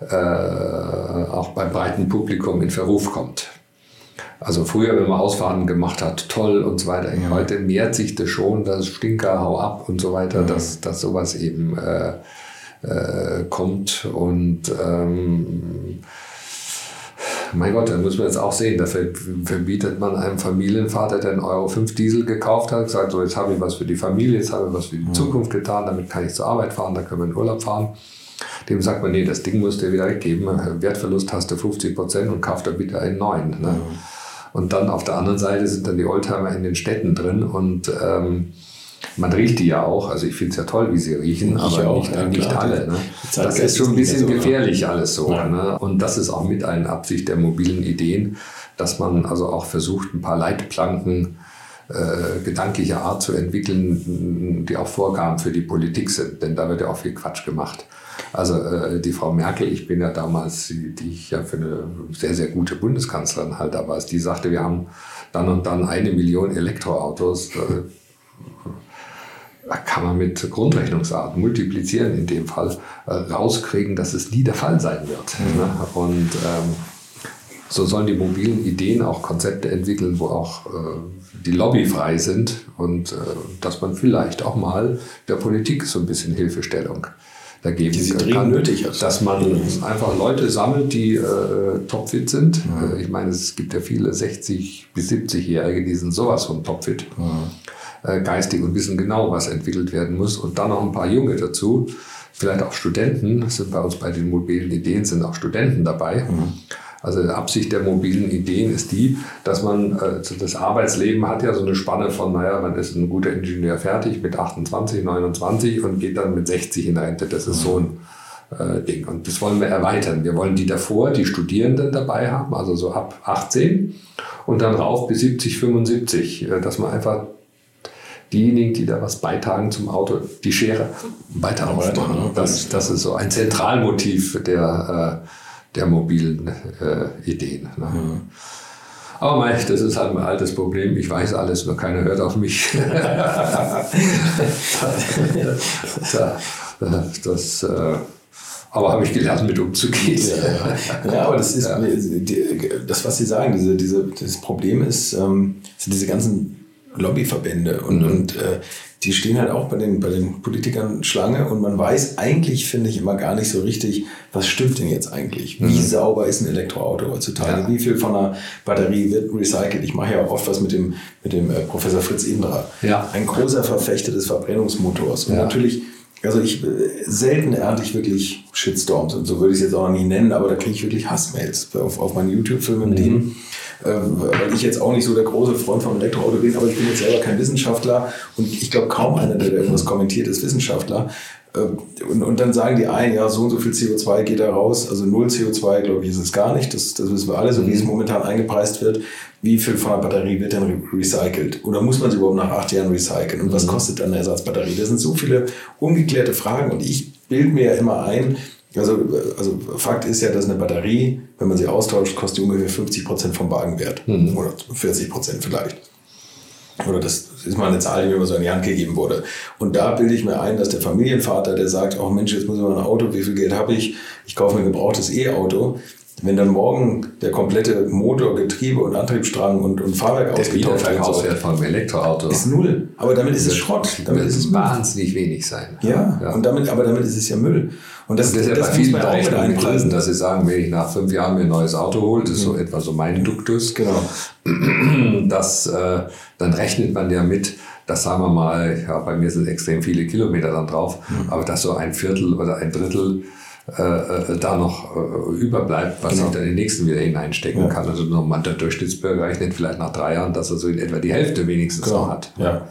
äh, auch beim breiten Publikum in Verruf kommt. Also früher, wenn man Ausfahrten gemacht hat, toll und so weiter. Mhm. Heute mehrt sich das schon, dass Stinker, hau ab und so weiter, mhm. dass, dass sowas eben äh, äh, kommt. Und ähm, mein Gott, dann muss man jetzt auch sehen, da verbietet man einem Familienvater, der einen Euro 5 Diesel gekauft hat, sagt so, jetzt habe ich was für die Familie, jetzt habe ich was für die. Zukunft getan, damit kann ich zur Arbeit fahren, da können wir in Urlaub fahren. Dem sagt man, nee, das Ding musst du wieder weggeben, Wertverlust hast du 50 Prozent und kauf da bitte einen neuen. Ne? Mhm. Und dann auf der anderen Seite sind dann die Oldtimer in den Städten drin und ähm, man riecht die ja auch, also ich finde es ja toll, wie sie riechen, ich aber auch, nicht, ja, nicht alle. Ne? Das ist schon ein bisschen so, gefährlich alles so. Ja. Ne? Und das ist auch mit einer Absicht der mobilen Ideen, dass man also auch versucht, ein paar Leitplanken äh, gedanklicher Art zu entwickeln, die auch Vorgaben für die Politik sind. Denn da wird ja auch viel Quatsch gemacht. Also äh, die Frau Merkel, ich bin ja damals, die, die ich ja für eine sehr, sehr gute Bundeskanzlerin halte, aber als die sagte, wir haben dann und dann eine Million Elektroautos, äh, kann man mit Grundrechnungsart multiplizieren in dem Fall äh, rauskriegen, dass es nie der Fall sein wird. Mhm. Ne? Und ähm, so sollen die mobilen Ideen auch Konzepte entwickeln, wo auch äh, die Lobby frei sind und äh, dass man vielleicht auch mal der Politik so ein bisschen Hilfestellung da geben die sie kann, nötig hat. dass man einfach Leute sammelt, die äh, topfit sind. Ja. Äh, ich meine, es gibt ja viele 60 bis 70-Jährige, die sind sowas von topfit. Ja. Äh, geistig und wissen genau, was entwickelt werden muss. Und dann noch ein paar Junge dazu, vielleicht auch Studenten, sind bei uns bei den mobilen Ideen, sind auch Studenten dabei. Mhm also die Absicht der mobilen Ideen ist die, dass man, äh, das Arbeitsleben hat ja so eine Spanne von, naja, man ist ein guter Ingenieur fertig mit 28, 29 und geht dann mit 60 in Rente. Das ist so ein äh, Ding. Und das wollen wir erweitern. Wir wollen die davor, die Studierenden dabei haben, also so ab 18 und dann rauf bis 70, 75, äh, dass man einfach diejenigen, die da was beitragen zum Auto, die Schere weiter aufmachen. Das, das ist so ein Zentralmotiv der äh, der mobilen äh, Ideen. Ne? Mhm. Aber mei, das ist halt ein altes Problem. Ich weiß alles, nur keiner hört auf mich. das, äh, aber habe ich gelernt, mit umzugehen. Ja, ja. aber das ist, ja. das, was Sie sagen, diese, diese, das Problem ist, ähm, sind diese ganzen Lobbyverbände und, mhm. und äh, die stehen halt auch bei den, bei den Politikern Schlange und man weiß eigentlich, finde ich, immer gar nicht so richtig, was stimmt denn jetzt eigentlich? Wie mhm. sauber ist ein Elektroauto heutzutage? Ja. Wie viel von einer Batterie wird recycelt? Ich mache ja auch oft was mit dem, mit dem äh, Professor Fritz Indra. Ja. Ein großer Verfechter des Verbrennungsmotors. Und ja. natürlich also ich selten ernte ich wirklich Shitstorms und so würde ich es jetzt auch noch nie nennen, aber da kriege ich wirklich Hassmails auf, auf meine YouTube-Filme mit mhm. ihm ähm, weil ich jetzt auch nicht so der große Freund vom Elektroauto bin, aber ich bin jetzt selber kein Wissenschaftler und ich glaube kaum einer, der irgendwas kommentiert, ist Wissenschaftler. Ähm, und, und dann sagen die einen, ja, so und so viel CO2 geht da raus. Also null CO2, glaube ich, ist es gar nicht. Das, das wissen wir alle, so wie es mhm. momentan eingepreist wird. Wie viel von der Batterie wird denn recycelt? Oder muss man sie überhaupt nach acht Jahren recyceln? Und was mhm. kostet dann eine Ersatzbatterie? Das sind so viele ungeklärte Fragen und ich bilde mir ja immer ein, also, also Fakt ist ja, dass eine Batterie, wenn man sie austauscht, kostet ungefähr 50 Prozent vom Wagenwert. Mhm. Oder 40 Prozent vielleicht. Oder das ist mal eine Zahl, die mir so in die Hand gegeben wurde. Und da bilde ich mir ein, dass der Familienvater, der sagt, oh Mensch, jetzt muss ich mal ein Auto, wie viel Geld habe ich? Ich kaufe mir ein gebrauchtes E-Auto. Wenn dann morgen der komplette Motor, Getriebe und Antriebsstrang und, und Fahrwerk der ausgetauscht wird. Der Verkaufswert vom Elektroauto ist null. Aber damit ist es Schrott. Damit ist es wahnsinnig wenig sein. Ja, ja, Und damit, aber damit ist es ja Müll. Und das, das ist ja das bei vielen Berechnungen dass sie sagen, wenn ich nach fünf Jahren mir ein neues Auto hole, das ist so mhm. etwa so mein Duktus. Genau. Das, äh, dann rechnet man ja mit, dass sagen wir mal, ja, bei mir sind extrem viele Kilometer dann drauf, mhm. aber dass so ein Viertel oder ein Drittel äh, äh, da noch äh, überbleibt, was genau. ich dann in den nächsten wieder hineinstecken ja. kann. Also normal der Durchschnittsbürger rechnet vielleicht nach drei Jahren, dass er so in etwa die Hälfte wenigstens genau. noch hat. Ja.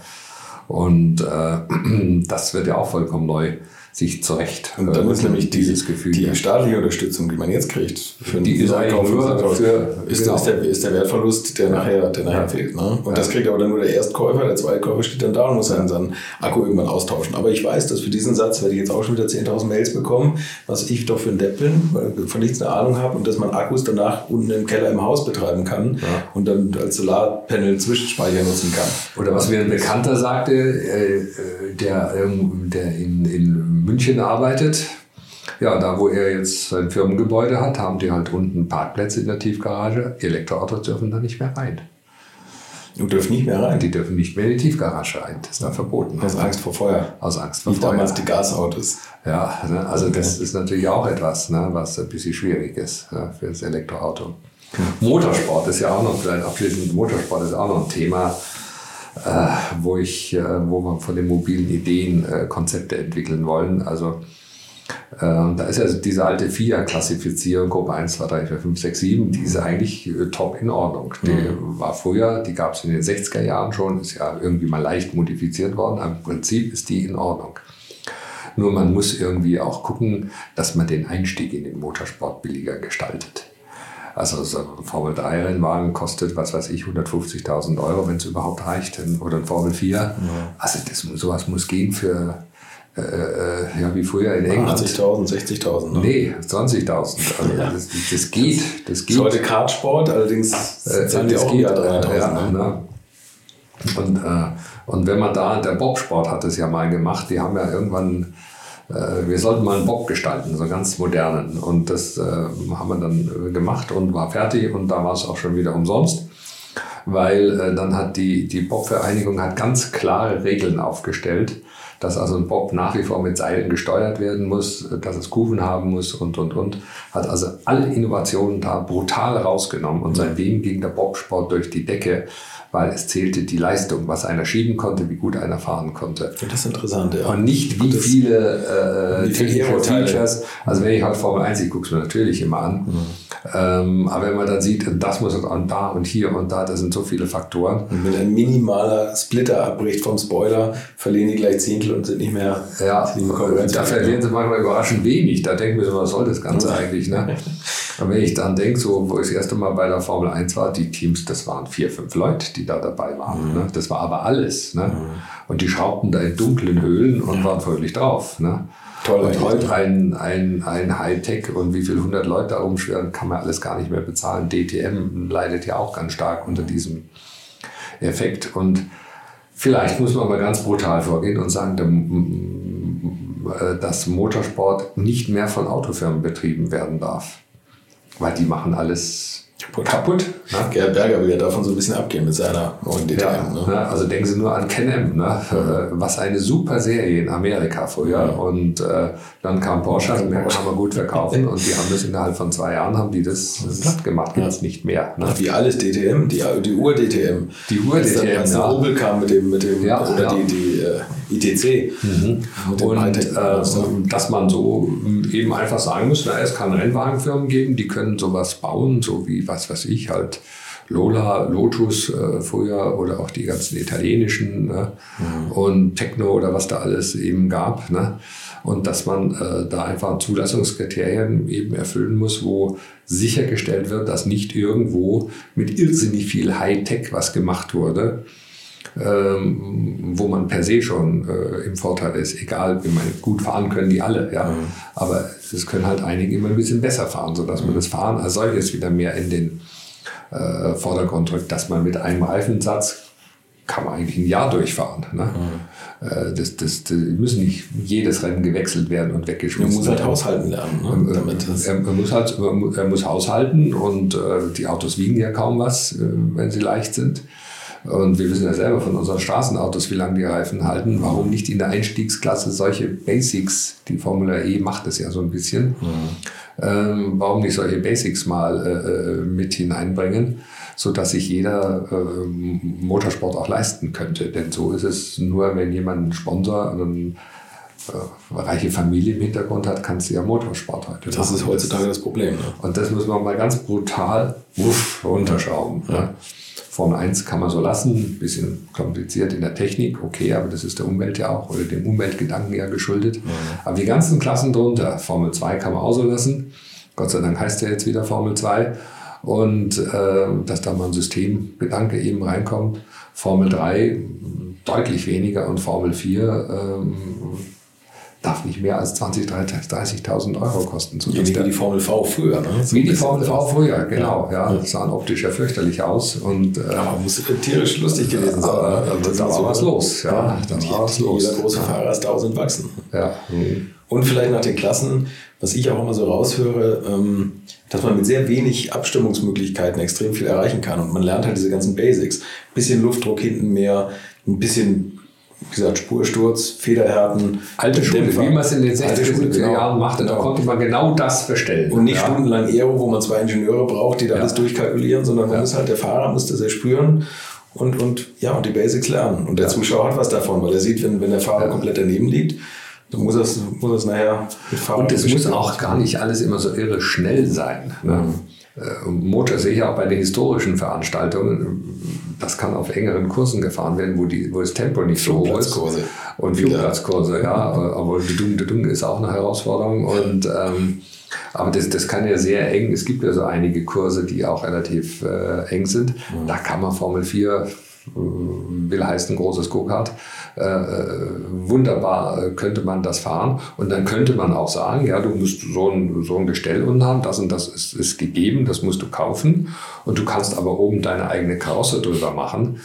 Und äh, das wird ja auch vollkommen neu sich zurecht. Und dann ist nämlich die, dieses Gefühl. die staatliche Unterstützung, die man jetzt kriegt, für Die ist Einkauf Sachen, für- ist, genau. ist, der, ist der Wertverlust, der nachher, der nachher Ja. fehlt. Ne? Und Ja. das kriegt aber dann nur der Erstkäufer, der Zweitkäufer steht dann da und muss seinen, seinen Akku irgendwann austauschen. Aber ich weiß, dass für diesen Satz werde ich jetzt auch schon wieder 10.000 Mails bekommen, was ich doch für ein Depp bin, weil ich von nichts eine Ahnung habe und dass man Akkus danach unten im Keller im Haus betreiben kann Ja. und dann als Solarpanel Zwischenspeicher nutzen kann. Oder was mir ein Bekannter sagte, äh, äh, der, der in, in München arbeitet, ja, da wo er jetzt sein Firmengebäude hat, haben die halt unten Parkplätze in der Tiefgarage. Elektroautos dürfen da nicht mehr rein. Du dürfen nicht mehr rein. Die dürfen nicht mehr in die Tiefgarage rein. Das ist da verboten. Aus Angst vor Feuer. Aus Angst vor Wie damals Feuer. die Gasautos. Ja, ne, also das ist natürlich auch etwas, ne, was ein bisschen schwierig ist ja, für das Elektroauto. Motorsport ist ja auch noch, vielleicht abschließend, Motorsport ist auch noch ein Thema, wo, ich, äh, wo wir von den mobilen Ideen äh, Konzepte entwickeln wollen. Also äh, da ist ja diese alte FIA-Klassifizierung, Gruppe 1, 2, 3, 4, 5, 6, 7, die ist eigentlich äh, top in Ordnung. Die war früher, die gab es in den 60er Jahren schon, ist ja irgendwie mal leicht modifiziert worden, aber im Prinzip ist die in Ordnung. Nur man muss irgendwie auch gucken, dass man den Einstieg in den Motorsport billiger gestaltet. Also so ein Formel-3-Rennwagen kostet, was weiß ich, 150.000 Euro, wenn es überhaupt reicht. Oder ein Formel 4. Also das, sowas muss gehen für, äh, äh, ja, wie früher in England. 80.000, 60.000. Ne? Nee, 20.000. Also das, das geht. Das Ist geht. heute Kartsport, allerdings Äh, zahlen die das auch geht, wieder 300.000. ja, ne? Und, äh, und wenn man da, der Bobsport hat es ja mal gemacht, die haben ja irgendwann, äh, wir sollten mal einen Bob gestalten, so einen ganz modernen. Und das äh, haben wir dann äh, gemacht und war fertig und da war es auch schon wieder umsonst. Weil äh, dann hat die, die Bob-Vereinigung ganz klare Regeln aufgestellt, dass also ein Bob nach wie vor mit Seilen gesteuert werden muss, dass es Kufen haben muss und, und, und. Hat also alle Innovationen da brutal rausgenommen und seitdem ging der Bobsport durch die Decke, weil es zählte die Leistung, was einer schieben konnte, wie gut einer fahren konnte. Das ist interessant, ja. Und nicht wie viele äh, technische. Features. Also wenn ich halt Formel 1, ich gucke es mir natürlich immer an. Ähm, aber wenn man dann sieht, das muss und da und hier und da, das sind so viele Faktoren. Und wenn ein minimaler Splitter abbricht vom Spoiler, verlieren die gleich Zehntel und sind nicht mehr, Ja, da verlieren sie manchmal überraschend wenig. Da denken wir so, was soll das Ganze eigentlich? Ne? Und wenn ich dann denke, so, wo ich das erste Mal bei der Formel 1 war, die Teams, das waren vier, fünf Leute, die da dabei waren. Ne? Das war aber alles. Ne? Und die schraubten da in dunklen Höhlen und waren fröhlich drauf. Ne? Toll und heute ein, ein, ein Hightech und wie viele hundert Leute da rumschwirren, kann man alles gar nicht mehr bezahlen. DTM leidet ja auch ganz stark unter diesem Effekt. Und vielleicht muss man mal ganz brutal vorgehen und sagen, äh, dass Motorsport nicht mehr von Autofirmen betrieben werden darf. Weil die machen alles Kaputt. kaputt. ne? Gerhard Berger will ja davon so ein bisschen abgehen mit seiner neuen DTM. Ja, ne? ne? Also denken Sie nur an Can-Am, ne? Äh, was eine super Serie in Amerika früher. Und äh, dann kam Porsche, und mehr kann man gut verkaufen. Und die haben das innerhalb von zwei Jahren, haben die das platt gemacht, jetzt nicht mehr. Ne? Wie alles DTM, die, die Ur-DTM. Die Ur-DTM, der ja. Opel kam mit dem, mit dem Ja, oder ja. die, die äh, ITC. Dem Und Hightech- äh, dass man so eben einfach sagen muss, na, es kann Rennwagenfirmen geben, die können sowas bauen, so wie, was weiß ich, halt Lola, Lotus äh, früher oder auch die ganzen italienischen ne? und Techno oder was da alles eben gab. Ne? Und dass man äh, da einfach Zulassungskriterien eben erfüllen muss, wo sichergestellt wird, dass nicht irgendwo mit irrsinnig viel Hightech was gemacht wurde, ähm, wo man per se schon äh, im Vorteil ist. Egal, wie man gut fahren können die alle, ja. Aber es können halt einige immer ein bisschen besser fahren, sodass man das Fahren als solches wieder mehr in den äh, Vordergrund rückt, dass man mit einem Reifensatz kann man eigentlich ein Jahr durchfahren. Ne? Äh, das, das, das müssen nicht jedes Rennen gewechselt werden und Man weggeschmissen muss halt werden. haushalten lernen. Ne? Ähm, Damit das, er, er, muss halt, er mu- muss haushalten und äh, die Autos wiegen ja kaum was, äh, wenn sie leicht sind. Und wir wissen ja selber von unseren Straßenautos, wie lange die Reifen halten. Warum nicht in der Einstiegsklasse solche Basics, die Formula E macht es ja so ein bisschen, ähm, warum nicht solche Basics mal äh, äh, mit hineinbringen, sodass sich jeder äh, Motorsport auch leisten könnte. Denn so ist es nur, wenn jemand einen Sponsor, einen äh, reiche Familie im Hintergrund hat, kannst du ja Motorsport heute das machen. ist heutzutage das Problem. Ne? Und das muss man mal ganz brutal wuff, runterschrauben. Ne? Formel 1 kann man so lassen, ein bisschen kompliziert in der Technik, okay, aber das ist der Umwelt ja auch oder dem Umweltgedanken ja geschuldet. Mhm. Aber die ganzen Klassen drunter, Formel 2 kann man auch so lassen. Gott sei Dank heißt er jetzt wieder Formel 2. Und äh, dass da mal ein Systemgedanke eben reinkommt. Formel 3 deutlich weniger und Formel 4 ähm, darf nicht mehr als 20.000, 30.000 Euro kosten. So ja, wie die Formel V früher. Ne? So wie die Formel V früher, genau. Ja, ja. sahen optisch ja fürchterlich aus. Und, äh, ja, muss tierisch lustig gewesen sein. Aber, ne? da war so was los. Ja, ja da war was los. Jeder große Fahrer ist tausend wachsen. Ja. Mhm. Und vielleicht nach den Klassen, was ich auch immer so raushöre, ähm, dass man mit sehr wenig Abstimmungsmöglichkeiten extrem viel erreichen kann. Und man lernt halt diese ganzen Basics. Ein bisschen Luftdruck hinten mehr, ein bisschen, wie gesagt, Spursturz, Federhärten. Alte Schule, Dämpfer, wie man es in den 60er, 70er genau, Jahren machte, genau. da konnte man genau das verstellen. Und nicht ja. stundenlang Aero, wo man zwei Ingenieure braucht, die da ja. alles durchkalkulieren, sondern man muss halt, der Fahrer muss das erspüren und, und, ja, und die Basics lernen. Und der Zuschauer hat was davon, weil er sieht, wenn, wenn der Fahrer komplett daneben liegt, Du musst es, muss es nachher mit Fahrrad Und es muss auch gar nicht alles immer so irre schnell sein. Ne? Mhm. Äh, Motor sehe ich auch bei den historischen Veranstaltungen. Das kann auf engeren Kursen gefahren werden, wo, die, wo das Tempo nicht so hoch ist. Und Flugplatzkurse, ja. Aber die Dung, die Dung ist auch eine Herausforderung. Und, ähm, aber das, das kann ja sehr eng. Es gibt ja so einige Kurse, die auch relativ äh, eng sind. Mhm. Da kann man Formel 4 will heißen großes Go-Kart. Äh, äh, wunderbar äh, könnte man das fahren. Und dann könnte man auch sagen, ja, du musst so ein, so ein Gestell unten haben, das und das ist, ist gegeben, das musst du kaufen. Und du kannst aber oben deine eigene Karosse drüber machen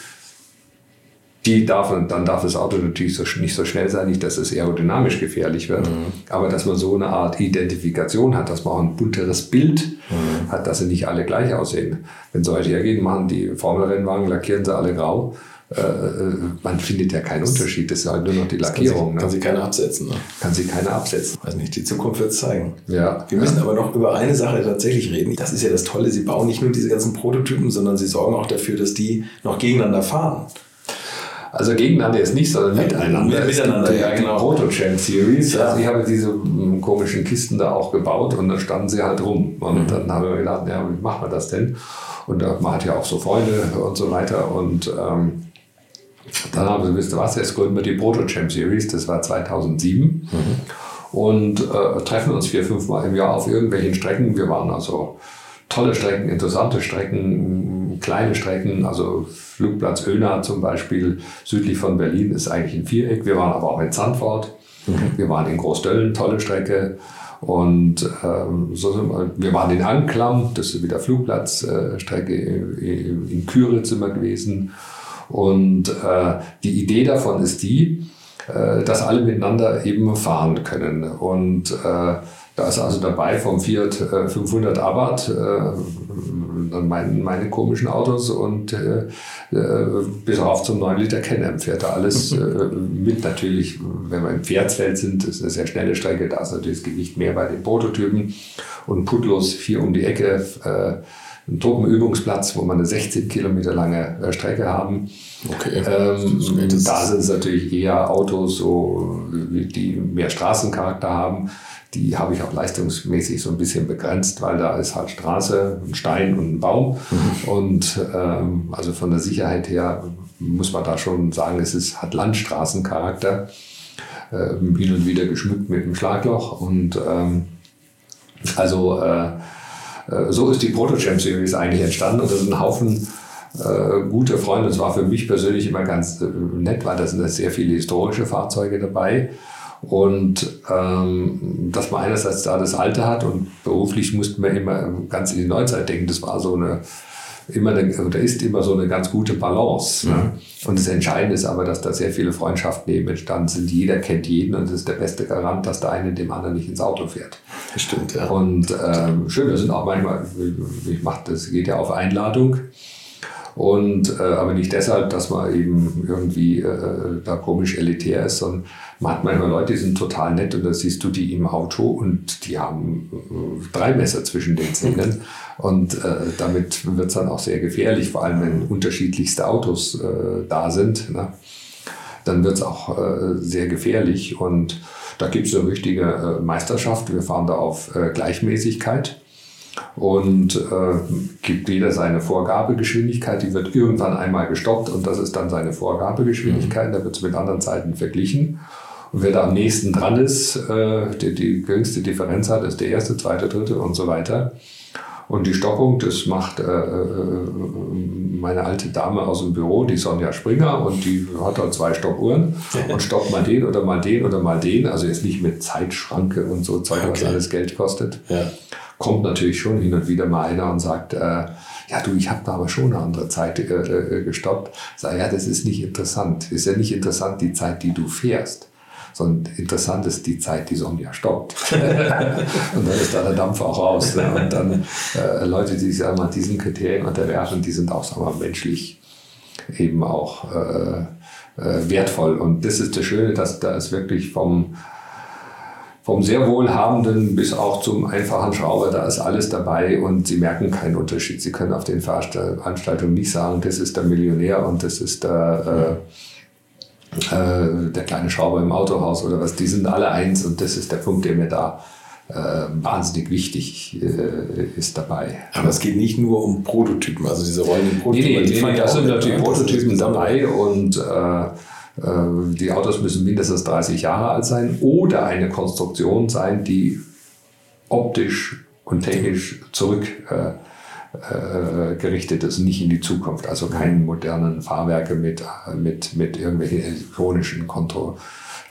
die darf, dann darf das Auto natürlich so, nicht so schnell sein, nicht, dass es aerodynamisch gefährlich wird, mhm. aber dass man so eine Art Identifikation hat, dass man auch ein bunteres Bild mhm. hat, dass sie nicht alle gleich aussehen. Wenn solche hergehen, machen die Formelrennwagen, lackieren sie alle grau. Äh, äh, man findet ja keinen Unterschied, das ist halt nur noch die Lackierung. Kann sie, ne? kann sie keine absetzen. Ne? Kann sie keine absetzen. Weiß nicht, die Zukunft wird es zeigen. Ja. Wir müssen aber noch über eine Sache tatsächlich reden. Das ist ja das Tolle, sie bauen nicht nur diese ganzen Prototypen, sondern sie sorgen auch dafür, dass die noch gegeneinander fahren. Also gegeneinander ist nicht, sondern miteinander. Miteinander, ja, genau. Proto-Champ Series. Ja. Also ich habe diese hm, komischen Kisten da auch gebaut und dann standen sie halt rum. Und mhm. dann haben wir gedacht, ja, wie machen wir das denn? Und man hat ja auch so Freunde und so weiter. Und ähm, dann haben sie, wisst ihr was, jetzt gründen wir die Proto-Champ Series. Das war 2007. Mhm. Und äh, treffen uns vier, fünf Mal im Jahr auf irgendwelchen Strecken. Wir waren also tolle Strecken, interessante Strecken, kleine Strecken, also Flugplatz Öna zum Beispiel südlich von Berlin ist eigentlich ein Viereck. Wir waren aber auch in Zandvoort, mhm. wir waren in Großdöllen, tolle Strecke. Und ähm, so sind wir, wir waren in Anklam, das ist wieder Flugplatzstrecke, äh, in Küritz wir gewesen. Und äh, die Idee davon ist die, äh, dass alle miteinander eben fahren können. Und äh, da ist also dabei vom Fiat 500 äh, Abarth, äh, dann mein, meine komischen Autos und äh, äh, bis auf zum 9 Liter Can-Am fährt da alles äh, mit. Natürlich, wenn wir im Pferdsfeld sind, ist eine sehr schnelle Strecke, da ist natürlich das Gewicht mehr bei den Prototypen und putlos hier um die Ecke. Äh, ein Truppenübungsplatz, wo wir eine 16 Kilometer lange Strecke haben. Okay. Ähm, da sind es natürlich eher Autos, so, die mehr Straßencharakter haben die habe ich auch leistungsmäßig so ein bisschen begrenzt, weil da ist halt Straße, ein Stein und ein Baum. Mhm. Und ähm, also von der Sicherheit her muss man da schon sagen, es ist, hat Landstraßencharakter, äh, hin und wieder geschmückt mit einem Schlagloch. Und ähm, also äh, äh so ist die Proto-Champ Series eigentlich entstanden und das ist ein Haufen äh, gute Freunde. Es war für mich persönlich immer ganz äh, nett, weil da sind sehr viele historische Fahrzeuge dabei. Und ähm, dass man einerseits da das Alte hat und beruflich mussten wir immer ganz in die Neuzeit denken. Das war so eine, immer eine, oder ist immer so eine ganz gute Balance. Ne? Mhm. Und das Entscheidende ist aber, dass da sehr viele Freundschaften eben entstanden sind. Jeder kennt jeden und das ist der beste Garant, dass der eine dem anderen nicht ins Auto fährt. Das stimmt, ja. Und ähm, schön, wir sind auch manchmal, ich mache das geht ja auf Einladung. Und äh, aber nicht deshalb, dass man eben irgendwie äh, da komisch elitär ist, sondern man hat manchmal Leute, die sind total nett und da siehst du die im Auto und die haben äh, drei Messer zwischen den Zähnen. Und äh, damit wird es dann auch sehr gefährlich, vor allem wenn unterschiedlichste Autos äh, da sind. Ne? Dann wird es auch äh, sehr gefährlich. Und da gibt es eine richtige äh, Meisterschaft. Wir fahren da auf äh, Gleichmäßigkeit. Und äh, gibt jeder seine Vorgabegeschwindigkeit. Die wird irgendwann einmal gestoppt und das ist dann seine Vorgabegeschwindigkeit. Mhm. Da wird es mit anderen Zeiten verglichen. Und wer da am nächsten dran ist, äh, die, die geringste Differenz hat, ist der erste, zweite, dritte und so weiter. Und die Stoppung, das macht äh, äh, meine alte Dame aus dem Büro, die Sonja Springer, und die hat dann zwei Stoppuhren und stoppt mal den oder mal den oder mal den. Also jetzt nicht mit Zeitschranke und so Zeug, was alles Geld kostet. Ja. Kommt natürlich schon hin und wieder mal einer und sagt, äh, ja du, ich habe da aber schon eine andere Zeit äh, äh, gestoppt. Sag ja, das ist nicht interessant. Ist ja nicht interessant die Zeit, die du fährst sondern interessant ist die Zeit, die Sonja stoppt. und dann ist da der Dampf auch raus. Ne? Und dann äh, Leute, die sich einmal diesen Kriterien unterwerfen, die sind auch sagen wir, menschlich eben auch äh, äh, wertvoll. Und das ist das Schöne, dass da ist wirklich vom vom sehr wohlhabenden bis auch zum einfachen Schrauber, da ist alles dabei und sie merken keinen Unterschied. Sie können auf den Veranstaltungen nicht sagen, das ist der Millionär und das ist der, äh, äh, der kleine Schrauber im Autohaus oder was, die sind alle eins und das ist der Punkt, der mir da äh, wahnsinnig wichtig äh, ist dabei. Aber es geht nicht nur um Prototypen, also diese rollenden Prototypen. Nee, nee, nee, da sind natürlich Prototypen dabei und äh, die Autos müssen mindestens 30 Jahre alt sein oder eine Konstruktion sein, die optisch und technisch zurück äh, äh, ist, nicht in die Zukunft. Also keine modernen Fahrwerke mit, mit, mit irgendwelchen elektronischen Kontro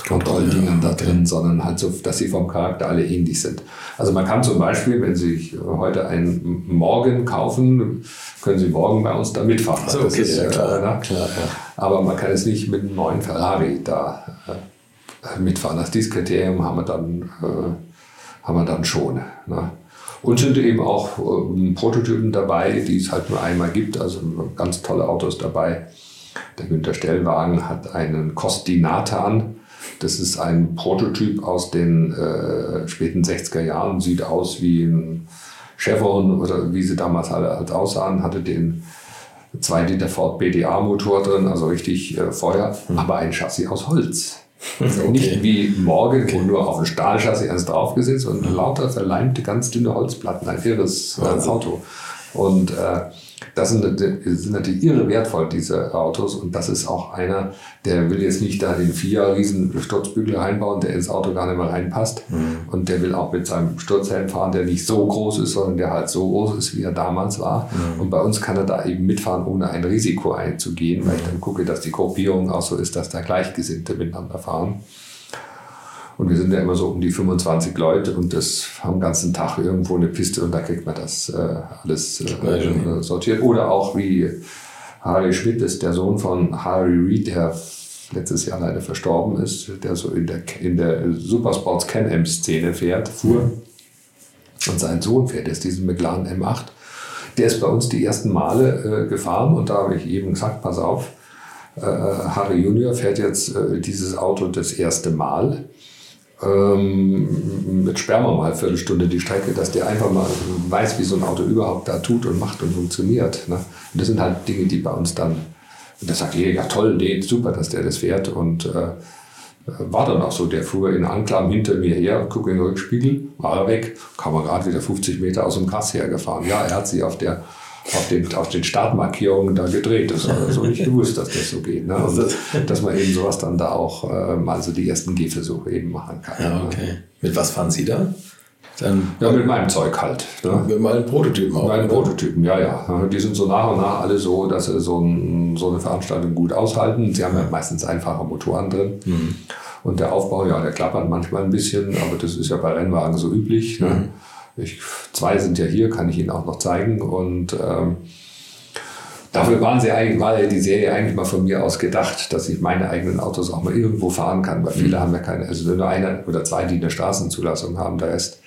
Kontrolldingern da drin, sondern halt so, dass sie vom Charakter alle ähnlich sind. Also man kann zum Beispiel, wenn Sie sich heute einen Morgen kaufen, können Sie morgen bei uns da mitfahren. So, okay, ist, ja, klar, äh, klar ja. Aber man kann es nicht mit einem neuen Ferrari da äh, mitfahren. Das dieses Kriterium haben wir dann, äh, haben wir dann schon. Ne? Und sind eben auch ähm, Prototypen dabei, die es halt nur einmal gibt. Also ganz tolle Autos dabei. Der Günter Stellwagen hat einen Costinatan. Das ist ein Prototyp aus den äh, späten 60er Jahren. Sieht aus wie ein Chevron oder wie sie damals alle halt aussahen. Hatte den 2 Liter Ford BDA Motor drin, also richtig äh, Feuer, mhm. aber ein Chassis aus Holz. Okay. Nicht wie morgen, wo nur auf ein Stahlchassis eins draufgesetzt und lauter verleimte, ganz dünne Holzplatten, ein irres äh, Auto. Und äh, das sind, sind, natürlich irre wertvoll, diese Autos. Und das ist auch einer, der will jetzt nicht da den vier riesen Sturzbügel reinbauen, der ins Auto gar nicht mehr reinpasst. Mhm. Und der will auch mit seinem Sturzhelm fahren, der nicht so groß ist, sondern der halt so groß ist, wie er damals war. Mhm. Und bei uns kann er da eben mitfahren, ohne ein Risiko einzugehen, weil ich dann gucke, dass die Gruppierung auch so ist, dass da Gleichgesinnte miteinander fahren. Und wir sind ja immer so um die 25 Leute und das am ganzen Tag irgendwo eine Piste und da kriegt man das äh, alles äh, sortiert. Oder auch wie Harry Schmidt ist der Sohn von Harry Reid, der letztes Jahr leider verstorben ist, der so in der, in der Supersports Can-Am-Szene fährt, fuhr. Und sein Sohn fährt jetzt diesen McLaren M8. Der ist bei uns die ersten Male äh, gefahren und da habe ich eben gesagt, pass auf, äh, Harry Junior fährt jetzt äh, dieses Auto das erste Mal ähm, sperren wir mal eine Viertelstunde die Strecke, dass der einfach mal weiß, wie so ein Auto überhaupt da tut und macht und funktioniert. Ne? Und das sind halt Dinge, die bei uns dann, und da sagt jeder, ja toll, nee, super, dass der das fährt und äh, war dann auch so, der fuhr in Anklam hinter mir her, und guckte in den Rückspiegel, war er weg, kam er gerade wieder 50 Meter aus dem Gras hergefahren. Ja, er hat sich auf der auf den, auf den Startmarkierungen da gedreht. Das war so nicht gewusst, dass das so geht. Ne? Und dass man eben sowas dann da auch äh, mal so die ersten Gehversuche eben machen kann. Ja, okay. Ne? Mit was fahren Sie da? Dann ja, mit meinem Zeug halt. Ne? Mit meinen Prototypen auch. Meine Prototypen, ja, ja. Die sind so nach und nach alle so, dass sie so, ein, so eine Veranstaltung gut aushalten. Sie haben ja meistens einfache Motoren drin. Mhm. Und der Aufbau, ja, der klappert manchmal ein bisschen, aber das ist ja bei Rennwagen so üblich. Ne? Mhm. Ich, zwei sind ja hier, kann ich Ihnen auch noch zeigen. Und ähm, dafür waren sie eigentlich, war die Serie eigentlich mal von mir aus gedacht, dass ich meine eigenen Autos auch mal irgendwo fahren kann, weil viele mhm. haben ja keine, also nur eine oder zwei, die eine Straßenzulassung haben, der Rest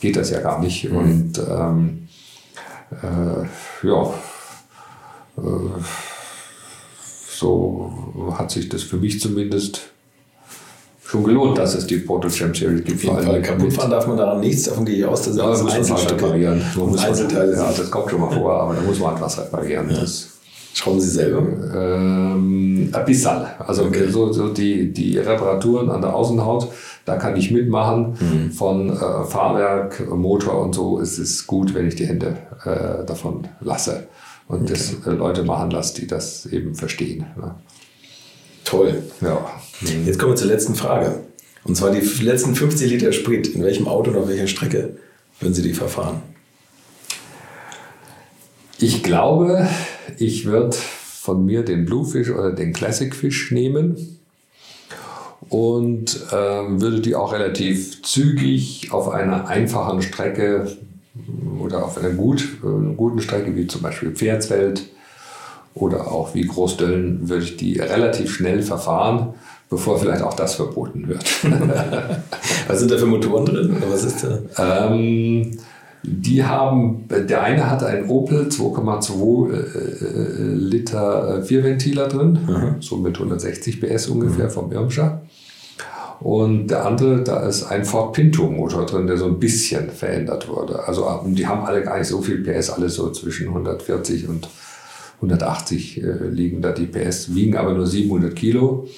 geht das ja gar nicht. Mhm. Und ähm, äh, ja, äh, so hat sich das für mich zumindest schon gelohnt, dass es die Proto Champ Series gibt. Auf jeden Fall. Kaputt fahren darf man daran nichts, davon gehe ich aus. Das ja, da muss man halt reparieren. Man muss Einzelteile. Ja, das kommt schon mal vor, aber da muss man halt was reparieren. Ja. Das, Schrauben Sie selber? Ähm, bisschen. Also Okay. so, so die, die Reparaturen an der Außenhaut, da kann ich mitmachen. Mhm. Von äh, Fahrwerk, Motor und so ist es gut, wenn ich die Hände äh, davon lasse. Und das äh, Leute machen lasse, die das eben verstehen. Ne? Toll. Ja. Jetzt kommen wir zur letzten Frage. Und zwar die letzten 50 Liter Sprit. In welchem Auto und auf welcher Strecke würden Sie die verfahren? Ich glaube, ich würde von mir den Bluefish oder den Classic Fish nehmen und ähm, würde die auch relativ zügig auf einer einfachen Strecke oder auf einer gut, äh, guten Strecke wie zum Beispiel Pferdsfeld oder auch wie Großdöllen würde ich die relativ schnell verfahren, bevor vielleicht auch das verboten wird. Was sind da für Motoren drin? Oder was ist da? Ähm, die haben, der eine hat einen Opel 2,2 äh, Liter äh, Vierventiler drin, so mit 160 PS ungefähr vom Irmscher. Und der andere, da ist ein Ford Pinto Motor drin, der so ein bisschen verändert wurde. Also äh, die haben alle gar nicht so viel PS, alle so zwischen 140 und 180 äh, liegen da die PS, wiegen aber nur 700 Kilo.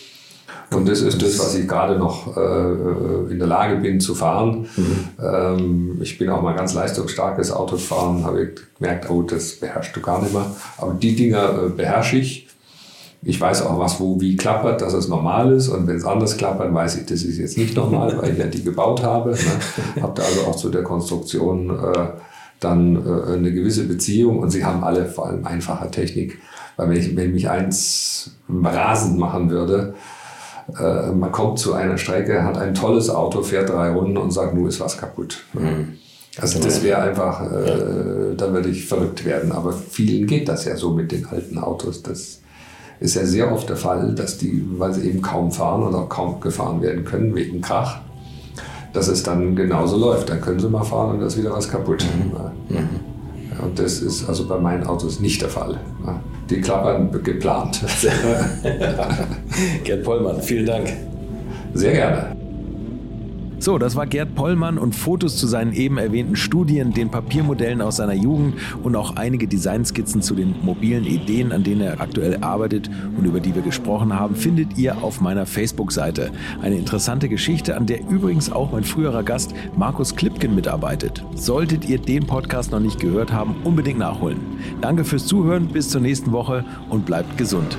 Und das ist das, was ich gerade noch äh, in der Lage bin zu fahren. Ähm, ich bin auch mal ganz leistungsstarkes Auto gefahren, habe ich gemerkt, oh, das beherrschst du gar nicht mehr. Aber die Dinger äh, beherrsche ich. Ich weiß auch, was wo wie klappert, dass es normal ist. Und wenn es anders klappert, weiß ich, das ist jetzt nicht normal, weil ich ja die gebaut habe. Ne? Habe da also auch zu der Konstruktion äh, dann äh, eine gewisse Beziehung. Und sie haben alle vor allem einfache Technik. Weil wenn, ich, wenn mich eins rasend machen würde, äh, man kommt zu einer Strecke, hat ein tolles Auto, fährt drei Runden und sagt, nun ist was kaputt. Also das wäre einfach, äh, da würde ich verrückt werden. Aber vielen geht das ja so mit den alten Autos. Das ist ja sehr oft der Fall, dass die, weil sie eben kaum fahren oder kaum gefahren werden können wegen Krach, dass es dann genauso läuft. Dann können sie mal fahren und da ist wieder was kaputt. Ja. Ja, Und das ist also bei meinen Autos nicht der Fall. Die klappern geplant. Gerd Pollmann, vielen Dank. Sehr gerne. So, das war Gerd Pollmann und Fotos zu seinen eben erwähnten Studien, den Papiermodellen aus seiner Jugend und auch einige Designskizzen zu den mobilen Ideen, an denen er aktuell arbeitet und über die wir gesprochen haben, findet ihr auf meiner Facebook-Seite. Eine interessante Geschichte, an der übrigens auch mein früherer Gast Markus Klipken mitarbeitet. Solltet ihr den Podcast noch nicht gehört haben, unbedingt nachholen. Danke fürs Zuhören, bis zur nächsten Woche und bleibt gesund.